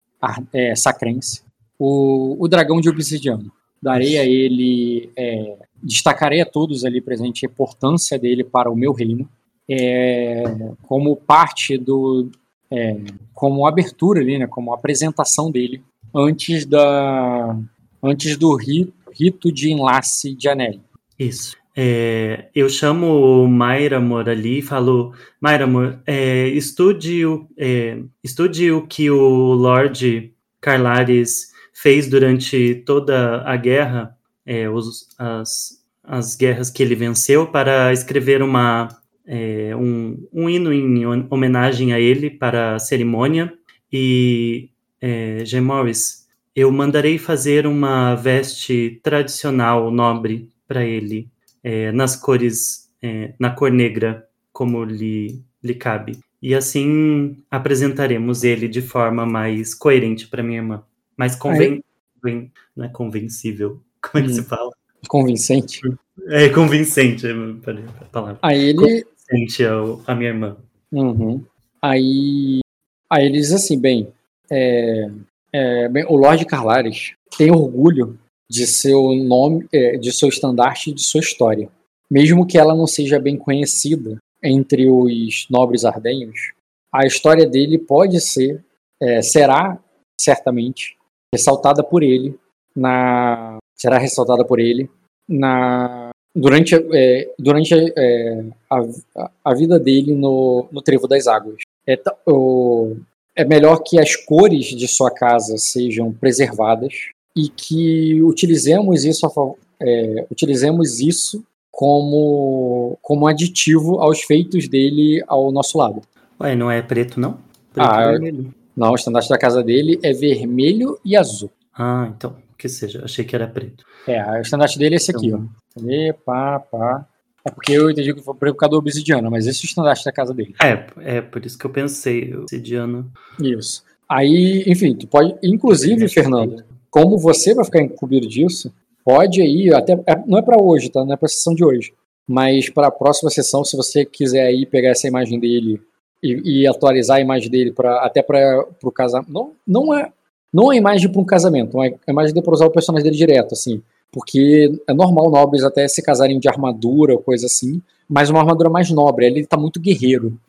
é, sacrense, o, o dragão de obsidiano. Darei a ele, é, destacarei a todos ali presentes a importância dele para o meu reino, é, como parte do, é, como abertura ali, né, como apresentação dele antes da, antes do rito, rito de enlace de Anel. Isso. É, eu chamo Mayra Amor ali e falo, Mayra é, estude, o, é, estude o que o Lord Carlares fez durante toda a guerra, é, os, as, as guerras que ele venceu, para escrever uma, é, um, um hino em homenagem a ele para a cerimônia. E, é. Morris, eu mandarei fazer uma veste tradicional nobre para ele, é, nas cores, é, na cor negra, como lhe, lhe cabe. E assim apresentaremos ele de forma mais coerente para minha irmã. Mais conven... não é convencível. Como é que hum. se fala? Convincente. É convincente, é a palavra. Aí ele. Convincente ao, a minha irmã. Uhum. Aí, aí ele diz assim, bem, é, é, bem, o Lorde Carlares tem orgulho de seu nome, é, de seu estandarte e de sua história. Mesmo que ela não seja bem conhecida entre os nobres ardenhos, a história dele pode ser, é, será certamente ressaltada por ele na, será ressaltada por ele na durante, é, durante é, a, a, vida dele no, no Trevo das Águas. É, o, é melhor que as cores de sua casa sejam preservadas e que utilizemos isso, a, é, utilizemos isso como, como aditivo aos feitos dele ao nosso lado. Ué, não é preto, não? Preto ah, vermelho. Não, o estandarte da casa dele é vermelho e azul. Ah, então, que seja. Achei que era preto. É, o estandarte dele é esse aqui, então... ó. E, pá, pá. É porque eu entendi que foi por causa do obsidiano, mas esse é o estandarte da casa dele. É, é por isso que eu pensei, obsidiano. Isso. Aí, enfim, tu pode. Inclusive, Fernando, como você vai ficar incumbido disso, pode aí, até. É, não é para hoje, tá? Não é pra sessão de hoje. Mas para a próxima sessão, se você quiser aí pegar essa imagem dele e, e atualizar a imagem dele para até para o casamento. Não, não é não a imagem para um casamento, é a imagem de para usar o personagem dele direto, assim porque é normal nobres até se casarem de armadura, coisa assim, mas uma armadura mais nobre, ele tá muito guerreiro.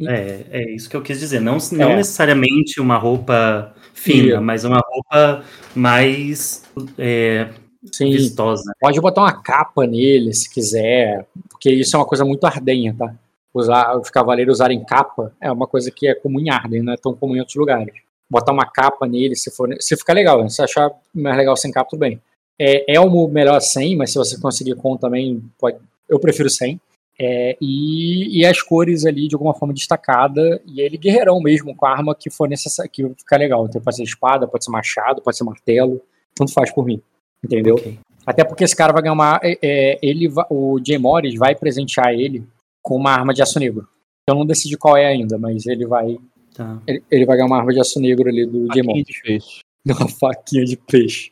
É, é isso que eu quis dizer. Não, não é. necessariamente uma roupa fina, mas uma roupa mais é, Sim. vistosa. Pode botar uma capa nele, se quiser, porque isso é uma coisa muito ardenha, tá? Usar, os cavaleiros usarem capa é uma coisa que é comum em Arden, não é tão comum em outros lugares. Botar uma capa nele, se for, se ficar legal, se achar mais legal sem capa, tudo bem. É, Elmo melhor sem, mas se você conseguir com também, pode, eu prefiro sem. É, e, e, as cores ali de alguma forma destacada, e ele guerreirão mesmo, com a arma que for necessária, que fica legal. Então pode ser espada, pode ser machado, pode ser martelo, tanto faz por mim. Entendeu? Okay. Até porque esse cara vai ganhar uma. É, é ele, o Jay Morris vai presentear ele com uma arma de aço negro. Eu não decidi qual é ainda, mas ele vai. Tá. Ele, ele, vai ganhar uma arma de aço negro ali do Morris. De peixe. Uma faquinha de peixe.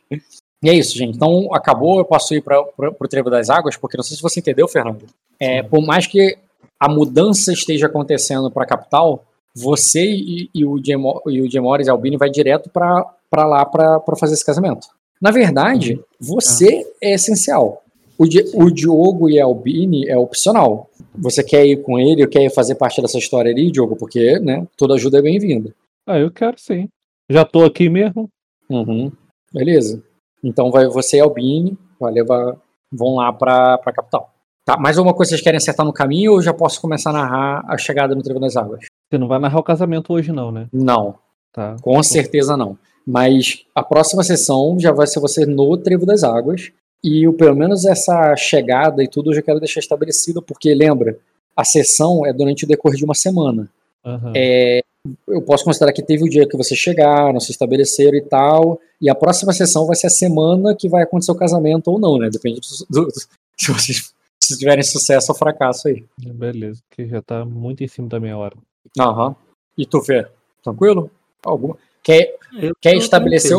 E é isso, gente. Então acabou, eu posso ir para o Trevo das Águas, porque não sei se você entendeu, Fernando. É, por mais que a mudança esteja acontecendo para a capital, você e, e o Jay Morris Albini vai direto para lá para fazer esse casamento. Na verdade, uhum. você é essencial. O, o Diogo e a Albini é opcional. Você quer ir com ele, quer fazer parte dessa história ali, Diogo? Porque, né, toda ajuda é bem-vinda. Ah, eu quero sim. Já tô aqui mesmo. Uhum. Beleza. Então vai você e a Albini, vai levar, vão lá pra, pra capital. Tá, mais alguma coisa que vocês querem acertar no caminho ou já posso começar a narrar a chegada no Trevo das Águas? Você não vai narrar o casamento hoje, não, né? Não. Tá. Com certeza não. Mas a próxima sessão já vai ser você no Trevo das Águas. E o, pelo menos essa chegada e tudo eu já quero deixar estabelecido, porque lembra, a sessão é durante o decorrer de uma semana. Uhum. É, eu posso considerar que teve o dia que vocês chegaram, se estabeleceram e tal, e a próxima sessão vai ser a semana que vai acontecer o casamento ou não, né? Depende do, do, do se vocês se tiverem sucesso ou fracasso aí. Beleza, que já tá muito em cima da minha hora. Aham. E tu, Fê? Tranquilo? Alguma? Quer, quer, estabelecer,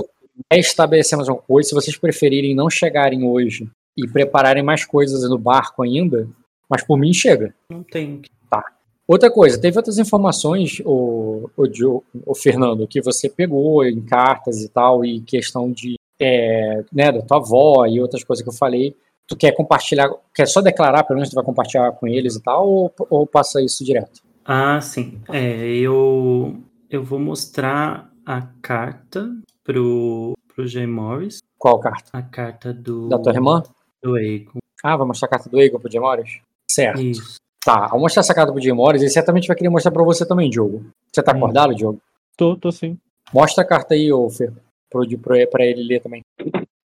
quer estabelecer mais uma coisa? Se vocês preferirem não chegarem hoje e prepararem mais coisas no barco ainda, mas por mim chega. Não tem. Tá. Outra coisa, teve outras informações, o, o, o Fernando, que você pegou em cartas e tal, e questão de é, né, da tua avó e outras coisas que eu falei. Tu quer compartilhar, quer só declarar, pelo menos tu vai compartilhar com eles e tal, ou, ou passa isso direto? Ah, sim. É, eu, eu vou mostrar a carta pro, pro Jay Morris. Qual carta? A carta do. Da tua irmã? Do Egon. Ah, vai mostrar a carta do Egon pro Jay Morris? Certo. Isso. Tá, ao mostrar essa carta pro Jay Morris, ele certamente vai querer mostrar pra você também, Diogo. Você tá hum. acordado, Diogo? Tô, tô sim. Mostra a carta aí, ô Fer, pro, pro, pra ele ler também.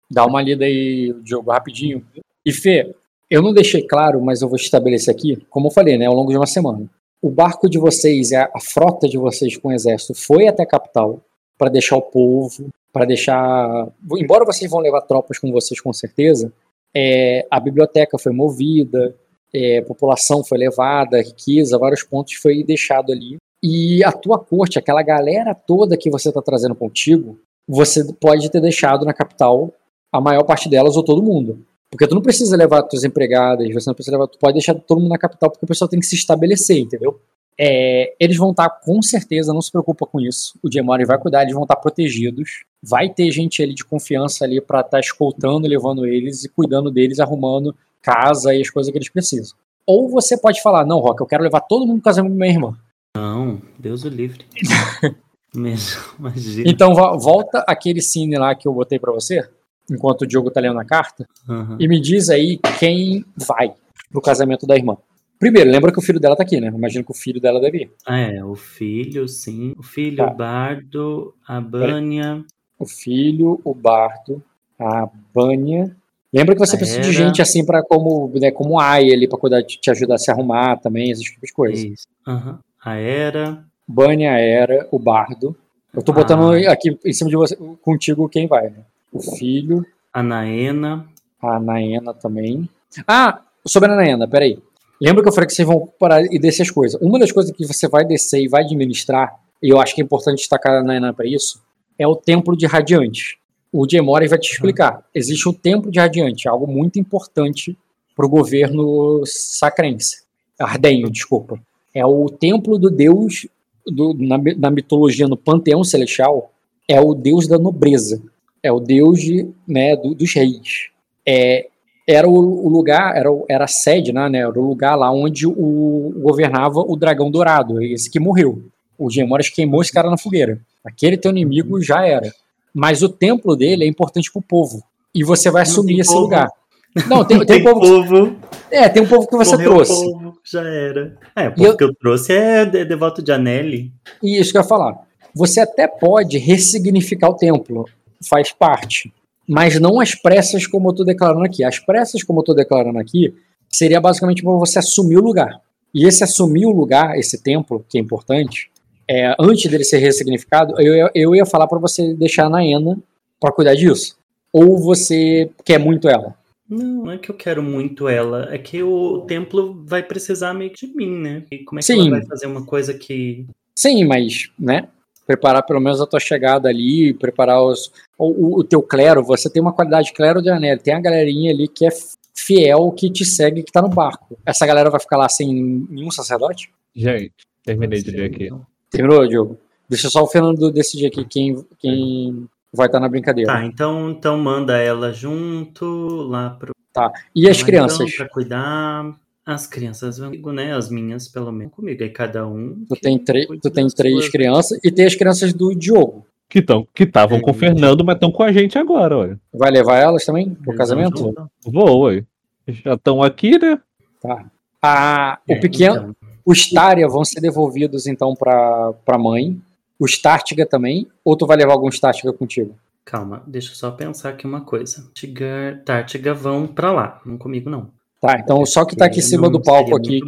Dá uma lida aí, Diogo, rapidinho. E Fê, eu não deixei claro, mas eu vou estabelecer aqui, como eu falei, né, ao longo de uma semana o barco de vocês, a, a frota de vocês com o exército foi até a capital para deixar o povo, para deixar. Embora vocês vão levar tropas com vocês com certeza, é, a biblioteca foi movida, é, a população foi levada, a riqueza, vários pontos foi deixado ali. E a tua corte, aquela galera toda que você está trazendo contigo, você pode ter deixado na capital a maior parte delas ou todo mundo. Porque tu não precisa levar tuas empregadas, você não precisa levar, tu pode deixar todo mundo na capital porque o pessoal tem que se estabelecer, entendeu? É, eles vão estar com certeza, não se preocupa com isso. O Diemori vai cuidar, eles vão estar protegidos. Vai ter gente ali de confiança ali para estar tá escoltando, levando eles e cuidando deles, arrumando casa e as coisas que eles precisam. Ou você pode falar, não, Rock, eu quero levar todo mundo para casamento da minha irmã. Não, Deus o livre. Mesmo, imagina. Então volta aquele cine lá que eu botei para você enquanto o Diogo tá lendo a carta, uhum. e me diz aí quem vai pro casamento da irmã. Primeiro, lembra que o filho dela tá aqui, né? Imagino que o filho dela deve ir. Ah, é, o filho, sim. O filho, tá. o Bardo, a Bânia. O filho, o Bardo, a Bânia. Lembra que você a precisa era... de gente assim para como, né, como Ai ali para cuidar te ajudar a se arrumar também, esses tipos de coisas. Isso. Uhum. A Era. Bânia, Era, o Bardo. Eu tô botando ah. aqui em cima de você, contigo quem vai, né? o filho. A Naena. A Naena também. Ah, sobre a Naena, peraí. Lembra que eu falei que vocês vão parar e descer as coisas. Uma das coisas que você vai descer e vai administrar, e eu acho que é importante destacar a Naena para isso, é o Templo de Radiante. O Jemori vai te explicar. Existe o Templo de Radiante, algo muito importante para o governo sacrense. Ardenho, desculpa. É o templo do deus, do, na, na mitologia, no panteão celestial, é o deus da nobreza é o deus de, né, do, dos reis. É, era o, o, lugar, era, era a sede, né, né, era o lugar lá onde o, governava o dragão dourado, esse que morreu. O Gemoras queimou esse cara na fogueira. Aquele teu inimigo já era. Mas o templo dele é importante pro povo. E você vai assumir esse povo. lugar. Não, tem, tem, tem povo. povo. É, tem um povo que você trouxe. Povo, já era. É, o povo eu, que eu trouxe é devoto de Anelli. Isso que eu ia falar. Você até pode ressignificar o templo faz parte. Mas não as pressas como eu estou declarando aqui. As pressas como eu estou declarando aqui seria basicamente para você assumir o lugar. E esse assumir o lugar, esse templo, que é importante, é, antes dele ser ressignificado, eu, eu ia falar para você deixar a Naena para cuidar disso. Ou você quer muito ela? Não, não é que eu quero muito ela, é que o templo vai precisar meio que de mim, né? E como é que Sim. ela vai fazer uma coisa que. Sim, mas, né? Preparar pelo menos a tua chegada ali, preparar os, o, o teu clero. Você tem uma qualidade de clero de anel. Tem a galerinha ali que é fiel, que te segue, que tá no barco. Essa galera vai ficar lá sem nenhum sacerdote? Gente, terminei de ler aqui. Então. Terminou, Diogo? Deixa só o Fernando decidir aqui quem, quem vai estar na brincadeira. Tá, então, então manda ela junto lá pro. E as lá, crianças? Então, pra cuidar. As crianças vão comigo, né? As minhas, pelo menos, comigo. Aí cada um. Tu tem, tu tem três suas. crianças e tem as crianças do Diogo. Que estavam que tavam com o É. Fernando, mas estão com a gente agora, olha. Vai levar elas também pro Eles casamento? junto. Vou, ué. Já estão aqui, né? Tá. Ah, o É, pequeno, então. os Tária vão ser devolvidos então pra, pra mãe. Os Tártiga também? Ou tu vai levar alguns Tártiga contigo? Calma, deixa eu só pensar aqui uma coisa. Tiga, Tártiga vão pra lá, não comigo não. Tá, então só que tá aqui em cima do palco aqui,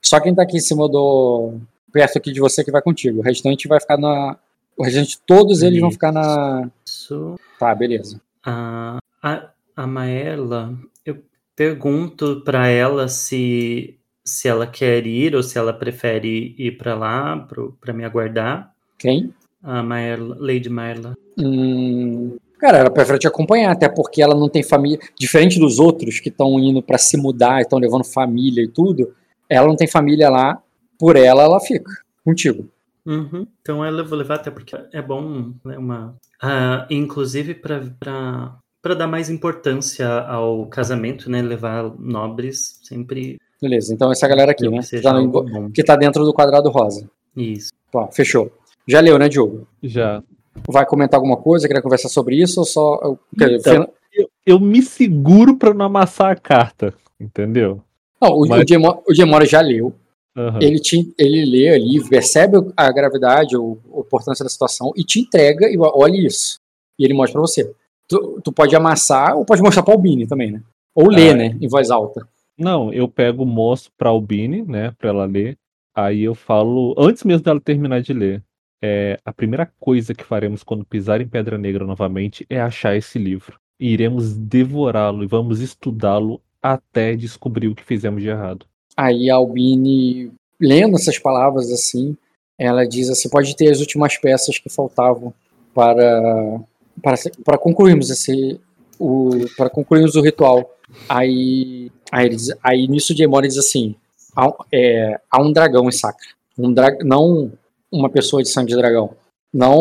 só quem tá aqui em cima do. perto aqui de você que vai contigo. O restante vai ficar na. O restante, todos eles vão Isso. ficar na. Isso. Tá, beleza. A, a, a Maela, eu pergunto pra ela se, se ela quer ir ou se ela prefere ir pra lá pro, pra me aguardar. Quem? A Maela, Lady Maela. Hum, cara, ela prefere te acompanhar, até porque ela não tem família. Diferente dos outros que estão indo pra se mudar e estão levando família e tudo, ela não tem família lá, por ela ela fica contigo. Uhum. Então ela eu vou levar até porque é bom, né, uma... Ah, inclusive pra, pra, pra dar mais importância ao casamento, né, levar nobres sempre Beleza, então essa galera aqui, né? que tá, no- que tá dentro do quadrado rosa. Isso. Tá, fechou. Já leu, né, Diogo? Já. Vai comentar alguma coisa? Queria conversar sobre isso ou só. quer Então. Eu, eu me seguro pra não amassar a carta, entendeu? Não, o, Mas- o, Diemora já leu. Aham. Ele, te, ele lê ali, percebe a gravidade, ou a importância da situação e te entrega e olha isso. E ele mostra pra você. Tu, tu pode amassar ou pode mostrar pra Albini também, né? Ou ler, Ah, né? Em voz alta. Não, eu pego, mostro pra Albine, né, pra ela ler. Aí eu falo, antes mesmo dela terminar de ler, é, a primeira coisa que faremos quando pisar em Pedra Negra novamente é achar esse livro. E iremos devorá-lo e vamos estudá-lo até descobrir o que fizemos de errado. Aí a Albini, lendo essas palavras assim, ela diz assim: pode ter as últimas peças que faltavam para, para, para concluirmos esse. O, para concluirmos o ritual. Aí, aí, diz- aí nisso Diemora diz assim: há, é, há um dragão em Sacra. Um dra, não uma pessoa de sangue de dragão. Não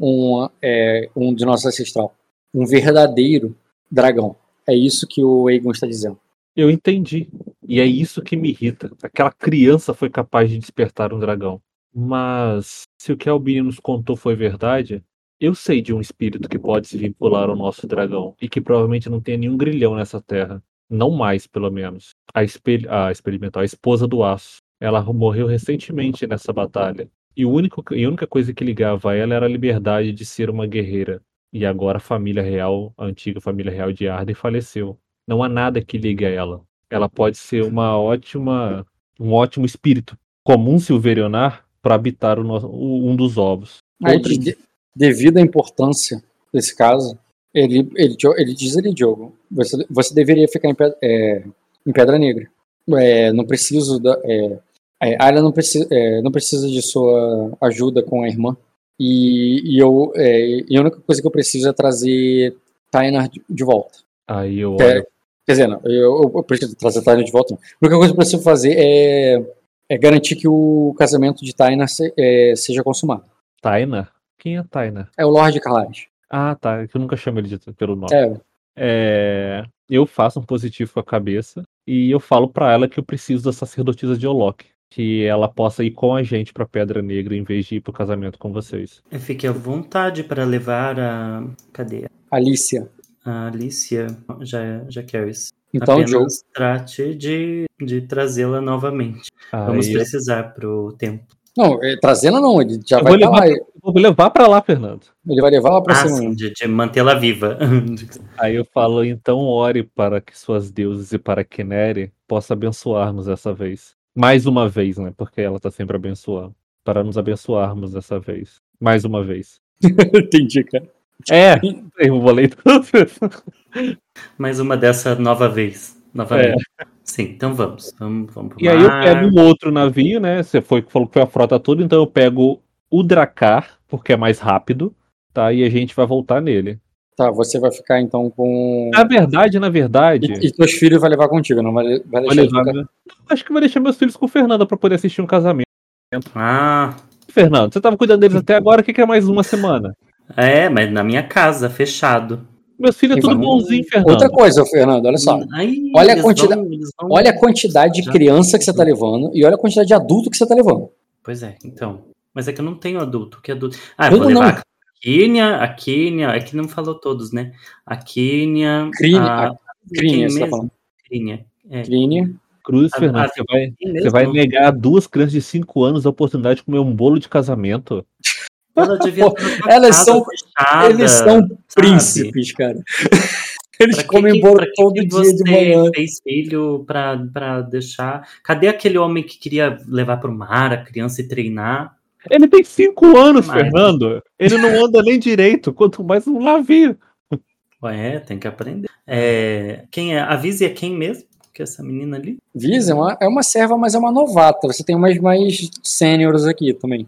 um, é, um de nosso ancestral. Um verdadeiro dragão. É isso que o Aegon está dizendo. Eu entendi. E é isso que me irrita. Aquela criança foi capaz de despertar um dragão. Mas se o que a Albini nos contou foi verdade, eu sei de um espírito que pode se vincular ao nosso dragão e que provavelmente não tem nenhum grilhão nessa terra. Não mais, pelo menos. A, expel a experimental, a esposa do aço. Ela morreu recentemente nessa batalha. E, o único, e a única coisa que ligava a ela era a liberdade de ser uma guerreira. E agora a família real, a antiga família real de Arden, faleceu. Não há nada que ligue a ela. Ela pode ser uma ótima, um ótimo espírito comum silverionar para habitar o nosso- o- um dos ovos. Aí, Outra- de- devido à importância desse caso, ele, ele, ele diz ali, Diogo, você, você deveria ficar em, é, em Pedra Negra. É, não preciso da. É, é, a Ayla não precisa, é, não precisa de sua ajuda com a irmã. E, e eu, é, e a única coisa que eu preciso é trazer Tainar de, de volta. Aí eu olho. quer dizer, não, eu, eu preciso trazer Tainar de volta. Não. A única coisa que eu preciso fazer é, é garantir que o casamento de Tainar se- é, seja consumado. Taina? Quem é Taina? É o Lorde Carlares. Ah, tá. é Eu nunca chamo ele de- pelo nome. É, É, eu faço um positivo com a cabeça e eu falo pra ela que eu preciso da sacerdotisa de Olok. Que ela possa ir com a gente pra Pedra Negra em vez de ir pro casamento com vocês. Fique à vontade para levar a. Cadê? Alicia. A Alicia já, já queres. Então, Apenas Joe. trate de, de trazê-la novamente. Vamos Aí, precisar pro tempo. Não, é, trazendo não, ele já Eu vai lá. levar, eu vou levar pra lá, Fernando. Ele vai levar lá pra Ah, cima. sim, de, de mantê-la viva. Aí eu falo, então ore para que suas deuses e para que Nere possa abençoar-nos dessa vez. Mais uma vez, né? Porque ela tá sempre abençoando. Para nos abençoarmos dessa vez. Mais uma vez. Entendi, cara. É, eu vou ler tudo. Mais uma dessa nova vez. Novamente. Sim, então vamos. Vamos, vamos É. E aí eu pego um outro navio, né? Você foi, falou que foi a frota toda, então eu pego o Dracar, porque é mais rápido, tá? E a gente vai voltar nele. Tá, você vai ficar então com. Na verdade, na verdade, E, e teus filhos vai levar contigo, não vai, vai deixar de levar ficar- meu- acho que vou deixar meus filhos com o Fernanda pra poder assistir um casamento. Ah, Fernando, você tava cuidando deles até agora, o que, que é mais uma semana? é, mas na minha casa, fechado. Meus filhos é tudo bonzinho, Fernando. Outra coisa, Fernando, olha só. Aí, Olha a quantidade- vão- vão- Olha a quantidade de criança que você tá levando e olha a quantidade de adulto que você tá levando. Pois é, então. Mas é que eu não tenho adulto. Que adulto? Ah, eu Eu vou não. levar Quênia, a Quênia, é que não falou todos, né? A Quênia, Crine, a... a Crine, você tá falando. É. Crine. Cruz, a- você vai, você vai negar a duas crianças de 5 anos a oportunidade de comer um bolo de casamento? Tua Elas são- fechada, Eles são sabe? príncipes, cara. Eles Pra comem que- bolo todo que dia de manhã. fez filho pra, pra deixar. Cadê aquele homem que queria levar pro mar a criança e treinar? Ele tem 5 anos, Mas- Fernando. Ele não anda nem direito, quanto mais um navio. Ué, tem que aprender. É, quem é? A Vise é quem mesmo? Que é essa menina ali? Visa é uma, é uma serva, mas é uma novata. Você tem umas mais sêniores aqui também.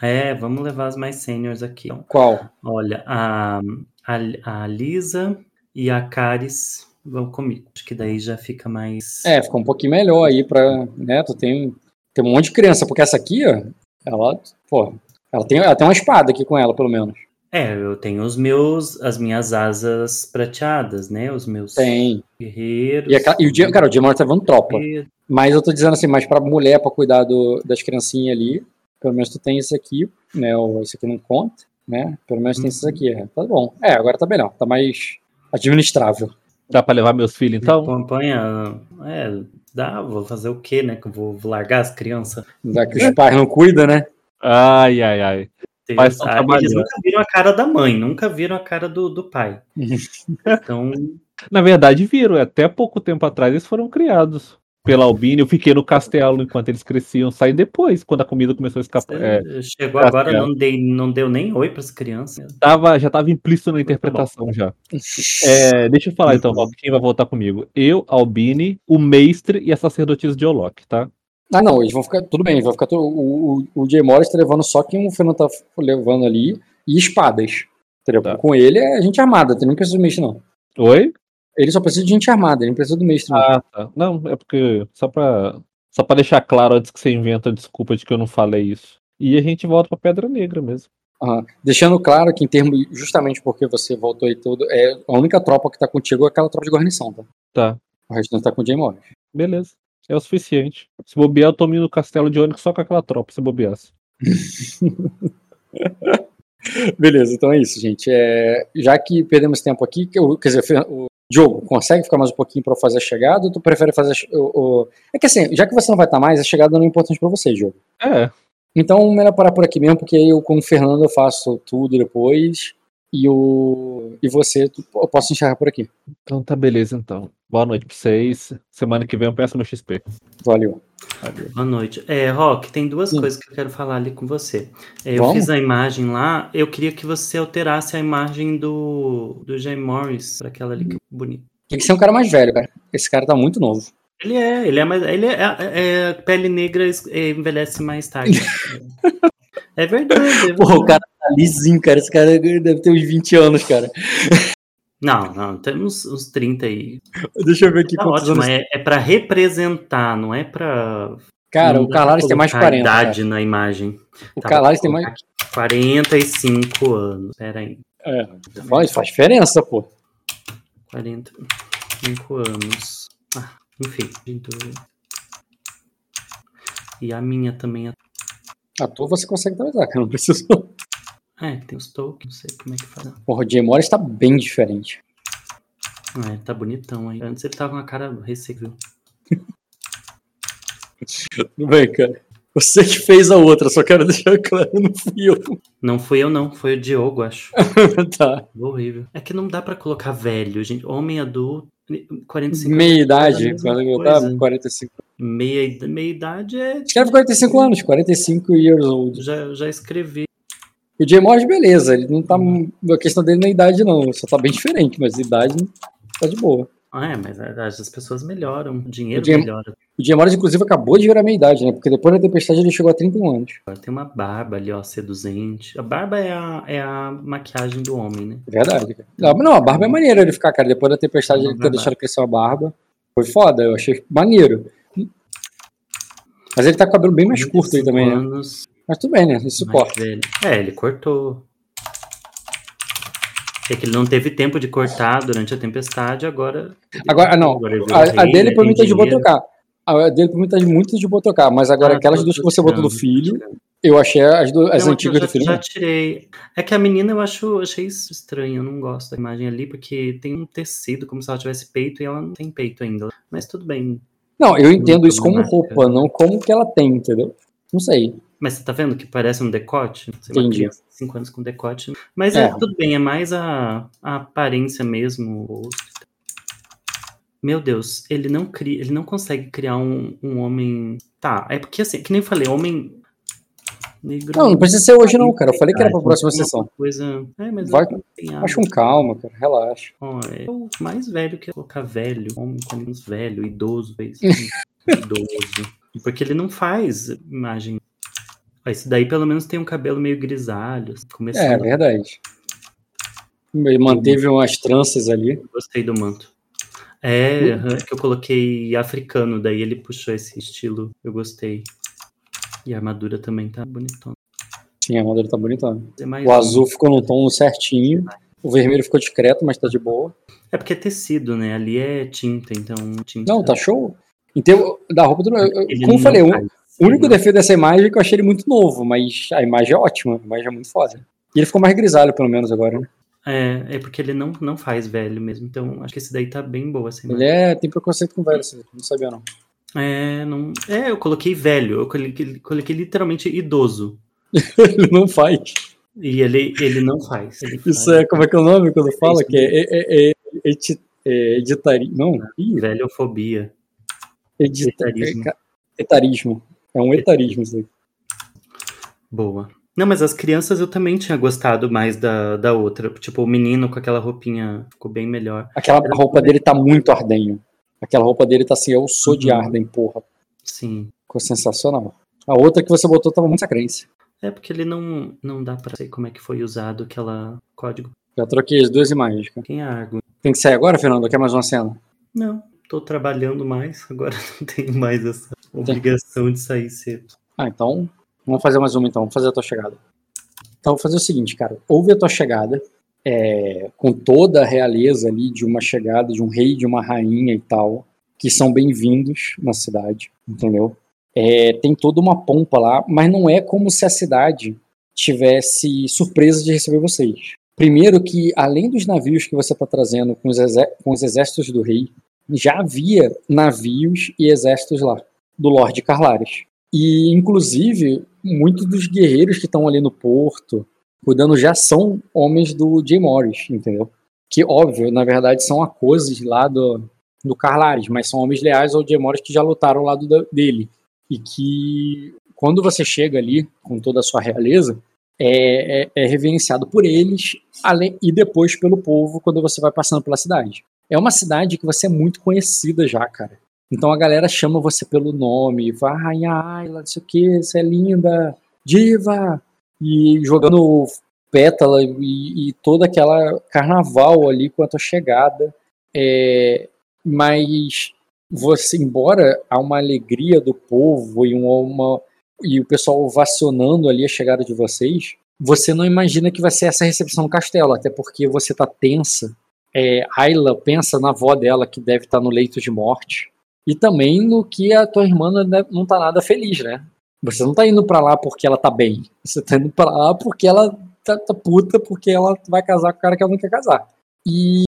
É, vamos levar as mais seniors aqui. Então, Qual? Olha, a, a, a Lisa e a Caris vão comigo. Acho que daí já fica mais. É, fica um pouquinho melhor aí pra. Né, tu tem, tem um monte de criança, porque essa aqui, ó, ela, pô, ela tem, ela tem uma espada aqui com ela, pelo menos. É, eu tenho os meus, as minhas asas prateadas, né? Os meus Tem. guerreiros. E, a, e o dia, cara, o dia tá levando tropa. E- Mas eu tô dizendo assim, mas pra mulher, pra cuidar do- das criancinhas ali, pelo menos tu tem esse aqui, né? Ou esse aqui não conta, né? Pelo menos tem esses aqui. É, tá bom. É, agora tá melhor, tá mais administrável. Dá pra levar meus filhos, então? Acompanha. É, dá, vou fazer o quê, né? Que vou, vou largar as crianças? Já que os pais não cuidam, né? Ai, ai, ai. Estão ah, eles nunca viram a cara da mãe, nunca viram a cara do, do pai. Então, Na verdade, viram. Até pouco tempo atrás eles foram criados pela Albine. Eu fiquei no castelo enquanto eles cresciam. Saí depois, quando a comida começou a escapar. É, chegou tá agora, não, dei, não deu nem oi para as crianças. tava, já estava implícito na interpretação já. É, deixa eu falar então, Rob, quem vai voltar comigo? Eu, Albine, o mestre e a sacerdotisa de Olok, tá? Ah, não, eles vão ficar. Tudo bem, vai ficar. O, o, o Jay Morris tá levando só quem o Fernando tá levando ali e espadas. Entendeu? Tá. Com ele é gente armada, não precisa mestre, não. Oi? Ele só precisa de gente armada, ele não precisa do mestre. Ah, tá. Não, é porque. Só pra, só pra deixar claro antes que você inventa a desculpa de que eu não falei isso. E a gente volta pra Pedra Negra mesmo. Aham. Deixando claro que, em termos, justamente porque você voltou e tudo, é a única tropa que tá contigo é aquela tropa de guarnição, tá? Tá. O resto tá com o Jay Morris. Beleza. É o suficiente. Se bobear, eu indo no castelo de Onyx só com aquela tropa, se bobeasse. Beleza, então é isso, gente. É, já que perdemos tempo aqui, que eu- quer dizer, o Diogo, consegue ficar mais um pouquinho para fazer a chegada ou tu prefere fazer o, o- É que assim, já que você não vai estar mais, a chegada não é importante para você, Diogo. É. Então, melhor parar por aqui mesmo, porque aí eu, com o Fernando, eu faço tudo depois. E o e você, tu- eu posso enxergar por aqui. Então tá beleza, então. Boa noite pra vocês. Semana que vem eu peço meu XP. Valeu. Boa noite. É, Rock, tem duas Sim. coisas que eu quero falar ali com você. É, eu fiz a imagem lá, eu queria que você alterasse a imagem do, do Jay Morris para aquela ali que é bonita. Tem que ser um cara mais velho, cara. Esse cara tá muito novo. Ele é, ele é mais. Ele é, é- é- pele negra envelhece mais tarde. é verdade. é verdade. Porra, o cara lisinho, cara. Esse cara deve ter uns 20 anos, cara. Não, não, temos uns 30 aí. Deixa eu ver aqui Tá quantos ótimo, anos. é, é para representar, não é pra. Cara, não o Calares tem mais colocar 40. cara. idade na imagem. O Tá, Calares tem mais. colocar aqui, 45 anos. Pera aí. É, faz, faz diferença, pô. 45 anos. Ah, enfim. E a minha também. é- À toa você consegue atualizar, cara. Não precisa. É, tem os tokens, não sei como é que faz. Porra, o Jay Morris tá bem diferente. Ele tá bonitão aí. Antes ele tava com a cara ressecada. Tudo bem, cara. Você que fez a outra, só quero deixar claro, não fui eu. Não fui eu, não. Foi o Diogo, acho. tá. Horrível. É que não dá pra colocar velho, gente. Homem adulto, 45 Meia idade, mesma quando eu tava 45. Meia, meia idade é. Escreve 45 anos, 45 years old. Já, já escrevi. O Jay Morris, beleza, ele não tá. A questão dele na idade, não. Só tá bem diferente, mas a idade tá de boa. Ah, é, mas a- as pessoas melhoram. O dinheiro O Jay- melhora. O Jay Morris, inclusive, acabou de virar meia idade, né? Porque depois da tempestade ele chegou a 31 anos. Tem uma barba ali, ó, seduzente. A barba é a, é a maquiagem do homem, né? Verdade, cara. Não, não, a barba é maneira ele ficar, cara. Depois da tempestade ele ter Verdade. deixado crescer a barba. Foi foda, eu achei maneiro. Mas ele tá com o cabelo bem mais curto aí 25 também, né? Mas tudo bem, né? Isso mais suporta. velho. É, ele cortou. É que ele não teve tempo de cortar durante a tempestade, agora. Agora, ah, não. Agora ele virou A, a rei, dele né, por mim tá de botocar. A dele por mim tá de muito de botocar. Mas agora Ah, aquelas duas que você botou do filho, eu achei as, do- as Não, antigas eu já, do filho. já tirei. É que a menina eu acho, achei isso estranho, eu não gosto da imagem ali, porque tem um tecido, como se ela tivesse peito, e ela não tem peito ainda. Mas tudo bem. Não, eu entendo isso como roupa, não como que ela tem, entendeu? Não sei. Mas você tá vendo que parece um decote? Você Entendi. 5 anos com decote. Mas é. É. tudo bem, é mais a, a aparência mesmo. Meu Deus, ele não cria, ele não consegue criar um, um homem. Tá, é porque assim, que nem eu falei, homem negro. Não, não precisa ser hoje não, cara. Eu falei que era pra próxima sessão. Coisa... É, mas Vai- Acho com calma, cara. Relaxa. Ó, é o mais velho que colocar velho, homem com menos velho, idoso, idoso. Porque ele não faz imagem. Ó, Esse daí pelo menos tem um cabelo meio grisalho, É, começando. verdade. Ele manteve umas tranças ali. Gostei do manto. É, aham, que eu coloquei africano, daí ele puxou esse estilo, eu gostei. E a armadura também tá bonitona. Sim, a armadura tá bonitona. É, O um. azul ficou no tom certinho. O vermelho ficou discreto, mas tá de boa. É porque é tecido, né? Ali é tinta, então tinta. Não, tá show. Termos da roupa do. Como eu falei, o único ele defeito dessa imagem é que eu achei ele muito novo, mas a imagem é ótima. A imagem é muito foda. E ele ficou mais grisalho, pelo menos, agora, né? É, é porque ele não, não faz velho mesmo. Então, acho que esse daí tá bem boa essa Ele imagem. é, tem preconceito com velho, você não sabia, não. É, não. É, eu coloquei velho, eu coloquei, coloquei literalmente idoso. ele não faz. E ele, ele não faz. Ele Isso faz é, como é que é o nome quando fala? Que é, é, é, é, eti- é editari... Não, velhofobia. edita... etarismo. É, um etarismo isso aí. Boa. Não, mas as crianças eu também tinha gostado mais da, da outra. Tipo, o menino com aquela roupinha ficou bem melhor. Aquela roupa dele tá muito ardenho. Aquela roupa dele tá assim, eu sou de Uhum. Arden, porra. Sim. Ficou sensacional. A outra que você botou tava muito sacrense. É porque ele não, não dá pra sei como é que foi usado aquela código. Já troquei as duas imagens, cara. Quem é Argo? Tem que sair agora, Fernando? Quer mais uma cena? Não, tô trabalhando mais, agora não tenho mais essa obrigação de sair cedo. Ah, então, vamos fazer mais uma então. Vamos fazer a tua chegada. Então, vou fazer o seguinte, cara. Houve a tua chegada, é, com toda a realeza ali de uma chegada de um rei, de uma rainha e tal, que são bem-vindos na cidade, entendeu? É, tem toda uma pompa lá, mas não é como se a cidade tivesse surpresa de receber vocês. Primeiro que, além dos navios que você está trazendo com os, com os exércitos do rei, já havia navios e exércitos lá, do Lorde Carlares. E, inclusive, muitos dos guerreiros que estão ali no porto, cuidando, já são homens do Jay Morris, entendeu? Que, óbvio, na verdade, são acoses lá do, do Carlares, mas são homens leais ao Jay Morris que já lutaram ao lado da- dele. E que, quando você chega ali, com toda a sua realeza, é, é, é reverenciado por eles além, e depois pelo povo quando você vai passando pela cidade. É uma cidade que você é muito conhecida já, cara. Então a galera chama você pelo nome, vai, Ayla, não sei o que, você é linda, diva, e jogando pétala e, e toda aquela carnaval ali com a tua chegada. É, mas você, embora há uma alegria do povo e uma, e o pessoal ovacionando ali a chegada de vocês, você não imagina que vai ser essa recepção no castelo, até porque você tá tensa. É, Ayla pensa na avó dela que deve estar no leito de morte e também no que a tua irmã não deve- não tá nada feliz, né? Você não tá indo pra lá porque ela tá bem, você tá indo pra lá porque ela tá, tá puta porque ela vai casar com o cara que ela não quer casar. E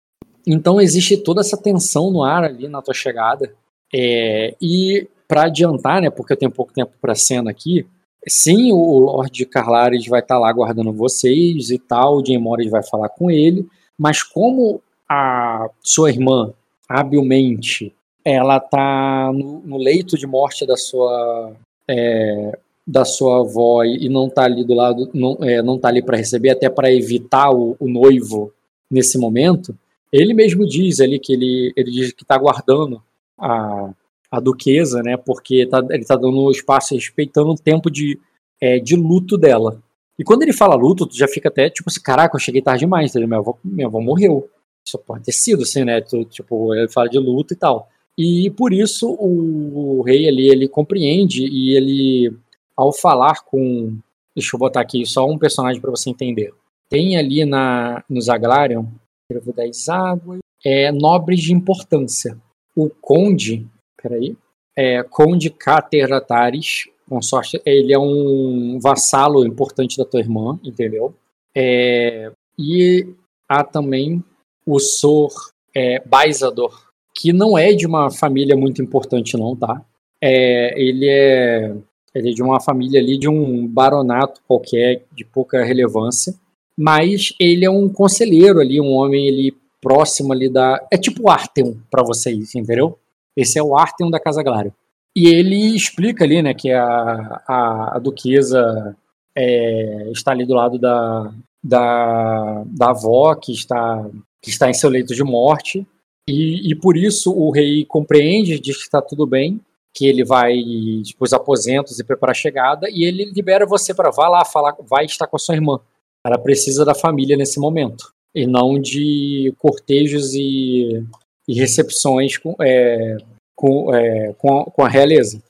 então existe toda essa tensão no ar ali na tua chegada. É, e para adiantar, né, porque eu tenho pouco tempo para cena aqui, sim, o Lorde Carlares vai estar tá lá aguardando vocês e tal, o Jay Morris vai falar com ele, mas como a sua irmã, habilmente, ela tá no, no leito de morte da sua é, da sua avó e não tá ali do lado, não, é, não tá ali para receber, até para evitar o, o, noivo nesse momento, ele mesmo diz ali que ele, ele diz que está guardando a, a duquesa, né, porque tá, ele está dando espaço, respeitando o tempo de, é, de luto dela. E quando ele fala luto, tu já fica até tipo assim, caraca, eu cheguei tarde demais, entendeu? Minha avó, minha avó morreu. Isso pode ter sido, assim, né? Tu, tipo, ele fala de luto e tal. E por isso o, o rei ali, ele compreende e ele, ao falar com. Deixa eu botar aqui só um personagem para você entender. Tem ali na, no Zaglarion, escrevo das águas, é, nobres de importância. O conde, peraí, é, conde Cateratares, consorte, ele é um vassalo importante da tua irmã, entendeu? É, e há também o Sor é, Baizador, que não é de uma família muito importante não, tá? É, ele é ele é de uma família ali de um baronato qualquer de pouca relevância, mas ele é um conselheiro ali, um homem ali próximo ali da é tipo o para vocês, entendeu? Esse é o Artem da Casa Glário. E ele explica ali, né, que a, a, a duquesa é, está ali do lado da, da, da avó, que está, que está em seu leito de morte, e, e por isso o rei compreende, diz que está tudo bem, que ele vai tipo, os aposentos e preparar a chegada, e ele libera você para vá lá falar, vai estar com a sua irmã. Ela precisa da família nesse momento, e não de cortejos e, e recepções com, é, com, é, com, a, com, a, realeza.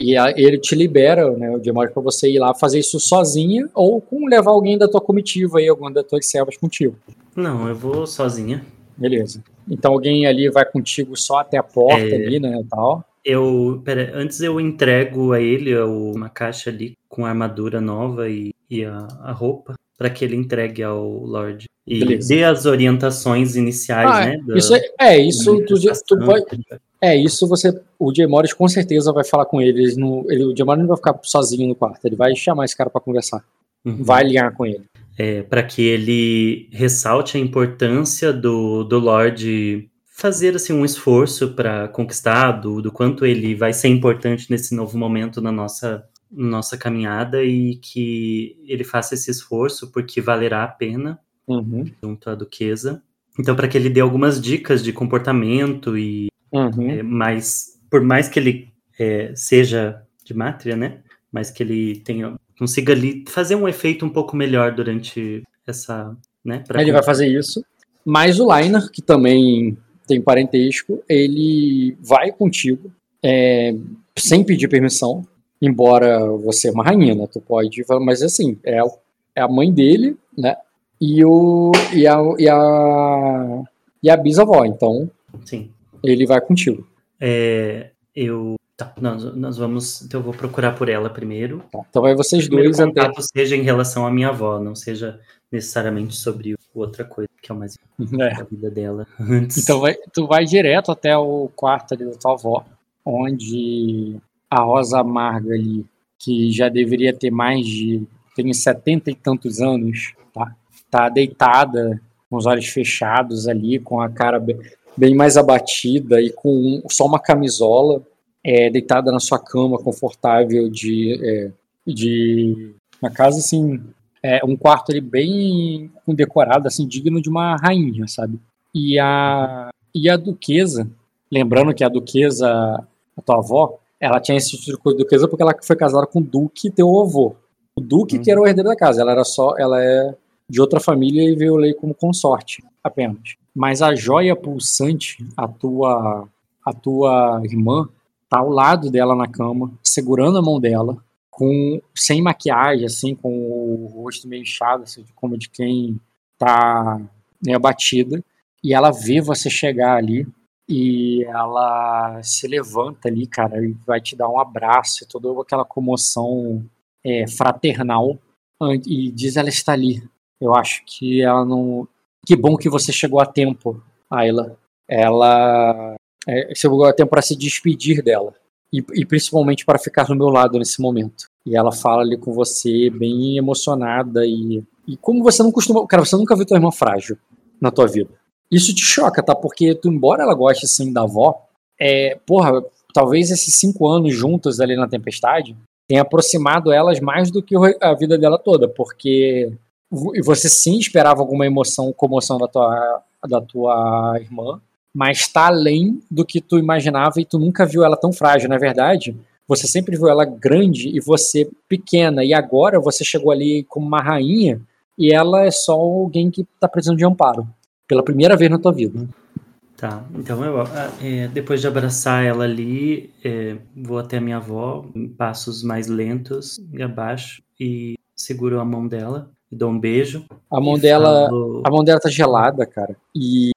E a, ele te libera, né, o Diamante, para você ir lá fazer isso sozinha ou com levar alguém da tua comitiva aí, alguma das tuas servas contigo. Não, eu vou sozinha. Beleza. Então alguém ali vai contigo só até a porta é... ali, né, tal. Eu, pera, antes eu entrego a ele uma caixa ali com a armadura nova e, e a, a roupa para que ele entregue ao Lorde e Beleza. dê as orientações iniciais, ah, né? Da, isso é, é isso tu, tu é isso você o Jay Morris com certeza vai falar com eles no ele, o Jay Morris não vai ficar sozinho no quarto, ele vai chamar esse cara para conversar, uhum. vai ligar com ele é, para que ele ressalte a importância do, do Lorde fazer assim um esforço para conquistar, do, do quanto ele vai ser importante nesse novo momento na nossa nossa caminhada e que ele faça esse esforço porque valerá a pena uhum. junto à duquesa. Então, para que ele dê algumas dicas de comportamento e uhum. é, mais, por mais que ele é, seja de mátria, né? Mas que ele tenha consiga ali fazer um efeito um pouco melhor durante essa, né? Ele vai fazer isso. Mas o Liner, que também tem parentesco, ele vai contigo é, sem pedir permissão, embora você é uma rainha, né? Tu pode, mas assim, é, é a mãe dele, né? E, o, e, a, e, a, e a bisavó, então Sim. ele vai contigo. É, eu Tá, nós, nós vamos. Então eu vou procurar por ela primeiro. Tá, então vai vocês dois. O contato até... seja em relação à minha avó, não seja necessariamente sobre outra coisa, que é o mais é. a vida dela antes. Então vai, tu vai direto até o quarto ali da tua avó, onde a Rosa Amarga ali, que já deveria ter mais de. tem setenta e tantos anos, tá? Tá deitada, com os olhos fechados ali, com a cara bem, bem mais abatida e com só uma camisola é, deitada na sua cama confortável de, é, de uma casa assim, é, um quarto ali bem decorado, assim, digno de uma rainha, sabe? E a, e a duquesa, lembrando que a duquesa, a tua avó, ela tinha esse título de duquesa porque ela foi casada com o duque, teu avô. O duque uhum. que era o herdeiro da casa, ela era só, ela é de outra família e veio lei como consorte, apenas. Mas a joia pulsante, a tua, a tua irmã, tá ao lado dela na cama, segurando a mão dela, com sem maquiagem, assim, com o rosto meio inchado, assim, como de quem tá né, abatida, e ela vê você chegar ali e ela se levanta ali, cara, e vai te dar um abraço, toda aquela comoção é, fraternal, e diz ela está ali. Eu acho que ela não. Que bom que você chegou a tempo, Ayla. Ela É, chegou tempo para se despedir dela. E, e principalmente para ficar no meu lado nesse momento. E ela fala ali com você, bem emocionada. E, e como você não costuma. Cara, você nunca viu tua irmã frágil na tua vida. Isso te choca, tá? Porque tu, embora ela goste assim da avó, é, porra, talvez esses cinco anos juntos ali na tempestade tenha aproximado elas mais do que a vida dela toda, porque você sim esperava alguma emoção, comoção da tua, da tua irmã, mas está além do que tu imaginava e tu nunca viu ela tão frágil, na é verdade. Você sempre viu ela grande e você pequena, e agora você chegou ali como uma rainha e ela é só alguém que está precisando de amparo, pela primeira vez na tua vida. Tá, então eu, ah, é, depois de abraçar ela ali, é, vou até a minha avó, em passos mais lentos, e abaixo, e seguro a mão dela, e dou um beijo. A mão dela, falo... a mão dela tá gelada, cara, e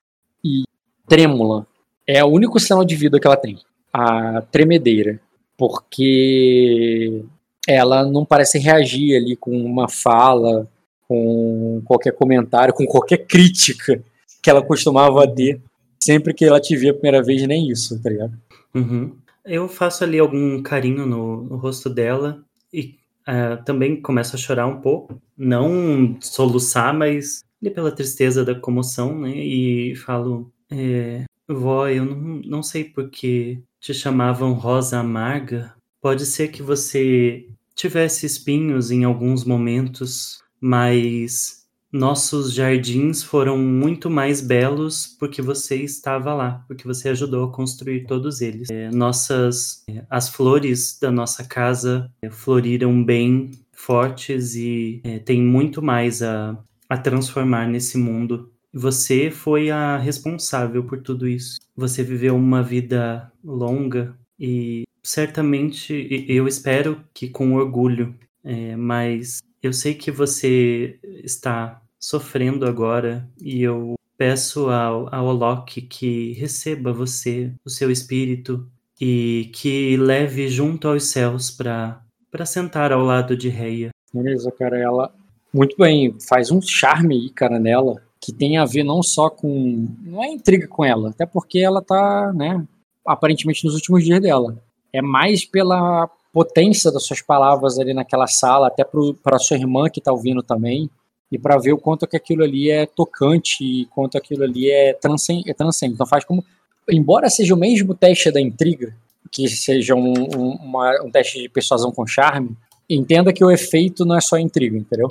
trêmula. É o único sinal de vida que ela tem, a tremedeira, porque ela não parece reagir ali com uma fala, com qualquer comentário, com qualquer crítica que ela costumava ter sempre que ela te vê a primeira vez, nem isso, tá ligado? Uhum. Eu faço ali algum carinho no, no rosto dela e uh, também começo a chorar um pouco. Não soluçar, mas pela tristeza da comoção, né? E falo, é, vó, eu não, não sei por que te chamavam Rosa Amarga. Pode ser que você tivesse espinhos em alguns momentos, mas nossos jardins foram muito mais belos porque você estava lá, porque você ajudou a construir todos eles. É, nossas, é, as flores da nossa casa é, floriram bem fortes e é, tem muito mais a, a transformar nesse mundo. Você foi a responsável por tudo isso. Você viveu uma vida longa e certamente eu espero que com orgulho, é, mas eu sei que você está sofrendo agora e eu peço ao, ao Loki que receba você, o seu espírito, e que leve junto aos céus para sentar ao lado de Reia. Beleza, cara, ela muito bem, faz um charme aí, cara, nela, que tem a ver não só com. Não é intriga com ela, até porque ela tá, né, aparentemente nos últimos dias dela. É mais pela potência das suas palavras ali naquela sala, até para sua irmã que tá ouvindo também e para ver o quanto que aquilo ali é tocante e quanto aquilo ali é transcendente. É transcendente. Então faz como, embora seja o mesmo teste da intriga, que seja um, um, uma, um teste de persuasão com charme, entenda que o efeito não é só intriga, entendeu?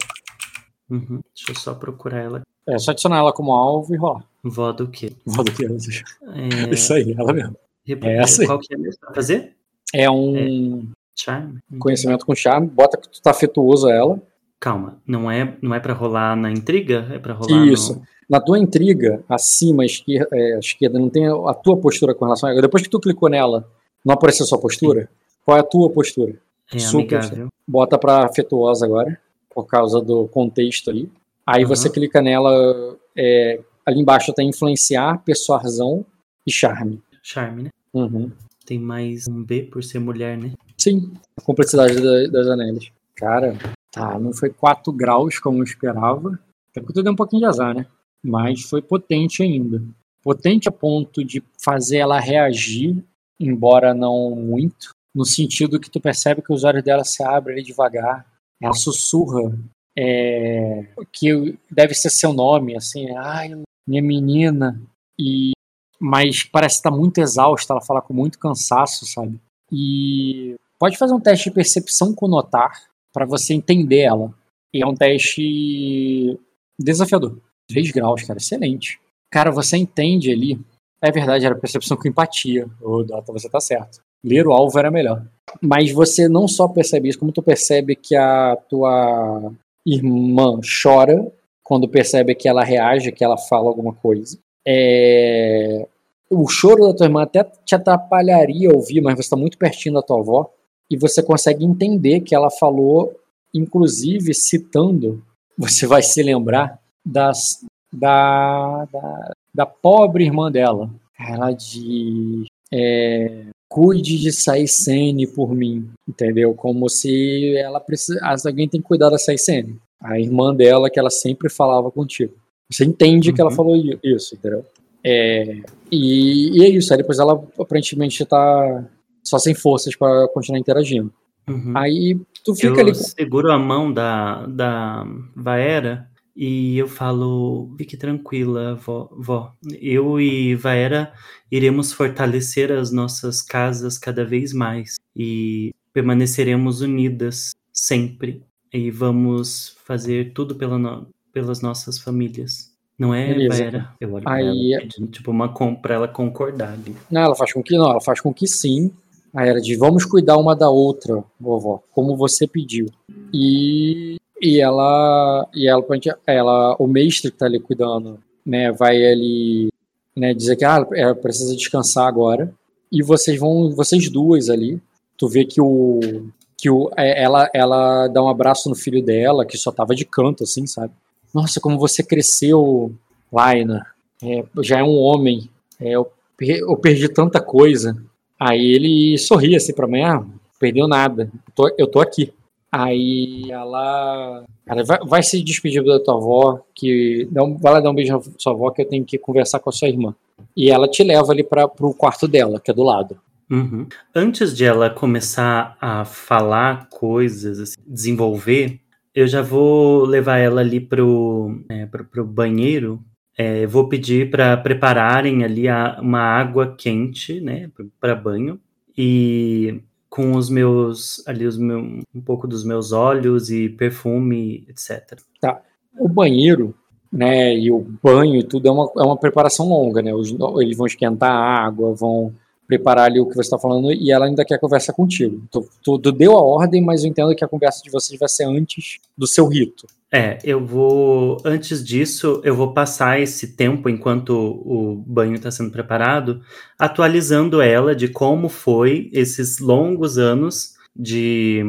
Uhum. Deixa eu só procurar ela. É só adicionar ela como alvo e rolar. Vó do quê? Vó do quê? É... Isso aí, ela mesmo. É essa aí. Qual que é mesmo pra fazer? É um... É... Charme. Conhecimento com charme. Bota que tu tá afetuoso a ela. Calma, não é, não é para rolar na intriga? É para rolar Isso. No... Na tua intriga, acima, à esquerda, é, à esquerda, não tem a tua postura com relação a ela. Depois que tu clicou nela, não apareceu a sua postura? Sim. Qual é a tua postura? É Super. amigável. Bota para afetuosa agora, por causa do contexto ali. Aí uhum. você clica nela, é, ali embaixo tem influenciar, persuasão e charme. Charme, né? Uhum. Tem mais um B por ser mulher, né? Sim, a complexidade da, das anéis. Cara, Tá, não foi 4 graus como eu esperava. Até porque eu dei um pouquinho de azar, né? Mas foi potente ainda. Potente a ponto de fazer ela reagir, embora não muito, no sentido que tu percebe que os olhos dela se abrem ali devagar. Ela sussurra é, que deve ser seu nome, assim, ai, minha menina. E mas parece estar muito exausta, ela fala com muito cansaço, sabe? E pode fazer um teste de percepção com notar para você entender ela. E é um teste desafiador. 3 graus, cara, excelente. Cara, você entende ali. É verdade, era percepção com empatia. Ô, Dota, você tá certo. Ler o alvo era melhor. Mas você não só percebe isso, como tu percebe que a tua irmã chora quando percebe que ela reage, que ela fala alguma coisa. É... O choro da tua irmã até te atrapalharia ouvir, mas você está muito pertinho da tua avó e você consegue entender que ela falou, inclusive citando, você vai se lembrar das, da, da, da pobre irmã dela. Ela de. É, cuide de Saisene por mim, entendeu? Como se ela precisa. Alguém tem que cuidar da Saisene. A irmã dela, que ela sempre falava contigo. Você entende uhum. que ela uhum. falou isso, entendeu? É, e, e é isso. Aí depois ela aparentemente tá só sem forças para continuar interagindo. Uhum. Aí tu fica eu ali. seguro a mão da, da Vaera e eu falo: fique tranquila, vó, vó. Eu e Vaera iremos fortalecer as nossas casas cada vez mais e permaneceremos unidas sempre. E vamos fazer tudo pela no, pelas nossas famílias. Não é, Beleza. Vaera? Eu olho Aí- ela, pedindo, tipo, uma com, pra ela concordar ali. Não, ela faz com que não, ela faz com que sim. Aí ela diz: vamos cuidar uma da outra, vovó, como você pediu. E, e ela, e ela, ela, o mestre que tá ali cuidando, né, vai ali, né, dizer que ah, ela precisa descansar agora. E vocês vão, vocês duas ali, tu vê que o que o, é, ela, ela dá um abraço no filho dela, que só tava de canto, assim, sabe? Nossa, como você cresceu, Laina. É, já é um homem. É, eu, eu perdi tanta coisa. Aí ele sorri assim pra mim, ah, perdeu nada, eu tô, eu tô aqui. Aí ela, ela vai, vai se despedir da tua avó, que um- vai lá dar um beijo na sua avó, que eu tenho que conversar com a sua irmã. E ela te leva ali para pro quarto dela, que é do lado. Uhum. Antes de ela começar a falar coisas, assim, desenvolver, eu já vou levar ela ali pro, é, pro, pro banheiro. É, vou pedir para prepararem ali a- uma água quente, né, para banho. E com os meus, ali os meu, um pouco dos meus óleos e perfume, etc. O banheiro, né, e o banho tudo é uma, é uma preparação longa, né? Os- eles vão esquentar a água, vão preparar ali o que você está falando e ela ainda quer conversar contigo. Tu, tu- tu deu a ordem, mas eu entendo que a conversa de vocês vai ser antes do seu rito. É, eu vou. Antes disso, eu vou passar esse tempo enquanto o banho está sendo preparado, atualizando ela de como foi esses longos anos de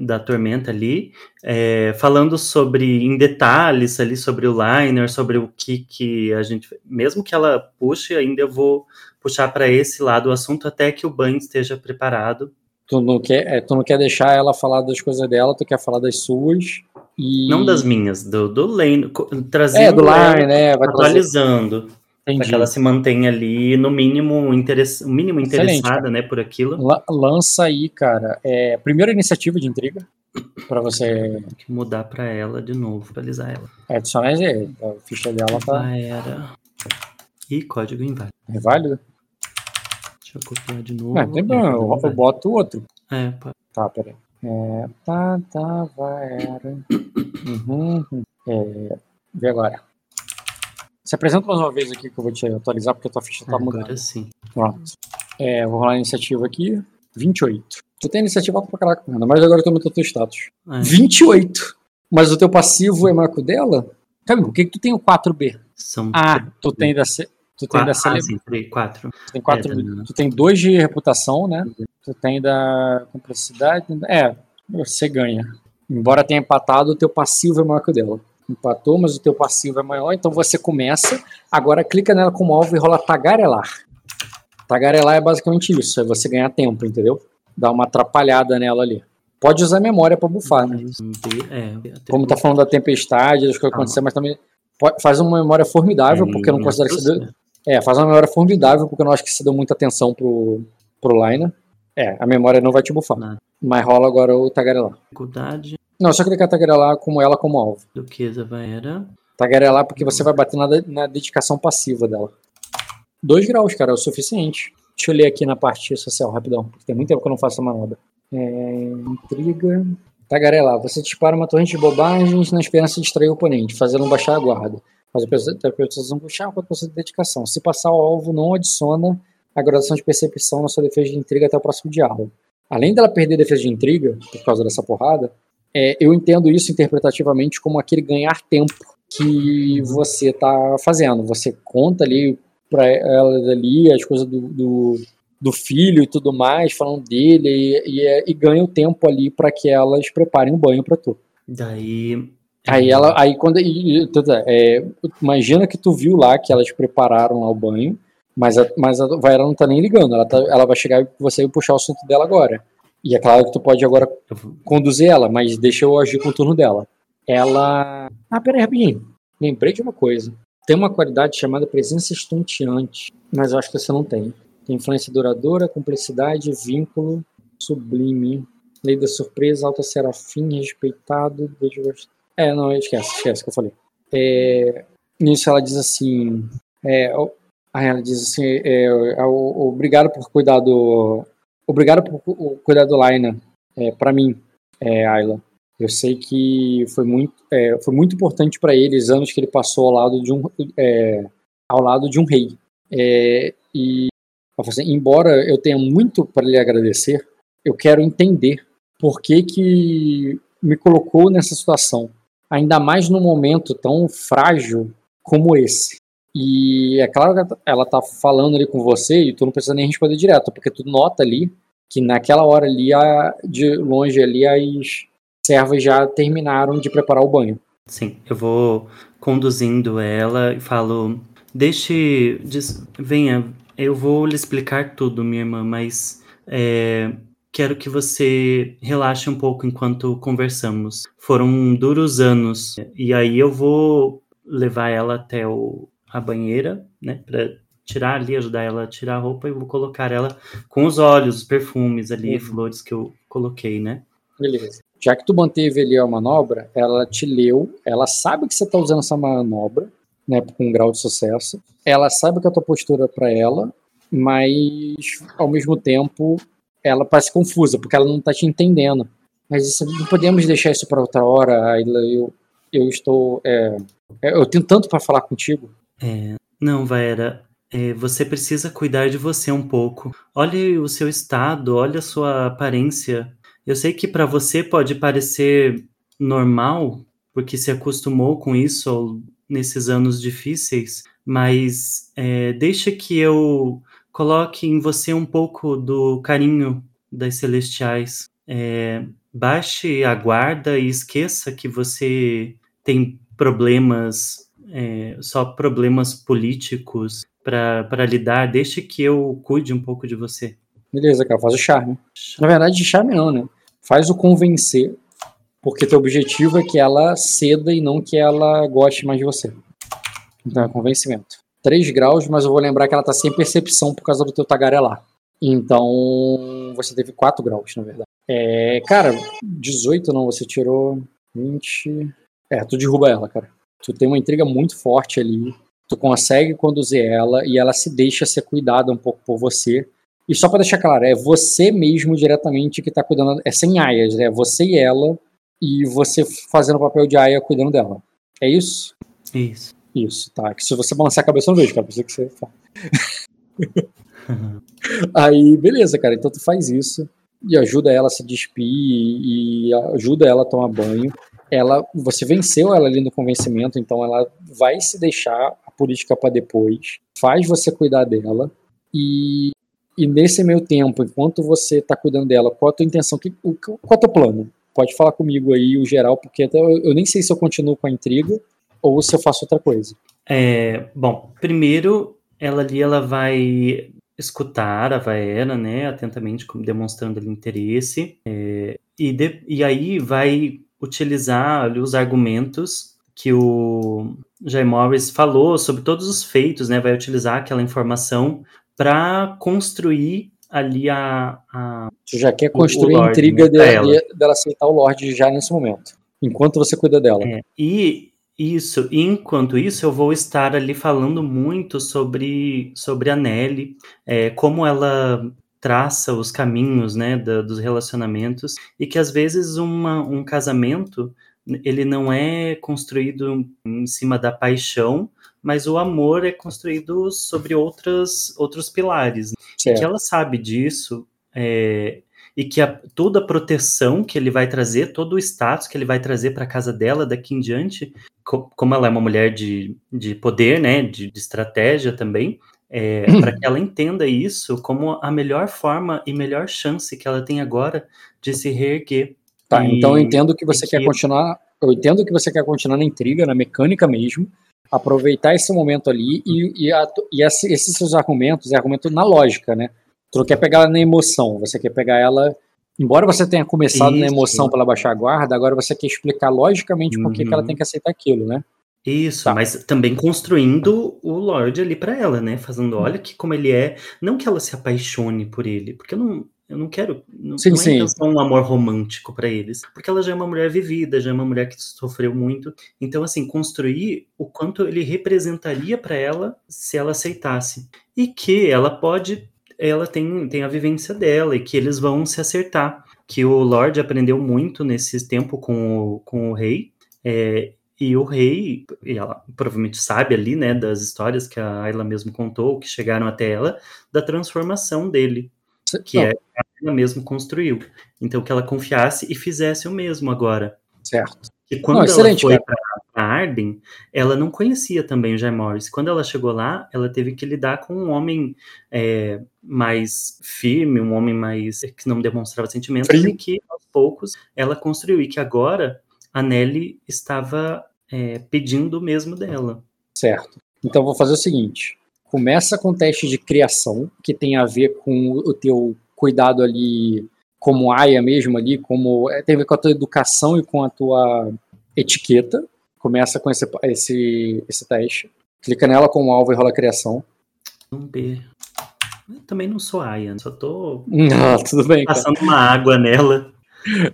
da tormenta ali, é, falando sobre em detalhes ali sobre o liner, sobre o que que a gente, mesmo que ela puxe, ainda eu vou puxar para esse lado o assunto até que o banho esteja preparado. Tu não quer, é, tu não quer deixar ela falar das coisas dela, tu quer falar das suas e Não das minhas, do, do Lane, trazendo é do line, né? Vai trazer, atualizando, para entendi. que ela se mantenha ali no mínimo, interess... mínimo interessada, né, por aquilo. La- lança aí, cara. É, primeira iniciativa de intriga para você Tem que mudar para ela de novo, atualizar ela. adicionar é, a ficha dela tá Ah, era. E código inválido. é válido. Deixa eu copiar de novo. Não, tem problema, eu, eu boto outro. É, pode. Tá, peraí. É, tá, tá, vai, era. Uhum, uhum. É, vê agora. Se apresenta mais uma vez aqui que eu vou te atualizar, porque a tua ficha tá mudando. Agora sim. Pronto. É, vou rolar a iniciativa aqui. 28. Tu tem iniciativa alta pra caraca, ainda mais agora eu aumentou teu status. É, 28! Mas o teu passivo é maior que o dela? Camilo, por que, que tu tem o 4B? são Ah, tu tem da. ce- Tu tem da quatro. Ah, cele... sim, três, quatro. tu tem quatro, É, tá. tu tem dois de reputação, né? Tu tem da complexidade. É, você ganha. Embora tenha empatado, o teu passivo é maior que o dela. Empatou, mas o teu passivo é maior, então você começa. Agora clica nela como alvo e rola tagarelar. Tagarelar é basicamente isso, é você ganhar tempo, entendeu? Dá uma atrapalhada nela ali. Pode usar memória pra bufar, né? B, é, Como tá falando da tempestade, das coisas que Ah. aconteceram, mas também faz uma memória formidável, porque eu não considero que você é, faz uma memória formidável, porque eu não acho que você deu muita atenção pro, pro Liner. É, a memória não vai te bufar. Mas rola agora o tagarelar. Dificuldade, Não, só clicar tagarelar como ela como alvo. duquesa Vaera. Tagarelar porque você vai bater na, na dedicação passiva dela. Dois graus, cara, é o suficiente. Deixa eu ler aqui na parte social, rapidão, porque tem muito tempo que eu não faço essa manobra. É, intriga. Tagarelar. Você dispara uma torrente de bobagens na esperança de distrair o oponente, fazendo baixar a guarda. Mas a não puxar com a de dedicação. Se passar o alvo, não adiciona a graduação de percepção na sua defesa de intriga até o próximo diálogo. Além dela perder a defesa de intriga, por causa dessa porrada, é, eu entendo isso interpretativamente como aquele ganhar tempo que você tá fazendo. Você conta ali para elas ali as coisas do, do, do filho e tudo mais, falando dele, e, e, é- e ganha o tempo ali para que elas preparem um banho para tu. Daí. Aí ela, aí quando é, imagina que tu viu lá que elas prepararam lá o banho, mas a, mas a Vaira não tá nem ligando, ela, tá, ela vai chegar e você vai puxar o assunto dela agora. E é claro que tu pode agora conduzir ela, mas deixa eu agir com o turno dela. Ela. Ah, pera aí, rapidinho. Lembrei de uma coisa. tem uma qualidade chamada presença estonteante, mas eu acho que você não tem. Tem influência duradoura, cumplicidade, vínculo, sublime, lei da surpresa, alta serafim, respeitado, É, não, esquece, esquece que eu falei. É, nisso ela diz assim, é, ah, ela diz assim, é, é, obrigado por cuidar do, obrigado por cuidar do Laina, é, para mim, é, Ayla. Eu sei que foi muito, é, foi muito importante para ele os anos que ele passou ao lado de um, é, ao lado de um rei. É, e assim, embora eu tenha muito para lhe agradecer, eu quero entender por que, que me colocou nessa situação, ainda mais num momento tão frágil como esse. E é claro que ela tá falando ali com você e tu não precisa nem responder direto, porque tu nota ali que naquela hora ali, a, de longe ali, as servas já terminaram de preparar o banho. Sim, eu vou conduzindo ela e falo: Deixe. Venha, eu vou lhe explicar tudo, minha irmã, mas é, quero que você relaxe um pouco enquanto conversamos. Foram duros anos, e aí eu vou levar ela até o, a banheira, né, para tirar ali, ajudar ela a tirar a roupa e vou colocar ela com os olhos, os perfumes ali, uhum. flores que eu coloquei, né? Beleza. Já que tu manteve ali a manobra, ela te leu, ela sabe que você está usando essa manobra, né, com um grau de sucesso. Ela sabe que a tua postura é para ela, mas ao mesmo tempo ela parece confusa, porque ela não está te entendendo. Mas isso, não podemos deixar isso para outra hora. Eu, eu estou. É, eu tenho tanto para falar contigo. É, não, Vaera. É, você precisa cuidar de você um pouco. Olhe o seu estado, olhe a sua aparência. Eu sei que para você pode parecer normal, porque se acostumou com isso nesses anos difíceis, mas é, deixa que eu coloque em você um pouco do carinho das celestiais. É, baixe a guarda e esqueça que você tem problemas, é, só problemas políticos para lidar. Deixe que eu cuide um pouco de você. Beleza, cara, faz o charme. Na verdade, charme não, né? Faz o convencer, porque teu objetivo é que ela ceda e não que ela goste mais de você. Então é convencimento. 3 graus, mas eu vou lembrar que ela tá sem percepção por causa do teu tagarelar. Então, você teve 4 graus, na verdade. É, cara, 18 não, você tirou 20. É, tu derruba ela, cara. Tu tem uma intriga muito forte ali. Tu consegue conduzir ela e ela se deixa ser cuidada um pouco por você. E só para deixar claro, é você mesmo diretamente que tá cuidando. É sem aias, né? Você e ela, e você fazendo o papel de aia cuidando dela. É isso? Isso. Isso, tá. Se você balançar a cabeça, eu não vejo, cara. Pensei que você. Aí, beleza, cara. Então tu faz isso e ajuda ela a se despir e ajuda ela a tomar banho. Ela, você venceu ela ali no convencimento, então ela vai se deixar a política para depois. Faz você cuidar dela e e nesse meio tempo, enquanto você está cuidando dela, qual a tua intenção? Que, o, qual é o teu plano? Pode falar comigo aí, o geral, porque até eu, eu nem sei se eu continuo com a intriga ou se eu faço outra coisa. É, bom, primeiro, ela ali ela vai escutar a Vaera, né, atentamente, demonstrando ali interesse, é, e, de, e aí vai utilizar ali, os argumentos que o Jay Morris falou sobre todos os feitos, né, vai utilizar aquela informação para construir ali a, a. Você já quer construir a intriga né, dela. dela aceitar o Lorde já nesse momento, enquanto você cuida dela. É, e isso, enquanto isso, eu vou estar ali falando muito sobre, sobre a Nelly, é, como ela traça os caminhos né, da, dos relacionamentos, e que às vezes uma, um casamento ele não é construído em cima da paixão, mas o amor é construído sobre outras, outros pilares. Certo. E que ela sabe disso, é, e que a, toda a proteção que ele vai trazer, todo o status que ele vai trazer para a casa dela daqui em diante, como ela é uma mulher de, de poder, né, de, de estratégia também, é, para que ela entenda isso como a melhor forma e melhor chance que ela tem agora de se reerguer. Tá, e, então eu entendo que você que... quer continuar, eu entendo que você quer continuar na intriga, na mecânica mesmo, aproveitar esse momento ali e, e, a, e esses seus argumentos, é argumento na lógica, né? Tu não quer pegar ela na emoção, você quer pegar ela. Embora você tenha começado Isso. na emoção para baixar guarda, agora você quer explicar logicamente uhum. por que ela tem que aceitar aquilo, né? Isso, Tá. mas também construindo o Lorde ali pra ela, né? Fazendo, olha que como ele é. Não que ela se apaixone por ele, porque eu não, eu não quero. Não, Sim, não sim. é intenção um amor romântico pra eles. Porque ela já é uma mulher vivida, já é uma mulher que sofreu muito. Então, assim, construir o quanto ele representaria pra ela se ela aceitasse. E que ela pode. Ela tem, tem a vivência dela e que eles vão se acertar. Que o Lorde aprendeu muito nesse tempo com o, com o rei. É, e o rei, e ela provavelmente sabe ali, né, das histórias que a Ayla mesmo contou, que chegaram até ela, da transformação dele, que é ela mesmo construiu. Então que ela confiasse e fizesse o mesmo agora. Certo. E quando Não, ela foi cara. Para Arden, ela não conhecia também o Jay Morris. Quando ela chegou lá, ela teve que lidar com um homem é, mais firme, um homem mais que não demonstrava sentimentos Frio. e que aos poucos ela construiu e que agora a Nelly estava é, pedindo o mesmo dela. Certo. Então vou fazer o seguinte: começa com o teste de criação, que tem a ver com o teu cuidado ali como aia mesmo ali, como é, tem a ver com a tua educação e com a tua etiqueta. Começa com esse, esse, esse teste. Clica nela como alvo e rola criação. Um B. Eu também não sou Aya, só tô Não, tudo bem, cara. passando uma água nela.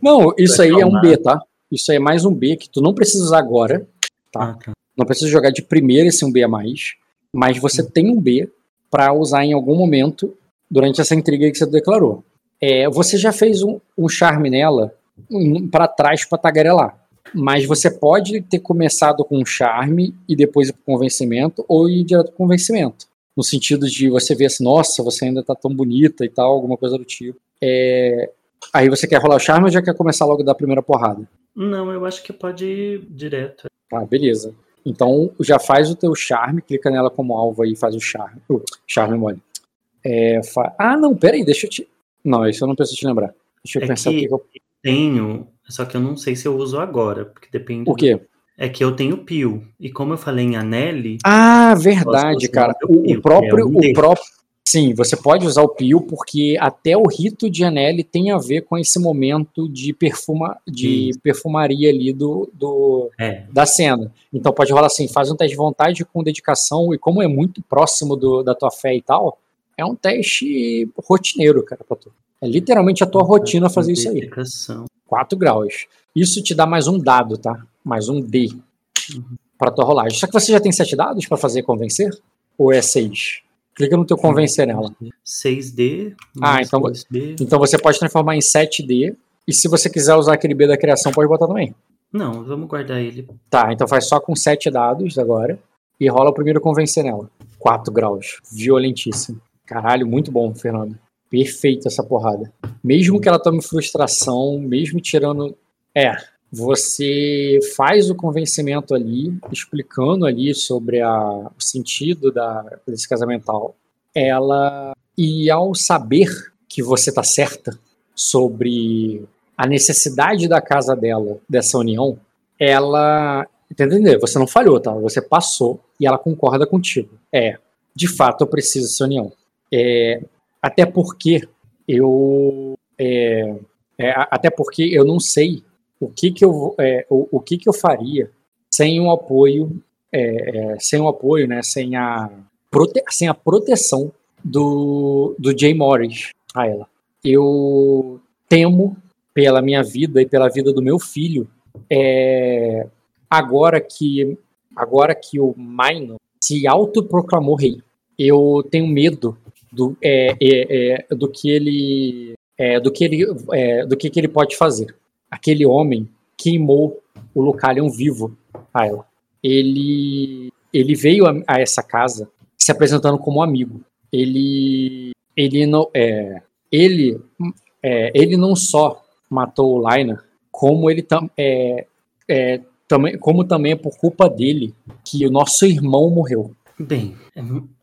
Não, isso aí é um. B, tá? Isso aí é mais um B que tu não precisa usar agora. Tá. Ah, tá. Não precisa jogar de primeira esse um B a mais, mas você tem um B para usar em algum momento durante essa intriga que você declarou. É, você já fez um, um charme nela para trás para tagarelar, mas você pode ter começado com charme e depois pro convencimento ou ir direto pro convencimento. No sentido de você ver assim, nossa, você ainda tá tão bonita e tal, alguma coisa do tipo. É, aí você quer rolar o charme ou já quer começar logo da primeira porrada? Não, eu acho que pode ir direto. Tá, beleza. Então já faz o teu charme, clica nela como alvo aí e faz o charme. Uh, charme mole. É, fa- Ah, não, peraí, deixa eu te. Não, isso eu não preciso te lembrar. Deixa eu É pensar o que- que eu. Tenho, só que eu não sei se eu uso agora, porque depende. O quê? É que eu tenho Pio. E como eu falei em Anelli, Ah, verdade, cara. o O, o próprio. é um o próprio. Sim, você pode usar o Pio, porque até o rito de Anelli tem a ver com esse momento de, perfuma, de Isso. perfumaria ali do, do, é, da cena. Então pode rolar assim, faz um teste de vontade com dedicação, e como é muito próximo do- da tua fé e tal, é um teste rotineiro, cara, pra tu. É literalmente a tua rotina fazer isso aí. Dedicação. 4 graus. Isso te dá mais um dado, tá? Mais um D pra tua rolagem. Só que você já tem 7 dados pra fazer convencer? Ou é 6? Clica no teu convencer nela. 6D. Ah, então- 2B. Então você pode transformar em 7D. E se você quiser usar aquele B da criação, pode botar também. Não, vamos guardar ele. Tá, então faz só com 7 dados agora. E rola o primeiro convencer nela. 4 graus. Violentíssimo. Caralho, muito bom, Fernando. Perfeito essa porrada. Mesmo que ela tome frustração, mesmo tirando. É. Você faz o convencimento ali, explicando ali sobre a- o sentido da, desse casamental. Ela. E ao saber que você tá certa sobre a necessidade da casa dela, dessa união, ela. Entendeu? Você não falhou, tá? Você passou e ela concorda contigo. É, de fato eu preciso dessa união. É, até porque eu. é, é, até porque eu não sei o que que eu, é, o, o que que eu faria sem o apoio, é, é, sem o apoio, né? Sem a, prote, sem a proteção do, do Jay Morris a ela. Eu temo pela minha vida e pela vida do meu filho é, agora que agora que o Minor se autoproclamou rei, eu tenho medo do, é, é, é, do que ele é, do que ele é, do que, que ele pode fazer. Aquele homem queimou o Lucalion vivo a ela. Ele ele veio a, a essa casa se apresentando como amigo. Ele ele não é, ele ele não só matou o Liner, como ele tam, é, é, também, como também é por culpa dele que o nosso irmão morreu. Bem,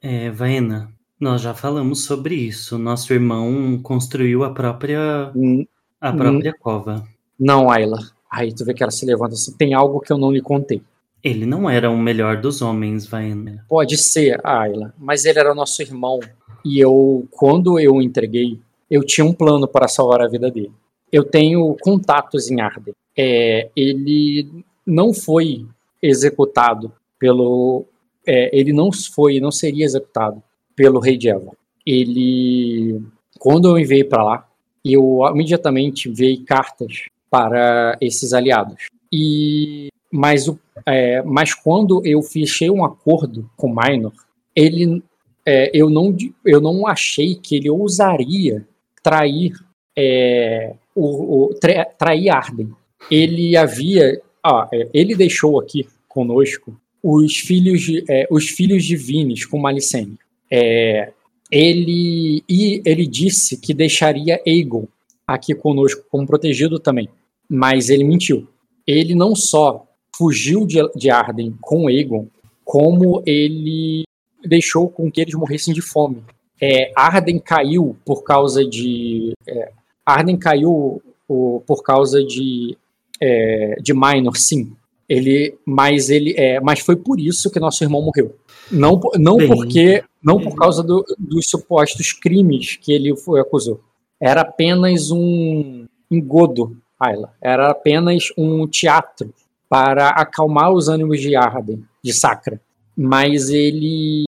é, Vaena, nós já falamos sobre isso. Nosso irmão construiu a própria Hum, a Hum. própria cova. Não, Ayla. Aí tu vê que ela se levanta assim. Tem algo que eu não lhe contei. Ele não era o melhor dos homens, Vaena. Pode ser, Ayla, mas ele era nosso irmão. E eu, quando eu o entreguei, eu tinha um plano para salvar a vida dele. Eu tenho contatos em Arden. É, ele não foi executado pelo. É, ele não foi, não seria executado pelo rei de Eva. Ele, quando eu enviei para lá, eu imediatamente enviei cartas para esses aliados. E mas, o, é, mas quando eu fechei um acordo com Minor, ele, é, eu, não, eu não achei que ele ousaria trair é, o, o tra, trair Arden. Ele havia, ah, ele deixou aqui conosco os filhos de, é, os filhos de Vines com Malicene. É, ele e ele disse que deixaria Aegon aqui conosco como protegido também, mas ele mentiu. Ele não só fugiu de, de Arden com Aegon, como ele deixou com que eles morressem de fome. É, Arden caiu por causa de é, Arden caiu o, por causa de é, de Minor, sim. Ele, mas ele, é, mas foi por isso que nosso irmão morreu. Não, não Bem, porque, não por causa do, dos supostos crimes que ele foi acusou. Era apenas um engodo, Ayla. Era apenas um teatro para acalmar os ânimos de Arden, de Sacra. Mas eles,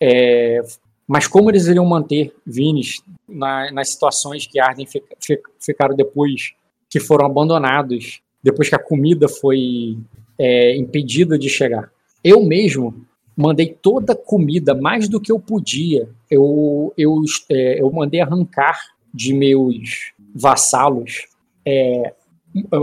é, mas como eles iriam manter Vines na, nas situações que Arden ficaram depois que foram abandonados, depois que a comida foi é, impedida de chegar? Eu mesmo mandei toda a comida, mais do que eu podia. Eu, eu, é, eu mandei arrancar de meus vassalos é,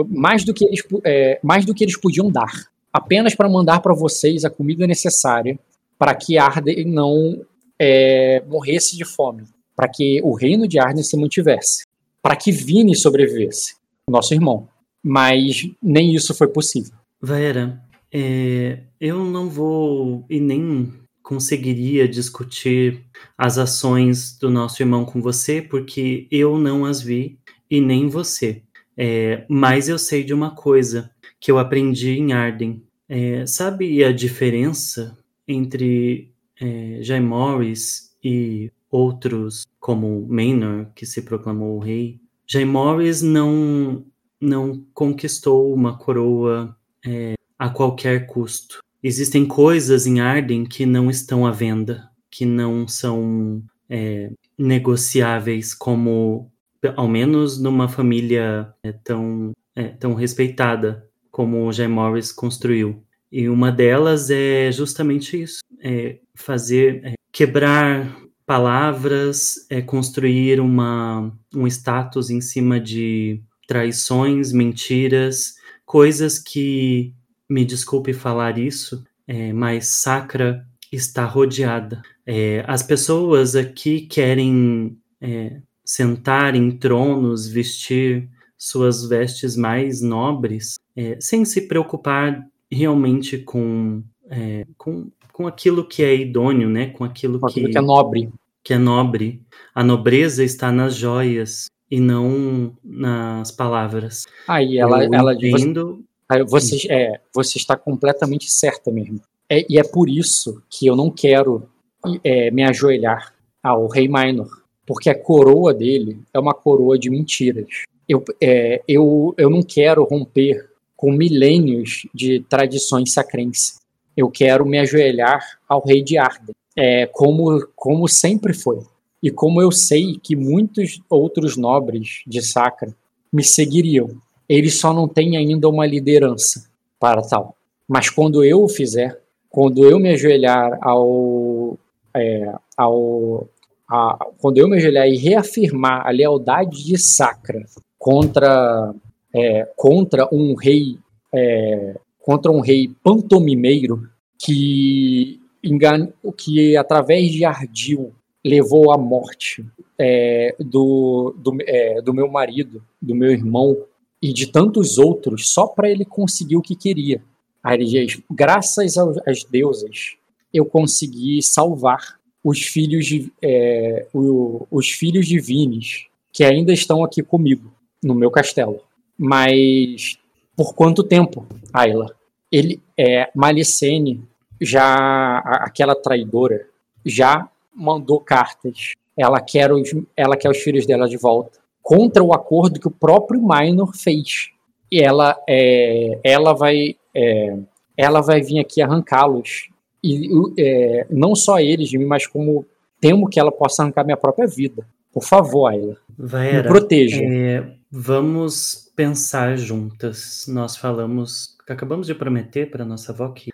mais, do que eles, é, mais do que eles podiam dar, apenas para mandar para vocês a comida necessária para que Arden não é, morresse de fome, para que o reino de Arden se mantivesse, para que Vini sobrevivesse, nosso irmão. Mas nem isso foi possível. Vera, é, eu não vou e nem conseguiria discutir as ações do nosso irmão com você, porque eu não as vi e nem você. É, mas eu sei de uma coisa que eu aprendi em Arden. É, sabe a diferença entre é, Jay Morris e outros como Maynor, que se proclamou rei? Jay Morris não, não conquistou uma coroa é, a qualquer custo. Existem coisas em Arden que não estão à venda, que não são é, negociáveis, como, ao menos numa família é, tão, é, tão respeitada como o Jay Morris construiu. E uma delas é justamente isso: é fazer, é, quebrar palavras, é construir uma, um status em cima de traições, mentiras, coisas que me desculpe falar isso, é, mas Sacra está rodeada. É, as pessoas aqui querem é, sentar em tronos, vestir suas vestes mais nobres, é, sem se preocupar realmente com, é, com, com aquilo que é idôneo, né? com aquilo, com aquilo que, que é nobre. Que é nobre. A nobreza está nas joias e não nas palavras. Ah, e ela, Eu ela entendo, você, é, você está completamente certa mesmo. É, e é por isso que eu não quero é, me ajoelhar ao rei Minor, porque a coroa dele é uma coroa de mentiras. Eu, é, eu, eu não quero romper com milênios de tradições sacrenses. Eu quero me ajoelhar ao rei de Arden, é, como, como sempre foi. E como eu sei que muitos outros nobres de Sacra me seguiriam ele só não tem ainda uma liderança para tal. Mas quando eu o fizer, quando eu me ajoelhar ao, é, ao a, quando eu me ajoelhar e reafirmar a lealdade de Sacra contra é, contra um rei é, contra um rei pantomimeiro que engano, que através de ardil levou à morte é, do, do, é, do meu marido, do meu irmão, e de tantos outros só para ele conseguir o que queria. Aí ele diz: graças às deusas, eu consegui salvar os filhos de, é, o, os filhos divinos que ainda estão aqui comigo no meu castelo. Mas por quanto tempo, Ayla? Ele é Malicene já aquela traidora já mandou cartas. Ela quer os, ela quer os filhos dela de volta contra o acordo que o próprio Minor fez. E ela, é, ela vai. É, ela vai vir aqui arrancá-los. E é, não só eles de mim, mas como temo que ela possa arrancar minha própria vida. Por favor, Ayla. Vaera, me proteja. É, vamos pensar juntas. Nós falamos, acabamos de prometer para nossa avó que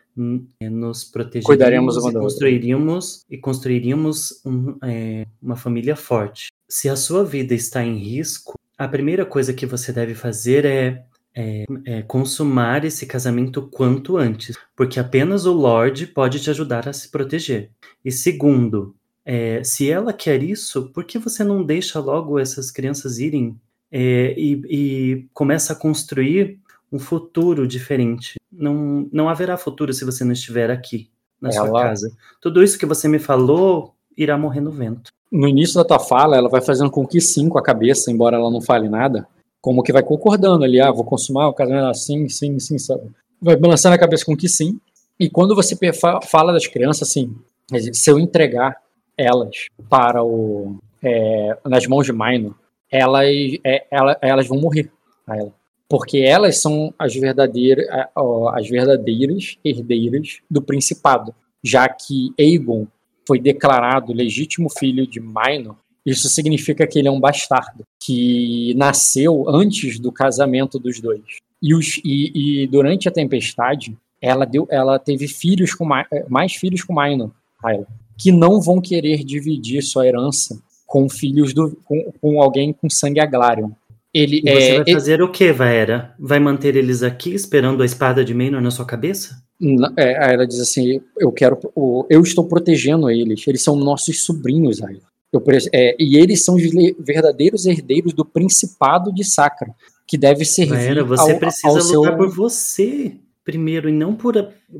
é, nos protegeríamos Cuidaremos e construiríamos e construiríamos um, é, uma família forte. Se a sua vida está em risco, a primeira coisa que você deve fazer é, é, é consumar esse casamento quanto antes, porque apenas o Lorde pode te ajudar a se proteger. E segundo, é, se ela quer isso, por que você não deixa logo essas crianças irem é, e, e começa a construir um futuro diferente? Não, não haverá futuro se você não estiver aqui, na sua Ela- casa. Tudo isso que você me falou irá morrer no vento. No início da tua fala, ela vai fazendo com que sim com a cabeça, embora ela não fale nada, como que vai concordando ali, ah, vou consumar o casamento assim, sim, sim, sabe? Vai balançando a cabeça com que sim. E quando você fala das crianças, assim, se eu entregar elas para o é, nas mãos de Minor, elas, é, ela- elas vão morrer a ela. Porque elas são as verdadeiras, as verdadeiras herdeiras do principado, já que Aegon foi declarado legítimo filho de Minor, isso significa que ele é um bastardo, que nasceu antes do casamento dos dois. E, os, e, e durante a tempestade, ela, deu, ela teve filhos com Ma- eh, mais filhos com Minor, Hyla, que não vão querer dividir sua herança com filhos do, com, com alguém com sangue Aglarion. Ele E você é, vai fazer o que, Vaera? Vai manter eles aqui esperando a espada de Maynor na sua cabeça? É, aí ela diz assim: eu quero, eu estou protegendo eles. Eles são nossos sobrinhos, Ayla. Eu é, e eles são os verdadeiros herdeiros do Principado de Sacra, que deve servir Vaera, você ao, precisa ao lutar seu. por você primeiro e não por,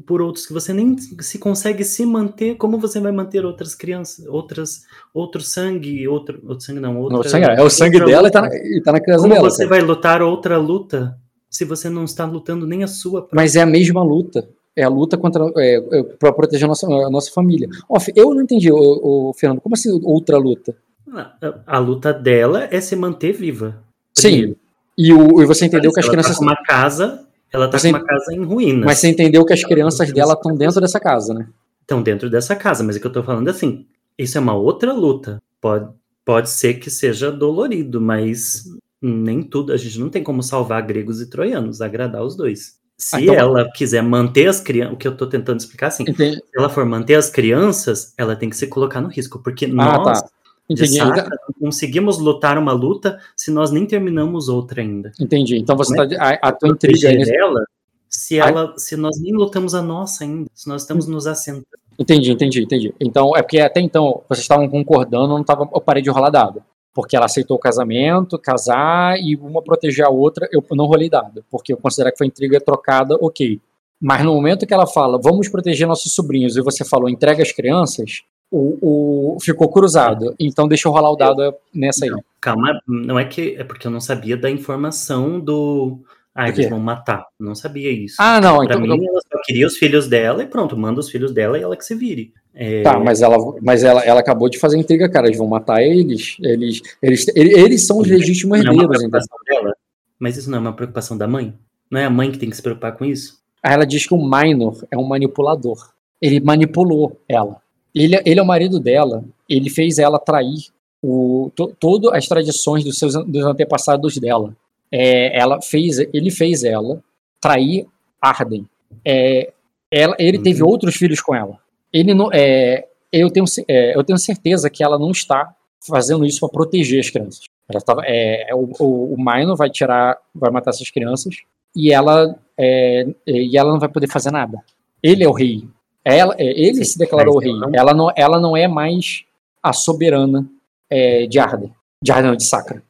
por outros que você nem se consegue se manter. Como você vai manter outras crianças, outras, outro sangue, outro, outro sangue não, outra, Não, o sangue, é o sangue dela e tá, na- e tá na criança Como dela. você cara. vai lutar outra luta se você não está lutando nem a sua própria? Mas é a mesma luta. É a luta contra é, é, para proteger a nossa, a nossa família. Eu não entendi, o, Fernando. Como assim outra luta? A, a luta dela é se manter viva. Sim. E, o, e você entendeu que as ela crianças. Tá com uma casa, ela tá Você- com uma casa em ruínas. Mas você entendeu que as crianças dela estão dentro dessa casa, né? estão dentro dessa casa, mas o que eu tô falando é assim, isso é uma outra luta. Pode, pode ser que seja dolorido, mas nem tudo, a gente não tem como salvar gregos e troianos, agradar os dois. Se Ah, então- ela quiser manter as crianças, o que eu tô tentando explicar assim, Entendi. se ela for manter as crianças, ela tem que se colocar no risco, porque Ah, nós, tá. Entendi. Sacra, não conseguimos lutar uma luta se nós nem terminamos outra ainda. Entendi. Então você Como tá. A, a tua intriga Proteger aí. nesse- ela, se, Ai. ela, se nós nem lutamos a nossa ainda, se nós estamos nos assentando. Entendi, entendi, entendi. Então, é porque até então vocês estavam concordando, não tava, eu parei de rolar dado. Porque ela aceitou o casamento, casar e uma proteger a outra, eu não rolei dado. Porque eu considero que foi intriga trocada, ok. Mas no momento que ela fala, vamos proteger nossos sobrinhos, e você falou, entrega as crianças, o, o- ficou cruzado. Então deixa eu rolar o dado nessa aí. Calma, não é que é porque eu não sabia da informação do. Ah, eles vão matar. Não sabia isso. Ah, não, pra então. mim, ela só queria os filhos dela e pronto, manda os filhos dela e ela que se vire. É, Tá, mas ela, mas ela, ela acabou de fazer intriga, cara. Eles vão matar eles. Eles, eles, eles, eles são os legítimos é herdeiros, então. preocupação dela. Mas isso não é uma preocupação da mãe? Não é a mãe que tem que se preocupar com isso? Aí ela diz que o Minor é um manipulador. Ele manipulou ela. Ele, ele é o marido dela. Ele fez ela trair o, to, todas as tradições dos seus dos antepassados dela. É, ela fez, ele fez ela trair Arden. É, ela, ele Uhum. teve outros filhos com ela. Ele não, é, eu, tenho, é, eu tenho certeza que ela não está fazendo isso para proteger as crianças. Ela tava, é, é, o, o, o vai tirar, vai matar essas crianças e ela é, e ela não vai poder fazer nada. Ele é o rei. Ela, é, ele se declarou mas rei. ela não- Ela não, é mais a soberana é, de Arden. De Arden, não, de Sacra.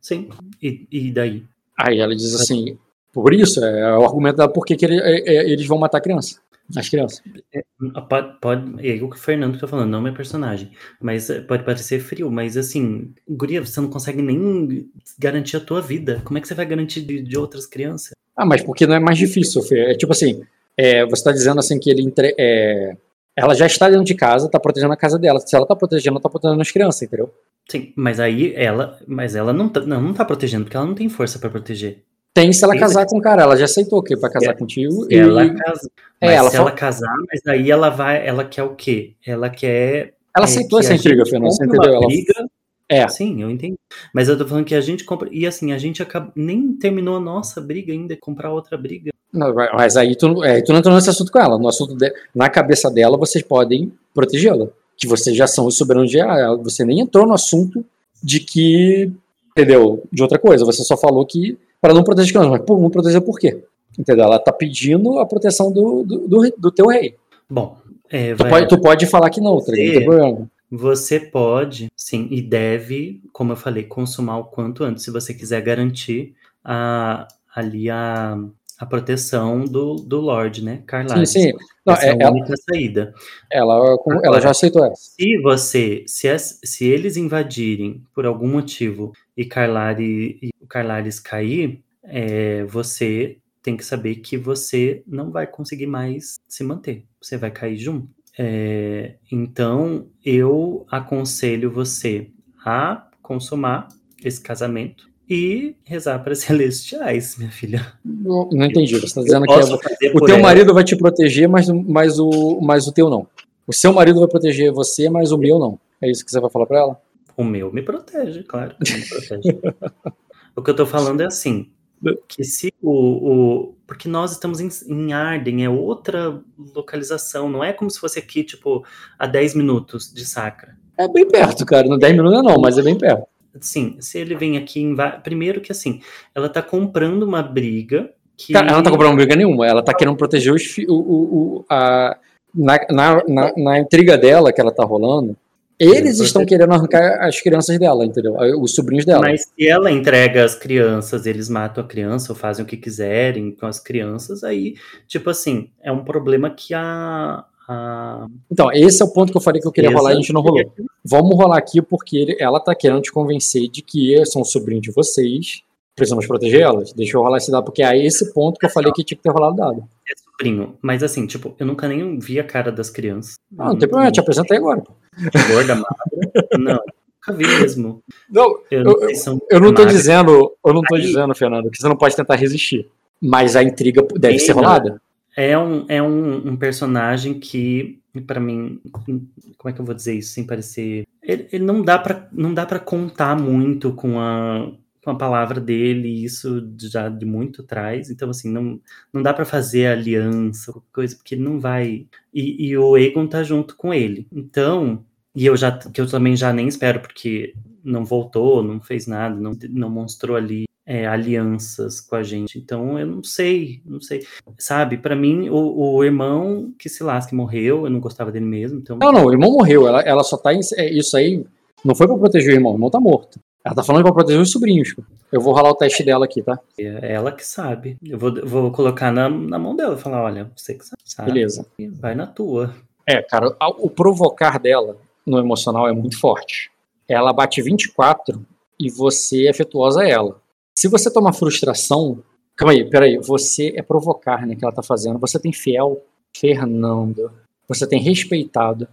Sim. E, e daí? Aí ela diz assim, por isso, é o argumento dela, por que, que ele- é, é, eles vão matar a criança. As crianças. Pode, pode, é o que o Fernando tá falando, não meu personagem. Mas é, pode parecer frio, mas assim, Guria, você não consegue nem garantir a tua vida. Como é que você vai garantir de, de outras crianças? Ah, mas porque não é mais difícil, Fê. É tipo assim, é, você está dizendo assim que ele entre, é, ela já está dentro de casa, está protegendo a casa dela. Se ela está protegendo, ela está protegendo as crianças, entendeu? Sim, mas aí ela, mas ela não tá, não, não tá protegendo, porque ela não tem força pra proteger. Tem se ela casar com o cara. Ela já aceitou que vai casar contigo. Se e... ela casa, É, ela se fala- ela casar, mas aí ela vai, ela quer o quê? Ela quer Ela é, aceitou que essa intriga, Fernando. Você entendeu? Ela... briga. É. Sim, eu entendi. Mas eu tô falando que a gente compra. E assim, a gente acaba. Nem terminou a nossa briga ainda, comprar outra briga. Não, mas aí tu, é, tu não entrou nesse assunto com ela. No assunto de- na cabeça dela, vocês podem protegê-la. Que vocês já são os soberanos de ah, ela. Você nem entrou no assunto de que. Entendeu? De outra coisa. Você só falou que. Para não proteger crianças. Mas pô, não proteger por quê? Entendeu? Ela tá pedindo a proteção do, do, do, do teu rei. Bom, é, Tu pode, tu pode falar que não, tá ligado? Não tem Você- problema. Você pode, sim, e deve, como eu falei, consumar o quanto antes, se você quiser garantir a, ali a, a proteção do, do Lorde, né? Sim, Carlares. sim. Não, Essa é, é a ela, única saída. ela, ela Agora- já aceitou essa. Se você, se, as- se eles invadirem por algum motivo e Carlari, e o Carlares cair, é, você tem que saber que você não vai conseguir mais se manter. Você vai cair junto. É, então, eu aconselho você a consumar esse casamento e rezar para celestiais, minha filha. Não, não entendi. Você está dizendo que é, o teu ela. marido vai te proteger, mas, mas, o, mas o teu não. O seu marido vai proteger você, mas o meu não. É isso que você vai falar pra ela? O meu me protege, claro que me protege. o que eu tô falando é assim, que se o... o- porque nós estamos em, em Arden, é outra localização, não é como se fosse aqui, tipo, a 10 minutos de Sacra. É bem perto, cara. Não 10 minutos não, mas é bem perto. Sim, se ele vem aqui, inva- primeiro que assim, ela tá comprando uma briga que... Cara, ela não tá comprando briga nenhuma. Ela tá querendo proteger os o, o- a, na, na, na, na intriga dela que ela tá rolando. Eles estão querendo arrancar as crianças dela, entendeu? Os sobrinhos dela. Mas se ela entrega as crianças, eles matam a criança ou fazem o que quiserem com as crianças, aí, tipo assim, é um problema que a. a Então, esse é o ponto que eu falei que eu queria rolar e a gente não rolou. Vamos rolar aqui porque ela tá querendo te convencer de que são sobrinhos de vocês. Precisamos proteger elas. Deixa eu rolar esse dado, porque é esse ponto que eu falei que tinha que ter rolado dado. É sobrinho. Mas assim, tipo, eu nunca nem vi a cara das crianças. Ah, não tem problema, eu te apresentei agora. Gorda, magra. Não, nunca vi mesmo. Não, Eu não Eu- eu não tô magras. dizendo, eu não tô Aí- dizendo, Fernando, que você não pode tentar resistir. Mas a intriga deve ser rolada. É um, é um, um personagem que, pra mim, como é que eu vou dizer isso sem parecer. Ele, ele não dá pra não dá para contar muito com a, com a palavra dele, isso já de muito atrás. Então, assim, não, não dá pra fazer aliança, coisa, porque não vai. E, e o Egon tá junto com ele. Então, e eu já que eu também já nem espero, porque não voltou, não fez nada, não, não mostrou ali é, alianças com a gente. Então, eu não sei, não sei sabe, pra mim, o, o irmão que se lasque morreu, eu não gostava dele mesmo, então. Não, não, o irmão morreu. Ela, ela só tá. Em, é, isso aí não foi pra proteger o irmão, o irmão tá morto. Ela tá falando pra proteger os sobrinhos. Eu vou rolar o teste dela aqui, tá? É ela que sabe. Eu vou, vou colocar na, na mão dela e falar: olha, você que sabe, Beleza. vai na tua. É, cara, o provocar dela no emocional é muito forte. Ela bate 24 e você é afetuosa a ela. Se você tomar frustração. Calma aí, peraí. Você é provocar, né? Que ela tá fazendo. Você tem fiel, Fernando. Você tem respeitado.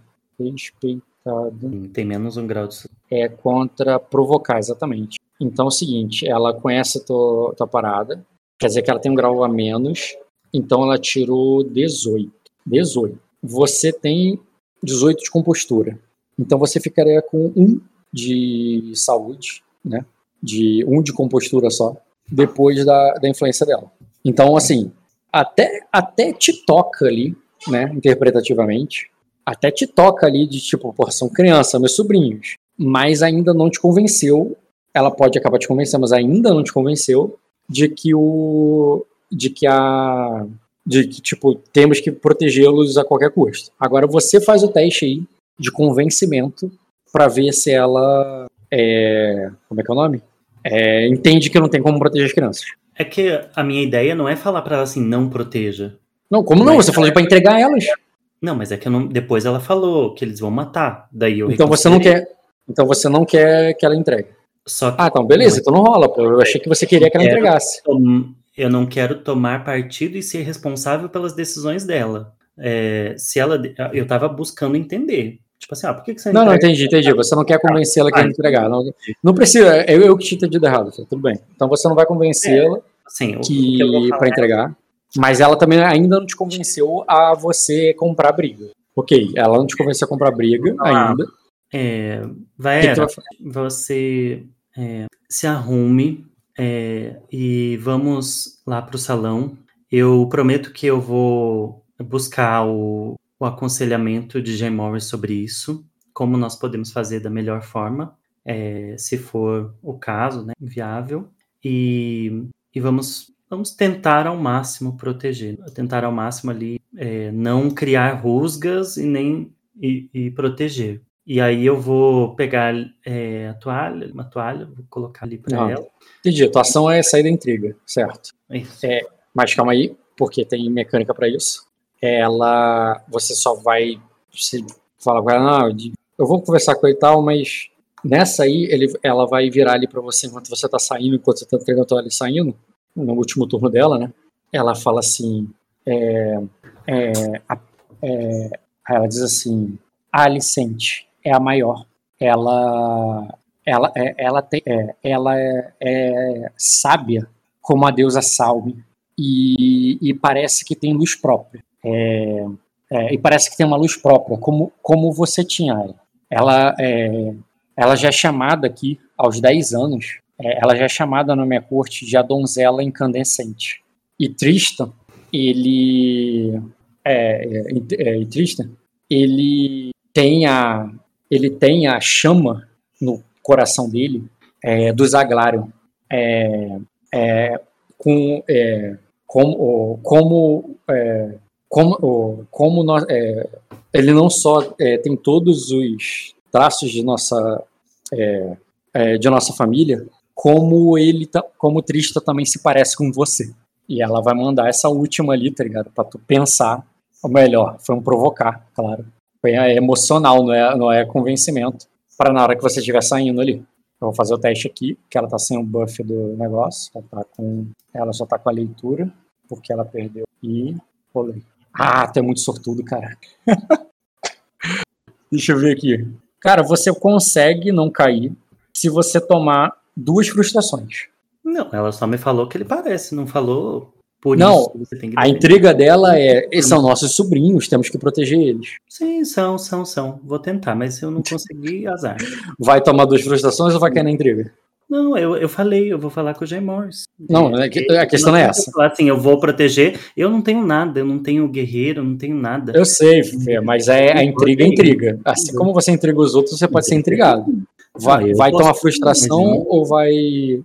Tem menos um grau de. É contra provocar, exatamente. Então é o seguinte: ela conhece a tua, tua parada. Quer dizer que ela tem um grau a menos. Então ela tirou 18. 18. Você tem 18 de compostura. Então você ficaria com um de saúde, né? De um de compostura só, depois da, da influência dela. Então, assim, até, até te toca ali, né? Interpretativamente, até te toca ali de tipo, porra, são crianças, meus sobrinhos, mas ainda não te convenceu. Ela pode acabar te convencendo, mas ainda não te convenceu de que o. de que a. de que, tipo, temos que protegê-los a qualquer custo. Agora você faz o teste aí de convencimento para ver se ela. É, como é que é o nome? É, entende que não tem como proteger as crianças. É que a minha ideia não é falar pra ela assim, não proteja. Não, como não? Você falou para entregar elas. Não, mas é que não. Depois ela falou que eles vão matar. Daí eu Então você não quer. Então você não quer que ela entregue. Só que Ah, então beleza, então não rola, pô. Eu achei que você queria que ela Quero. entregasse. eu não quero tomar partido e ser responsável pelas decisões dela. É, se ela, eu tava buscando entender. Tipo assim, ah, por que, que você Não, não, entendi, entendi. Você não quer convencê-la que Ah, ela entregar. Não, não precisa, eu, eu que tinha entendido errado, tudo bem. Então você não vai convencê-la Assim, o que, que pra é- entregar. Mas ela também ainda não te convenceu a você comprar briga. Ok, ela não te convenceu a comprar briga Ah, ainda. É, Vaera, você é, se arrume é, e vamos lá para o salão. Eu prometo que eu vou buscar o, o aconselhamento de Jay Morris sobre isso, como nós podemos fazer da melhor forma, é, se for o caso, né, viável, e, e vamos, vamos tentar ao máximo proteger, tentar ao máximo ali é, não criar rusgas e nem e, e proteger. E aí eu vou pegar é, a toalha, uma toalha, vou colocar ali para Ah. ela. Entendi, a tua ação é sair da intriga, certo? Isso. É, Mas calma aí, porque tem mecânica pra isso. Ela. Você só vai. Você fala com ela, não, de- eu vou conversar com ele e tal, mas nessa aí ele, ela vai virar ali pra você enquanto você tá saindo, enquanto você tá entregando a toalha e saindo, no último turno dela, né? Ela fala assim. É, é, é, ela diz assim: a Alicente é a maior. Ela. Ela, é, ela, tem, é, ela é, é sábia como a deusa Salme e, e parece que tem luz própria. E parece que tem uma luz própria, como, como você tinha. Ela, é, ela já é chamada aqui, aos 10 anos, é, ela já é chamada na minha corte de a donzela incandescente. E Tristan, ele. É, é, é, Tristan, ele tem a, ele tem a chama no coração dele é, do Zaglarion. É, é, com, é, como, como, é, como, como nós, é, ele não só é, tem todos os traços de nossa, de nossa família, como ele, como o Trista também se parece com você. E ela vai mandar essa última ali, tá ligado? Pra tu pensar, ou melhor, foi um provocar, claro. Foi é, emocional, não é, não é convencimento, para na hora que você estiver saindo ali. Eu vou fazer o teste aqui, que ela tá sem o buff do negócio. Ela, tá com, ela só tá com a leitura, porque ela perdeu. E rolei. Ah, tu é muito sortudo, cara. Deixa eu ver aqui. Cara, você consegue não cair se você tomar duas frustrações. Não, ela só me falou que ele parece, não falou por Não, isso. que A intriga dela é: esses são nossos sobrinhos, temos que proteger eles. Sim, são, são, são. Vou tentar, mas se eu não conseguir, azar. Vai tomar duas frustrações ou vai cair na intriga? Não, eu, eu falei, eu vou falar com o Jay Morris. Não, a que- a questão não é essa. eu Falar assim, eu vou proteger. Eu não tenho nada, eu não tenho guerreiro, eu não tenho nada. Eu sei, mas é a intriga é intriga. Assim como você intriga os outros, você pode ser intrigado. Vai, Não, vai posso- tomar frustração ou vai.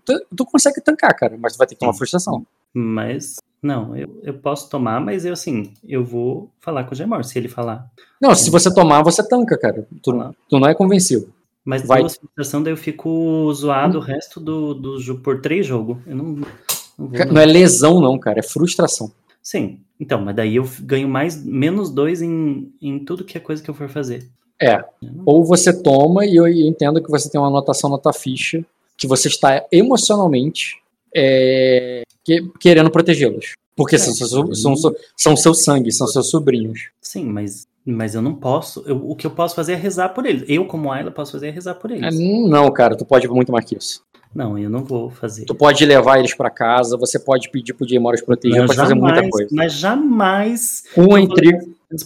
Tu, tu consegue tancar, cara, mas tu vai ter que tomar frustração. Mas, não, eu, eu posso tomar, mas eu assim, eu vou falar com o Morris, se ele falar. Não, se você tomar, você tanca, cara. Tu, tu não é convencido. Mas Vai. duas frustração, daí eu fico zoado o resto do, do por três jogos. Eu não, não vou. Não é lesão, não, cara, é frustração. Sim, então, mas daí eu ganho mais, menos dois em, em tudo que é coisa que eu for fazer. É. Ou você toma, e eu entendo que você tem uma anotação na tua ficha, que você está emocionalmente é, que- querendo protegê-los. Porque são, são, são, são, são seu sangue, são seus sobrinhos. Sim, mas, mas eu não posso. eu- o que eu posso fazer é rezar por eles. Eu, como Ayla, posso fazer é rezar por É, eles. Não, cara, tu pode muito mais que isso. Não, eu não vou fazer. Tu pode levar eles pra casa, você pode pedir pro Jay Morris proteger, pode fazer muita jamais- coisa. Mas jamais. Eu a vou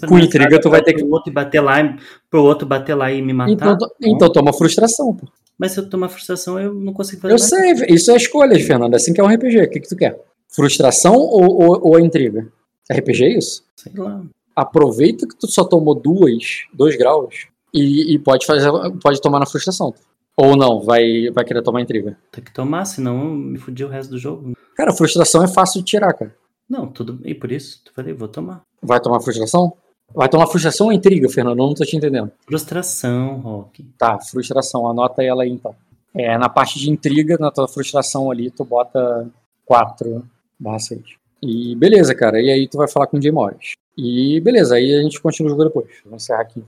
com intriga, tu vai ter que- Pro outro bater lá, e- pro outro bater lá e me matar. Então, então toma frustração, pô. Mas se eu tomar frustração, eu não consigo fazer Eu mais. sei, isso é escolha, Fernando. É assim que é um RPG. O que, que tu quer? Frustração ou, ou, ou intriga? RPG é isso? Sei lá. Aproveita que tu só tomou duas, dois graus e, e pode fazer, pode tomar na frustração. Ou não, vai, vai querer tomar intriga. Tem que tomar, senão me fudi o resto do jogo. Cara, frustração é fácil de tirar, cara. Não, tudo. E por isso, eu falei, vou tomar. Vai tomar frustração? Vai tomar frustração ou intriga, Fernando? Eu não tô te entendendo. Frustração, Rock. Tá, frustração. Anota ela aí então. É, na parte de intriga, na tua frustração ali, tu bota 4 barra 6. E beleza, cara. E aí tu vai falar com o Jay Morris. E beleza, aí a gente continua o jogo depois. Vou encerrar aqui.